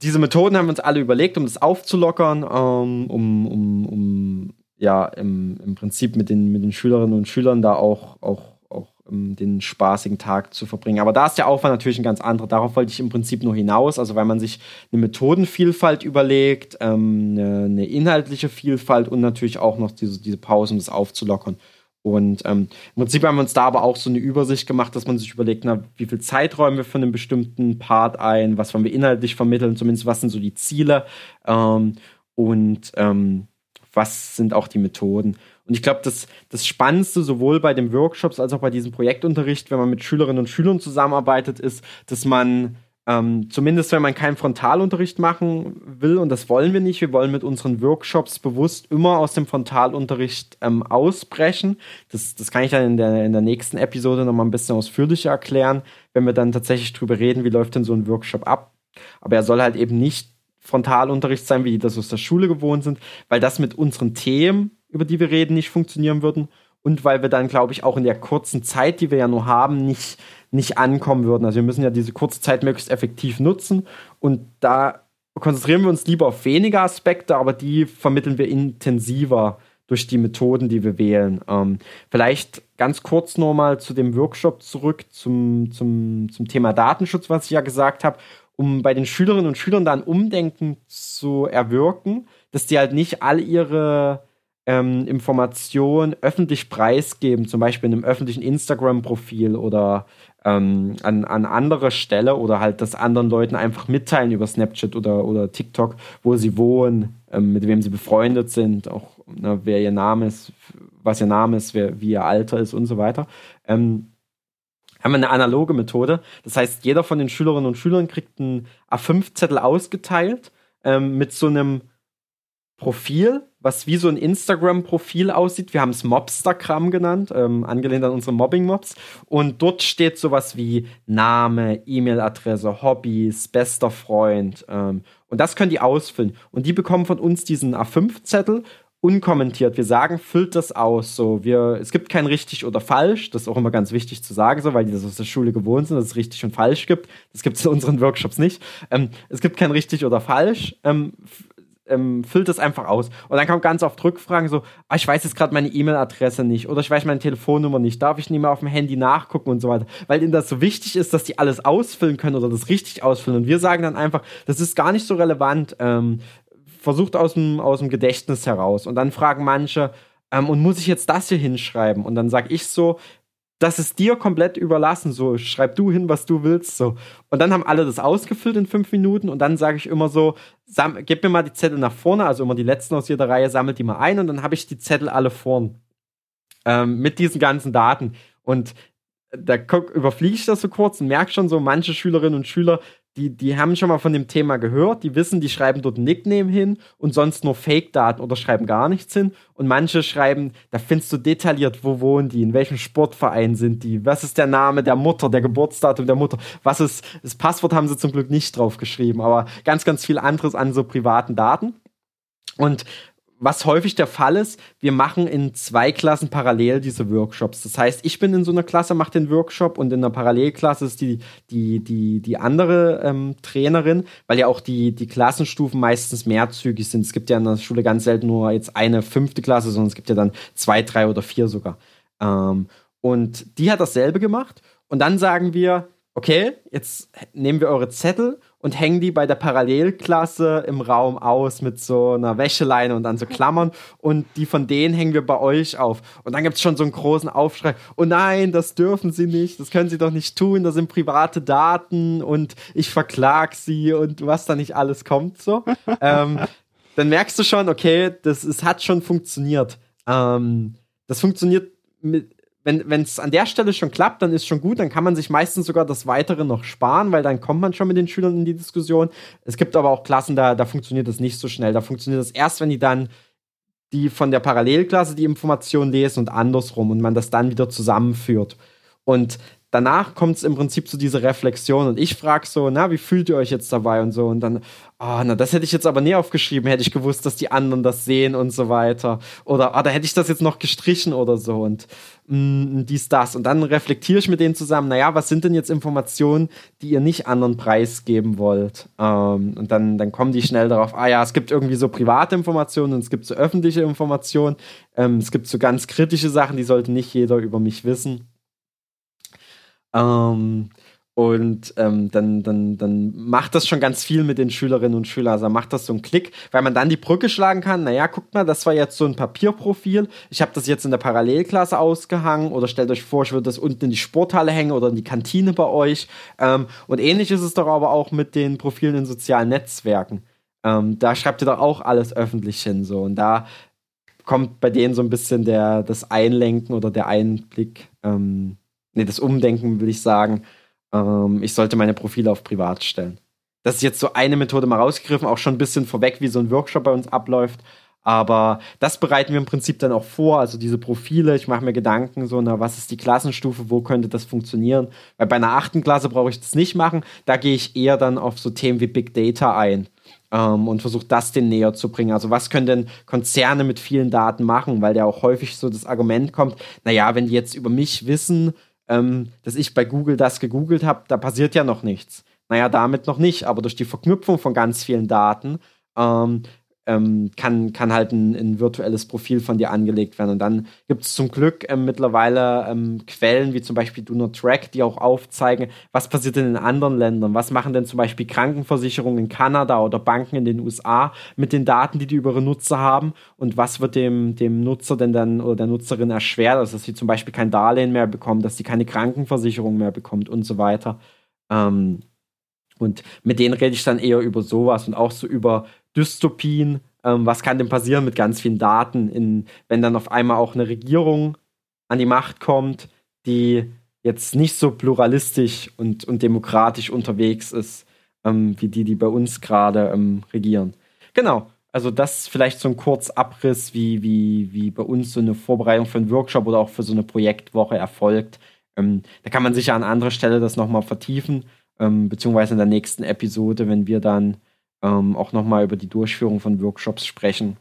diese Methoden haben wir uns alle überlegt, um das aufzulockern, ähm, um, um, um ja im, im Prinzip mit den, mit den Schülerinnen und Schülern da auch, auch, auch um, den spaßigen Tag zu verbringen. Aber da ist der Aufwand natürlich ein ganz anderer. Darauf wollte ich im Prinzip nur hinaus. Also weil man sich eine Methodenvielfalt überlegt, ähm, eine, eine, inhaltliche Vielfalt und natürlich auch noch diese, diese Pause, um das aufzulockern. Und ähm, im Prinzip haben wir uns da aber auch so eine Übersicht gemacht, dass man sich überlegt, na, wie viel Zeit räumen wir für einen bestimmten Part ein, was wollen wir inhaltlich vermitteln, zumindest was sind so die Ziele. Ähm, und ähm, was sind auch die Methoden. Und ich glaube, das, das Spannendste sowohl bei den Workshops als auch bei diesem Projektunterricht, wenn man mit Schülerinnen und Schülern zusammenarbeitet, ist, dass man ähm, zumindest wenn man keinen Frontalunterricht machen will, und das wollen wir nicht, wir wollen mit unseren Workshops bewusst immer aus dem Frontalunterricht ähm, ausbrechen. Das, das kann ich dann in der, in der nächsten Episode nochmal ein bisschen ausführlicher erklären, wenn wir dann tatsächlich drüber reden, wie läuft denn so ein Workshop ab. Aber er soll halt eben nicht Frontalunterricht sein, wie die das aus der Schule gewohnt sind, weil das mit unseren Themen, über die wir reden, nicht funktionieren würden und weil wir dann, glaube ich, auch in der kurzen Zeit, die wir ja nur haben, nicht, nicht ankommen würden. Also wir müssen ja diese kurze Zeit möglichst effektiv nutzen und da konzentrieren wir uns lieber auf weniger Aspekte, aber die vermitteln wir intensiver durch die Methoden, die wir wählen. Ähm, vielleicht ganz kurz nochmal zu dem Workshop zurück, zum, zum, zum Thema Datenschutz, was ich ja gesagt habe um bei den Schülerinnen und Schülern da ein Umdenken zu erwirken, dass die halt nicht all ihre ähm, Informationen öffentlich preisgeben, zum Beispiel in einem öffentlichen Instagram-Profil oder ähm, an, an anderer Stelle oder halt das anderen Leuten einfach mitteilen über Snapchat oder, oder TikTok, wo sie wohnen, ähm, mit wem sie befreundet sind, auch ne, wer ihr Name ist, was ihr Name ist, wer, wie ihr Alter ist und so weiter. Ähm, haben wir eine analoge Methode. Das heißt, jeder von den Schülerinnen und Schülern kriegt einen A5-Zettel ausgeteilt ähm, mit so einem Profil, was wie so ein Instagram-Profil aussieht. Wir haben es Mobstagram genannt, ähm, angelehnt an unsere Mobbing-Mobs. Und dort steht sowas wie Name, E-Mail-Adresse, Hobbys, bester Freund. Ähm, und das können die ausfüllen. Und die bekommen von uns diesen A5-Zettel unkommentiert. Wir sagen, füllt das aus. So, wir, es gibt kein richtig oder falsch. Das ist auch immer ganz wichtig zu sagen, so, weil die das aus der Schule gewohnt sind, dass es richtig und falsch gibt. Das gibt es in unseren Workshops nicht. Ähm, es gibt kein richtig oder falsch. Ähm, ähm, füllt das einfach aus. Und dann kommt ganz oft Rückfragen so, ah, ich weiß jetzt gerade meine E-Mail-Adresse nicht oder ich weiß meine Telefonnummer nicht, darf ich nicht mehr auf dem Handy nachgucken und so weiter. Weil ihnen das so wichtig ist, dass die alles ausfüllen können oder das richtig ausfüllen. Und wir sagen dann einfach, das ist gar nicht so relevant. Ähm, versucht aus dem, aus dem Gedächtnis heraus. Und dann fragen manche, ähm, und muss ich jetzt das hier hinschreiben? Und dann sage ich so, das ist dir komplett überlassen. So, schreib du hin, was du willst. So. Und dann haben alle das ausgefüllt in fünf Minuten und dann sage ich immer so, gib mir mal die Zettel nach vorne, also immer die letzten aus jeder Reihe, sammelt die mal ein und dann habe ich die Zettel alle vorn. Ähm, mit diesen ganzen Daten. Und da überfliege ich das so kurz und merke schon so, manche Schülerinnen und Schüler die, die haben schon mal von dem Thema gehört, die wissen, die schreiben dort ein Nickname hin und sonst nur Fake-Daten oder schreiben gar nichts hin. Und manche schreiben, da findest du detailliert, wo wohnen die, in welchem Sportverein sind die, was ist der Name der Mutter, der Geburtsdatum der Mutter, was ist, das Passwort haben sie zum Glück nicht drauf geschrieben, aber ganz, ganz viel anderes an so privaten Daten. Und was häufig der Fall ist, wir machen in zwei Klassen parallel diese Workshops. Das heißt, ich bin in so einer Klasse, mache den Workshop und in der Parallelklasse ist die, die, die, die andere ähm, Trainerin, weil ja auch die, die Klassenstufen meistens mehrzügig sind. Es gibt ja in der Schule ganz selten nur jetzt eine fünfte Klasse, sondern es gibt ja dann zwei, drei oder vier sogar. Ähm, und die hat dasselbe gemacht. Und dann sagen wir, okay, jetzt nehmen wir eure Zettel und hängen die bei der Parallelklasse im Raum aus mit so einer Wäscheleine und dann so Klammern und die von denen hängen wir bei euch auf. Und dann gibt es schon so einen großen Aufschrei, oh nein, das dürfen sie nicht, das können sie doch nicht tun, das sind private Daten und ich verklag sie und was da nicht alles kommt so. <laughs> ähm, dann merkst du schon, okay, das es hat schon funktioniert. Ähm, das funktioniert mit, wenn es an der Stelle schon klappt, dann ist schon gut, dann kann man sich meistens sogar das Weitere noch sparen, weil dann kommt man schon mit den Schülern in die Diskussion. Es gibt aber auch Klassen, da, da funktioniert das nicht so schnell. Da funktioniert das erst, wenn die dann die von der Parallelklasse die Information lesen und andersrum und man das dann wieder zusammenführt. Und danach kommt es im Prinzip zu dieser Reflexion und ich frage so, na, wie fühlt ihr euch jetzt dabei und so? Und dann, oh, na, das hätte ich jetzt aber nie aufgeschrieben, hätte ich gewusst, dass die anderen das sehen und so weiter. Oder, ah, da hätte ich das jetzt noch gestrichen oder so und mh, mm, dies, das. Und dann reflektiere ich mit denen zusammen, naja, was sind denn jetzt Informationen, die ihr nicht anderen preisgeben wollt? Ähm, und dann, dann kommen die schnell darauf, ah ja, es gibt irgendwie so private Informationen und es gibt so öffentliche Informationen, ähm, es gibt so ganz kritische Sachen, die sollte nicht jeder über mich wissen ähm, und ähm, dann, dann, dann macht das schon ganz viel mit den Schülerinnen und Schülern. Also macht das so einen Klick, weil man dann die Brücke schlagen kann. Naja, guckt mal, das war jetzt so ein Papierprofil. Ich habe das jetzt in der Parallelklasse ausgehangen oder stellt euch vor, ich würde das unten in die Sporthalle hängen oder in die Kantine bei euch. Ähm, und ähnlich ist es doch aber auch mit den Profilen in sozialen Netzwerken. Ähm, da schreibt ihr doch auch alles öffentlich hin. So. Und da kommt bei denen so ein bisschen der, das Einlenken oder der Einblick. Ähm, nee, das Umdenken will ich sagen, ähm, ich sollte meine Profile auf privat stellen. Das ist jetzt so eine Methode mal rausgegriffen, auch schon ein bisschen vorweg, wie so ein Workshop bei uns abläuft. Aber das bereiten wir im Prinzip dann auch vor, also diese Profile. Ich mache mir Gedanken, so, na, was ist die Klassenstufe, wo könnte das funktionieren? Weil bei einer achten Klasse brauche ich das nicht machen. Da gehe ich eher dann auf so Themen wie Big Data ein ähm, und versuche das den näher zu bringen. Also, was können denn Konzerne mit vielen Daten machen? Weil ja auch häufig so das Argument kommt, naja, wenn die jetzt über mich wissen, ähm, dass ich bei Google das gegoogelt habe, da passiert ja noch nichts. Naja, damit noch nicht, aber durch die Verknüpfung von ganz vielen Daten ähm, ähm, kann, kann halt ein, ein, virtuelles Profil von dir angelegt werden. Und dann gibt es zum Glück ähm, mittlerweile ähm, Quellen wie zum Beispiel Do Not Track, die auch aufzeigen, was passiert denn in anderen Ländern, was machen denn zum Beispiel Krankenversicherungen in Kanada oder Banken in den USA mit den Daten, die die über ihre Nutzer haben und was wird dem, dem Nutzer denn dann oder der Nutzerin erschwert, also dass sie zum Beispiel kein Darlehen mehr bekommt, dass sie keine Krankenversicherung mehr bekommt und so weiter. Ähm, und mit denen rede ich dann eher über sowas und auch so über Dystopien. Ähm, was kann denn passieren mit ganz vielen Daten, in, wenn dann auf einmal auch eine Regierung an die Macht kommt, die jetzt nicht so pluralistisch und, und demokratisch unterwegs ist, ähm, wie die, die bei uns gerade ähm, regieren. Genau. Also das vielleicht so ein Kurzabriss, wie, wie, wie bei uns so eine Vorbereitung für einen Workshop oder auch für so eine Projektwoche erfolgt. Ähm, da kann man sicher an anderer Stelle das nochmal vertiefen, ähm, beziehungsweise in der nächsten Episode, wenn wir dann ähm, auch nochmal über die Durchführung von Workshops sprechen.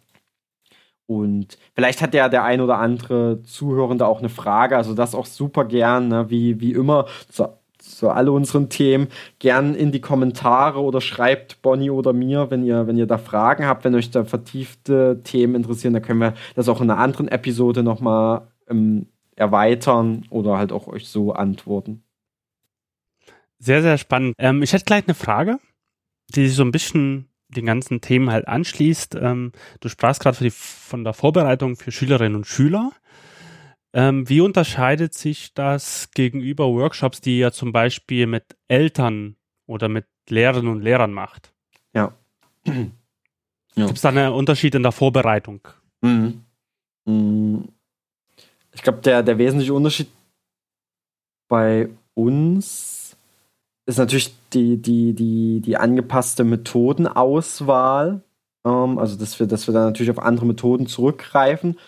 Und vielleicht hat ja der ein oder andere Zuhörende auch eine Frage, also das auch super gern, ne? wie, wie immer, zu, zu alle unseren Themen, gern in die Kommentare oder schreibt Bonnie oder mir, wenn ihr, wenn ihr da Fragen habt, wenn euch da vertiefte Themen interessieren, dann können wir das auch in einer anderen Episode nochmal ähm, erweitern oder halt auch euch so antworten. Sehr, sehr spannend. Ähm, ich hätte gleich eine Frage die sich so ein bisschen den ganzen Themen halt anschließt. Ähm, du sprachst gerade von der Vorbereitung für Schülerinnen und Schüler. Ähm, wie unterscheidet sich das gegenüber Workshops, die ihr zum Beispiel mit Eltern oder mit Lehrerinnen und Lehrern macht? Ja. <clears throat> ja. Gibt es da einen Unterschied in der Vorbereitung? Mhm. mhm. Ich glaube, der, der wesentliche Unterschied bei uns ist natürlich die, die, die, die angepasste Methodenauswahl. Ähm, also, dass wir, dass wir dann natürlich auf andere Methoden zurückgreifen.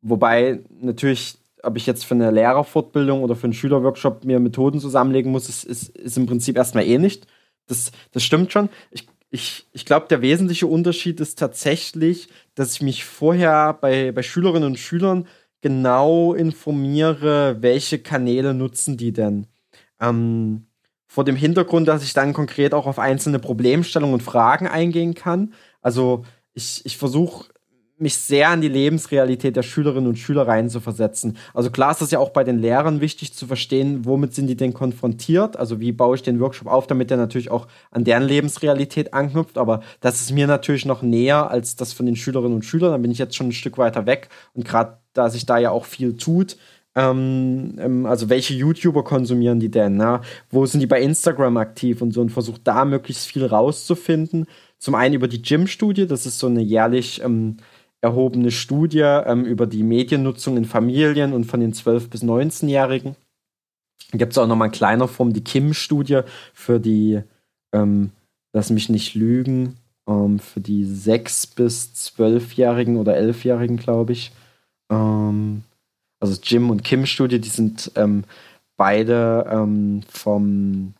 Wobei natürlich, ob ich jetzt für eine Lehrerfortbildung oder für einen Schülerworkshop mir Methoden zusammenlegen muss, ist, ist, ist im Prinzip erstmal eh nicht. Das, das stimmt schon. Ich, ich, ich glaube, der wesentliche Unterschied ist tatsächlich, dass ich mich vorher bei, bei Schülerinnen und Schülern genau informiere, welche Kanäle nutzen die denn. Ähm, vor dem Hintergrund, dass ich dann konkret auch auf einzelne Problemstellungen und Fragen eingehen kann. Also ich, ich versuche mich sehr an die Lebensrealität der Schülerinnen und Schüler reinzuversetzen. Also klar ist das ja auch bei den Lehrern wichtig zu verstehen, womit sind die denn konfrontiert? Also wie baue ich den Workshop auf, damit der natürlich auch an deren Lebensrealität anknüpft. Aber das ist mir natürlich noch näher als das von den Schülerinnen und Schülern. Da bin ich jetzt schon ein Stück weiter weg. Und gerade da sich da ja auch viel tut, ähm, ähm, also welche YouTuber konsumieren die denn? Na? Wo sind die bei Instagram aktiv und so und versucht da möglichst viel rauszufinden. Zum einen über die Gym-Studie, das ist so eine jährlich ähm, erhobene Studie ähm, über die Mediennutzung in Familien und von den 12- bis 19-Jährigen. Gibt es auch nochmal in kleiner Form die Kim-Studie für die, ähm, lass mich nicht lügen, ähm, für die 6- bis 12-Jährigen oder 11-Jährigen, glaube ich. Ähm, also Jim und Kim-Studie, die sind ähm, beide ähm, vom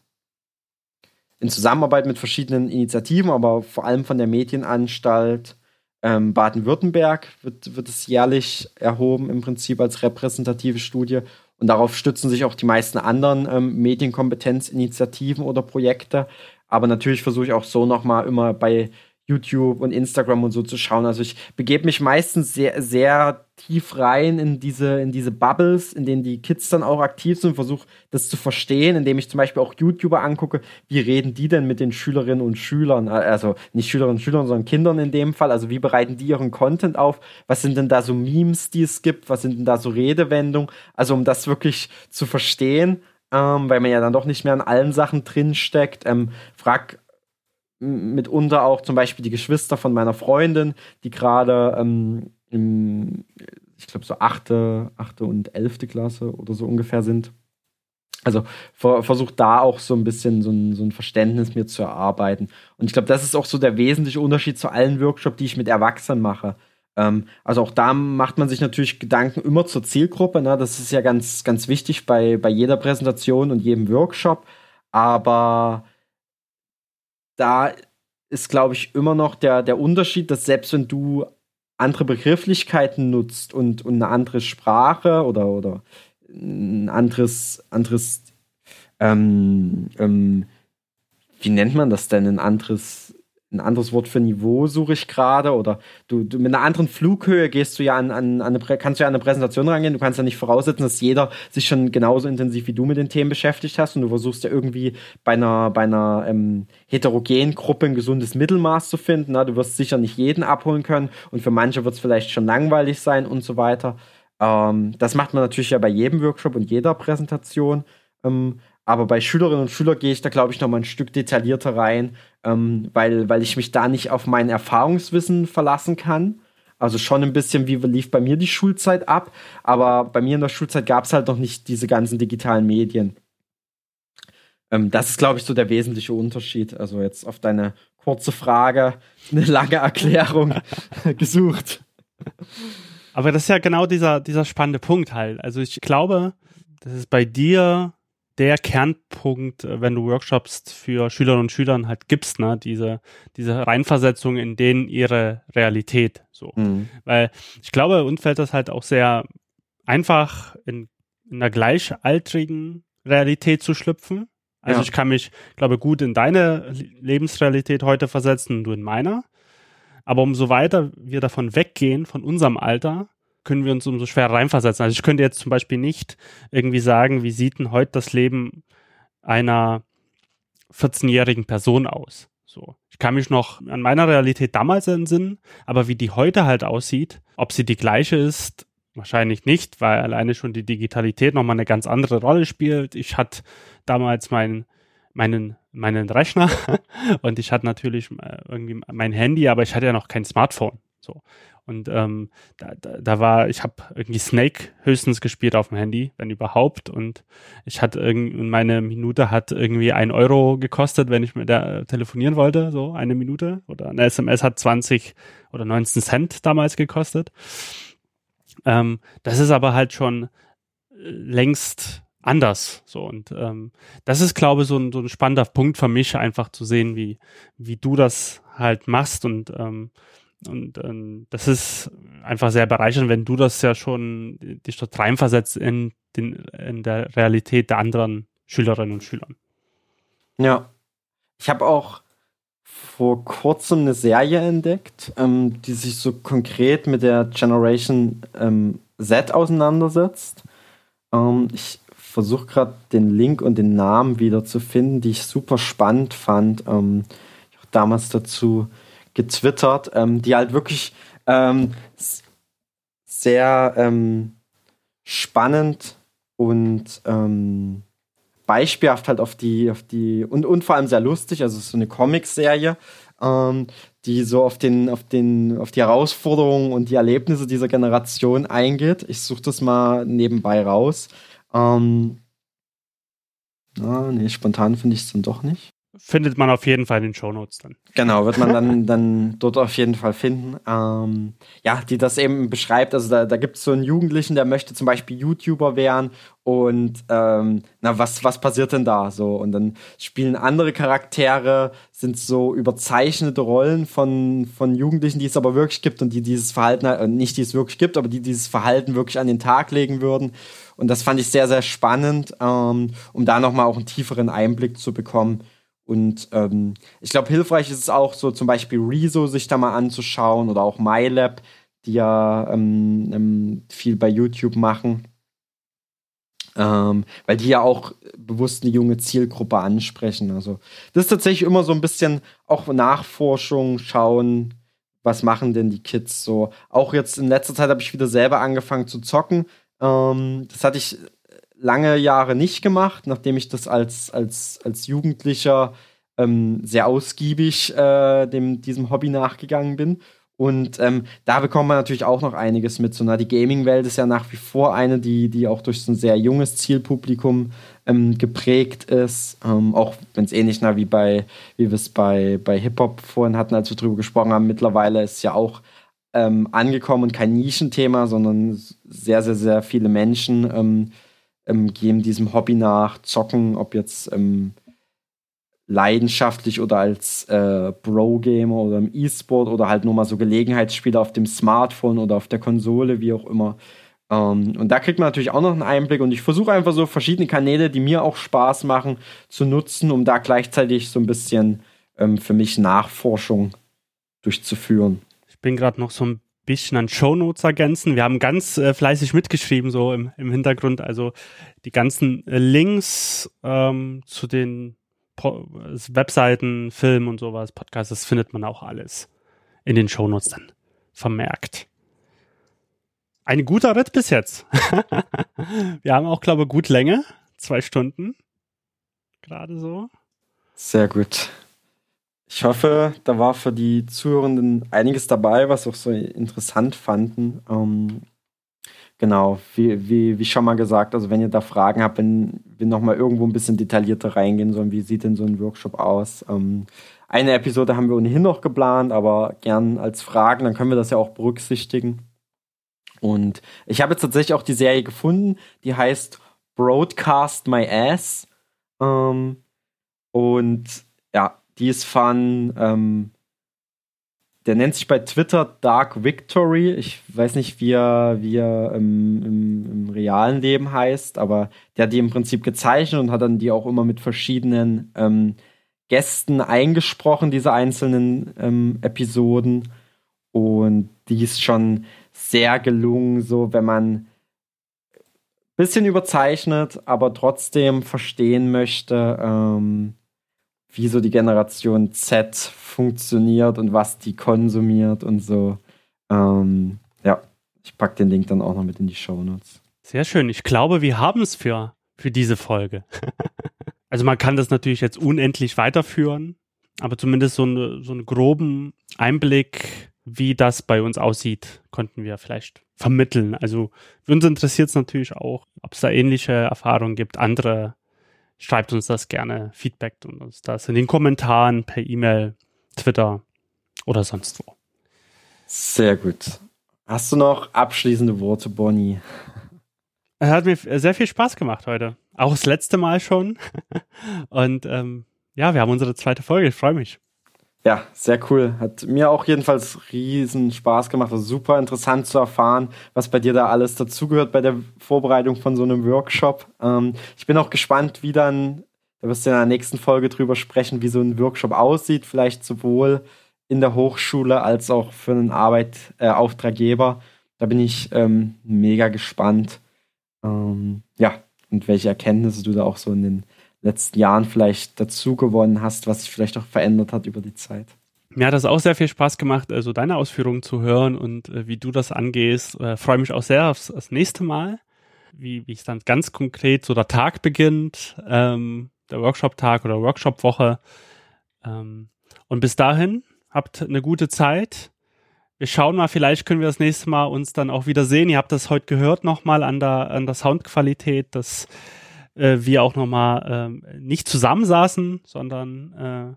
in Zusammenarbeit mit verschiedenen Initiativen, aber vor allem von der Medienanstalt ähm, Baden-Württemberg wird, wird es jährlich erhoben, im Prinzip als repräsentative Studie. Und darauf stützen sich auch die meisten anderen ähm, Medienkompetenzinitiativen oder Projekte. Aber natürlich versuche ich auch so nochmal immer bei YouTube und Instagram und so zu schauen. Also ich begebe mich meistens sehr, sehr tief rein in diese, in diese Bubbles, in denen die Kids dann auch aktiv sind versuche das zu verstehen, indem ich zum Beispiel auch YouTuber angucke, wie reden die denn mit den Schülerinnen und Schülern, also nicht Schülerinnen und Schülern, sondern Kindern in dem Fall, also wie bereiten die ihren Content auf, was sind denn da so Memes, die es gibt, was sind denn da so Redewendungen, also um das wirklich zu verstehen, ähm, weil man ja dann doch nicht mehr an allen Sachen drinsteckt, ähm, frag mitunter auch zum Beispiel die Geschwister von meiner Freundin, die gerade ähm, im, ich glaube, so achte, achte und elfte Klasse oder so ungefähr sind. Also ver versucht da auch so ein bisschen so ein, so ein Verständnis mir zu erarbeiten. Und ich glaube, das ist auch so der wesentliche Unterschied zu allen Workshops, die ich mit Erwachsenen mache. Ähm, also auch da macht man sich natürlich Gedanken immer zur Zielgruppe. Ne? Das ist ja ganz, ganz wichtig bei, bei jeder Präsentation und jedem Workshop. Aber da ist, glaube ich, immer noch der, der Unterschied, dass selbst wenn du andere Begrifflichkeiten nutzt und, und eine andere Sprache oder, oder ein anderes, anderes ähm, ähm, wie nennt man das denn, ein anderes ein anderes Wort für Niveau suche ich gerade oder du, du, mit einer anderen Flughöhe gehst du ja an, an, an eine, kannst du ja an eine Präsentation rangehen. Du kannst ja nicht voraussetzen, dass jeder sich schon genauso intensiv wie du mit den Themen beschäftigt hast und du versuchst ja irgendwie bei einer, bei einer ähm, heterogenen Gruppe ein gesundes Mittelmaß zu finden. Na, du wirst sicher nicht jeden abholen können und für manche wird es vielleicht schon langweilig sein und so weiter. Ähm, das macht man natürlich ja bei jedem Workshop und jeder Präsentation. Ähm, aber bei Schülerinnen und Schülern gehe ich da, glaube ich, noch mal ein Stück detaillierter rein, ähm, weil, weil ich mich da nicht auf mein Erfahrungswissen verlassen kann. Also schon ein bisschen, wie lief bei mir die Schulzeit ab, aber bei mir in der Schulzeit gab es halt noch nicht diese ganzen digitalen Medien. Ähm, das ist, glaube ich, so der wesentliche Unterschied. Also jetzt auf deine kurze Frage <laughs> eine lange Erklärung <laughs> gesucht. Aber das ist ja genau dieser, dieser spannende Punkt halt. Also ich glaube, dass es bei dir der Kernpunkt, äh, wenn du Workshops für Schülerinnen und Schüler halt gibst, ne, diese, diese Reinversetzung in denen ihre Realität, so. Mhm. Weil ich glaube, uns fällt das halt auch sehr einfach in, in einer gleichaltrigen Realität zu schlüpfen. Also ja. ich kann mich, glaube gut in deine Lebensrealität heute versetzen und du in meiner. Aber umso weiter wir davon weggehen, von unserem Alter, können wir uns umso schwerer reinversetzen. Also ich könnte jetzt zum Beispiel nicht irgendwie sagen, wie sieht denn heute das Leben einer 14-jährigen Person aus? So. Ich kann mich noch an meiner Realität damals entsinnen, aber wie die heute halt aussieht, ob sie die gleiche ist, wahrscheinlich nicht, weil alleine schon die Digitalität nochmal eine ganz andere Rolle spielt. Ich hatte damals meinen meinen meinen Rechner <laughs> und ich hatte natürlich äh, irgendwie mein Handy, aber ich hatte ja noch kein Smartphone. So. Und ähm, da, da, da war, ich habe irgendwie Snake höchstens gespielt auf dem Handy, wenn überhaupt. Und ich hatte irgendwie, meine Minute hat irgendwie ein Euro gekostet, wenn ich mit der telefonieren wollte, so eine Minute. Oder eine SMS hat 20 oder 19 Cent damals gekostet. Ähm, das ist aber halt schon äh, längst anders. So und ähm, das ist, glaube ich, so ein, so ein spannender Punkt für mich, einfach zu sehen, wie wie du das halt machst und ähm, und ähm, das ist einfach sehr bereichernd, wenn du das ja schon dich dort reinversetzt in, den, in der Realität der anderen Schülerinnen und Schüler. Ja. Ich habe auch vor kurzem eine Serie entdeckt, ähm, die sich so konkret mit der Generation ähm, Z auseinandersetzt. Ähm, ich versuche gerade den Link und den Namen wieder zu finden, die ich super spannend fand. Ähm, ich habe damals dazu getwittert, ähm, die halt wirklich ähm, sehr ähm, spannend und ähm, beispielhaft halt auf die, auf die, und, und vor allem sehr lustig, also so eine Comic-Serie, ähm, die so auf den, auf den, auf die Herausforderungen und die Erlebnisse dieser Generation eingeht. Ich suche das mal nebenbei raus. Ähm, ah, nee, spontan finde ich es dann doch nicht findet man auf jeden Fall in den Shownotes dann. Genau, wird man dann, dann dort auf jeden Fall finden. Ähm, ja, die das eben beschreibt. Also da, da gibt es so einen Jugendlichen, der möchte zum Beispiel YouTuber werden und ähm, na, was, was passiert denn da so? Und dann spielen andere Charaktere, sind so überzeichnete Rollen von, von Jugendlichen, die es aber wirklich gibt und die dieses Verhalten, äh, nicht die es wirklich gibt, aber die dieses Verhalten wirklich an den Tag legen würden. Und das fand ich sehr, sehr spannend, ähm, um da nochmal auch einen tieferen Einblick zu bekommen und ähm, ich glaube, hilfreich ist es auch so zum Beispiel Rezo sich da mal anzuschauen oder auch MyLab, die ja ähm, ähm, viel bei YouTube machen. Ähm, weil die ja auch bewusst eine junge Zielgruppe ansprechen. Also das ist tatsächlich immer so ein bisschen auch Nachforschung, schauen, was machen denn die Kids so. Auch jetzt in letzter Zeit habe ich wieder selber angefangen zu zocken. Ähm, das hatte ich lange Jahre nicht gemacht, nachdem ich das als, als, als Jugendlicher ähm, sehr ausgiebig äh, dem, diesem Hobby nachgegangen bin. Und ähm, da bekommt man natürlich auch noch einiges mit. So, na, die Gaming-Welt ist ja nach wie vor eine, die, die auch durch so ein sehr junges Zielpublikum ähm, geprägt ist. Ähm, auch wenn es ähnlich na, wie bei, wie wir es bei, bei Hip-Hop vorhin hatten, als wir drüber gesprochen haben, mittlerweile ist ja auch ähm, angekommen und kein Nischenthema, sondern sehr, sehr, sehr viele Menschen ähm, gehen diesem Hobby nach, zocken, ob jetzt ähm, leidenschaftlich oder als äh, Bro-Gamer oder im E-Sport oder halt nur mal so Gelegenheitsspieler auf dem Smartphone oder auf der Konsole, wie auch immer. Ähm, und da kriegt man natürlich auch noch einen Einblick und ich versuche einfach so verschiedene Kanäle, die mir auch Spaß machen, zu nutzen, um da gleichzeitig so ein bisschen ähm, für mich Nachforschung durchzuführen. Ich bin gerade noch so ein bisschen an Shownotes ergänzen. Wir haben ganz äh, fleißig mitgeschrieben, so im, im Hintergrund. Also die ganzen äh, Links ähm, zu den po Webseiten, Filmen und sowas, Podcasts, das findet man auch alles in den Shownotes dann vermerkt. Ein guter Ritt bis jetzt. <laughs> Wir haben auch, glaube ich, gut Länge. Zwei Stunden. Gerade so. Sehr gut. Ich hoffe, da war für die Zuhörenden einiges dabei, was auch so interessant fanden. Ähm, genau, wie, wie, wie schon mal gesagt, also wenn ihr da Fragen habt, wenn wir nochmal irgendwo ein bisschen detaillierter reingehen sollen, wie sieht denn so ein Workshop aus? Ähm, eine Episode haben wir ohnehin noch geplant, aber gern als Fragen, dann können wir das ja auch berücksichtigen. Und ich habe jetzt tatsächlich auch die Serie gefunden, die heißt Broadcast My Ass. Ähm, und ja, die ist von, ähm, der nennt sich bei Twitter Dark Victory. Ich weiß nicht, wie er, wie er im, im, im, realen Leben heißt, aber der hat die im Prinzip gezeichnet und hat dann die auch immer mit verschiedenen ähm, Gästen eingesprochen, diese einzelnen ähm, Episoden. Und die ist schon sehr gelungen, so wenn man bisschen überzeichnet, aber trotzdem verstehen möchte, ähm, wie so die Generation Z funktioniert und was die konsumiert und so. Ähm, ja, ich packe den Link dann auch noch mit in die Show Notes. Sehr schön. Ich glaube, wir haben es für, für diese Folge. <laughs> also man kann das natürlich jetzt unendlich weiterführen, aber zumindest so, eine, so einen groben Einblick, wie das bei uns aussieht, konnten wir vielleicht vermitteln. Also uns interessiert es natürlich auch, ob es da ähnliche Erfahrungen gibt, andere schreibt uns das gerne, Feedback und uns das in den Kommentaren, per E-Mail, Twitter oder sonst wo. Sehr gut. Hast du noch abschließende Worte, Bonnie? Er hat mir sehr viel Spaß gemacht heute. Auch das letzte Mal schon. <laughs> Und ähm, ja, wir haben unsere zweite Folge. Ich freue mich. Ja, sehr cool. Hat mir auch jedenfalls riesen Spaß gemacht. War super interessant zu erfahren, was bei dir da alles dazugehört bei der Vorbereitung von so einem Workshop. Ähm, ich bin auch gespannt, wie dann Da wirst du in der nächsten Folge drüber sprechen, wie so ein Workshop aussieht, vielleicht sowohl in der Hochschule als auch für einen Arbeit, äh, Auftraggeber. Da bin ich ähm, mega gespannt. Ähm, ja, und welche Erkenntnisse du da auch so in den letzten Jahren vielleicht dazu gewonnen hast, was sich vielleicht auch verändert hat über die Zeit. Mir hat das auch sehr viel Spaß gemacht, also deine Ausführungen zu hören und äh, wie du das angehst. Äh, Freue mich auch sehr aufs, aufs nächste Mal, wie, wie es dann ganz konkret so der Tag beginnt, ähm, der Workshop-Tag oder Workshop-Woche. Ähm, und bis dahin, habt eine gute Zeit. Wir schauen mal, vielleicht können wir das nächste Mal uns dann auch wieder sehen. Ihr habt das heute gehört nochmal an der, an der Soundqualität, dass äh, wir auch nochmal äh, nicht zusammensaßen, sondern äh,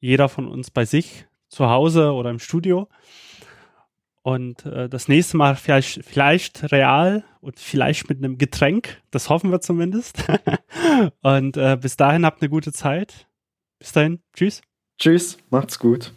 jeder von uns bei sich zu Hause oder im Studio. Und äh, das nächste Mal vielleicht, vielleicht real und vielleicht mit einem Getränk. Das hoffen wir zumindest. <laughs> und äh, bis dahin habt eine gute Zeit. Bis dahin. Tschüss. Tschüss. Macht's gut.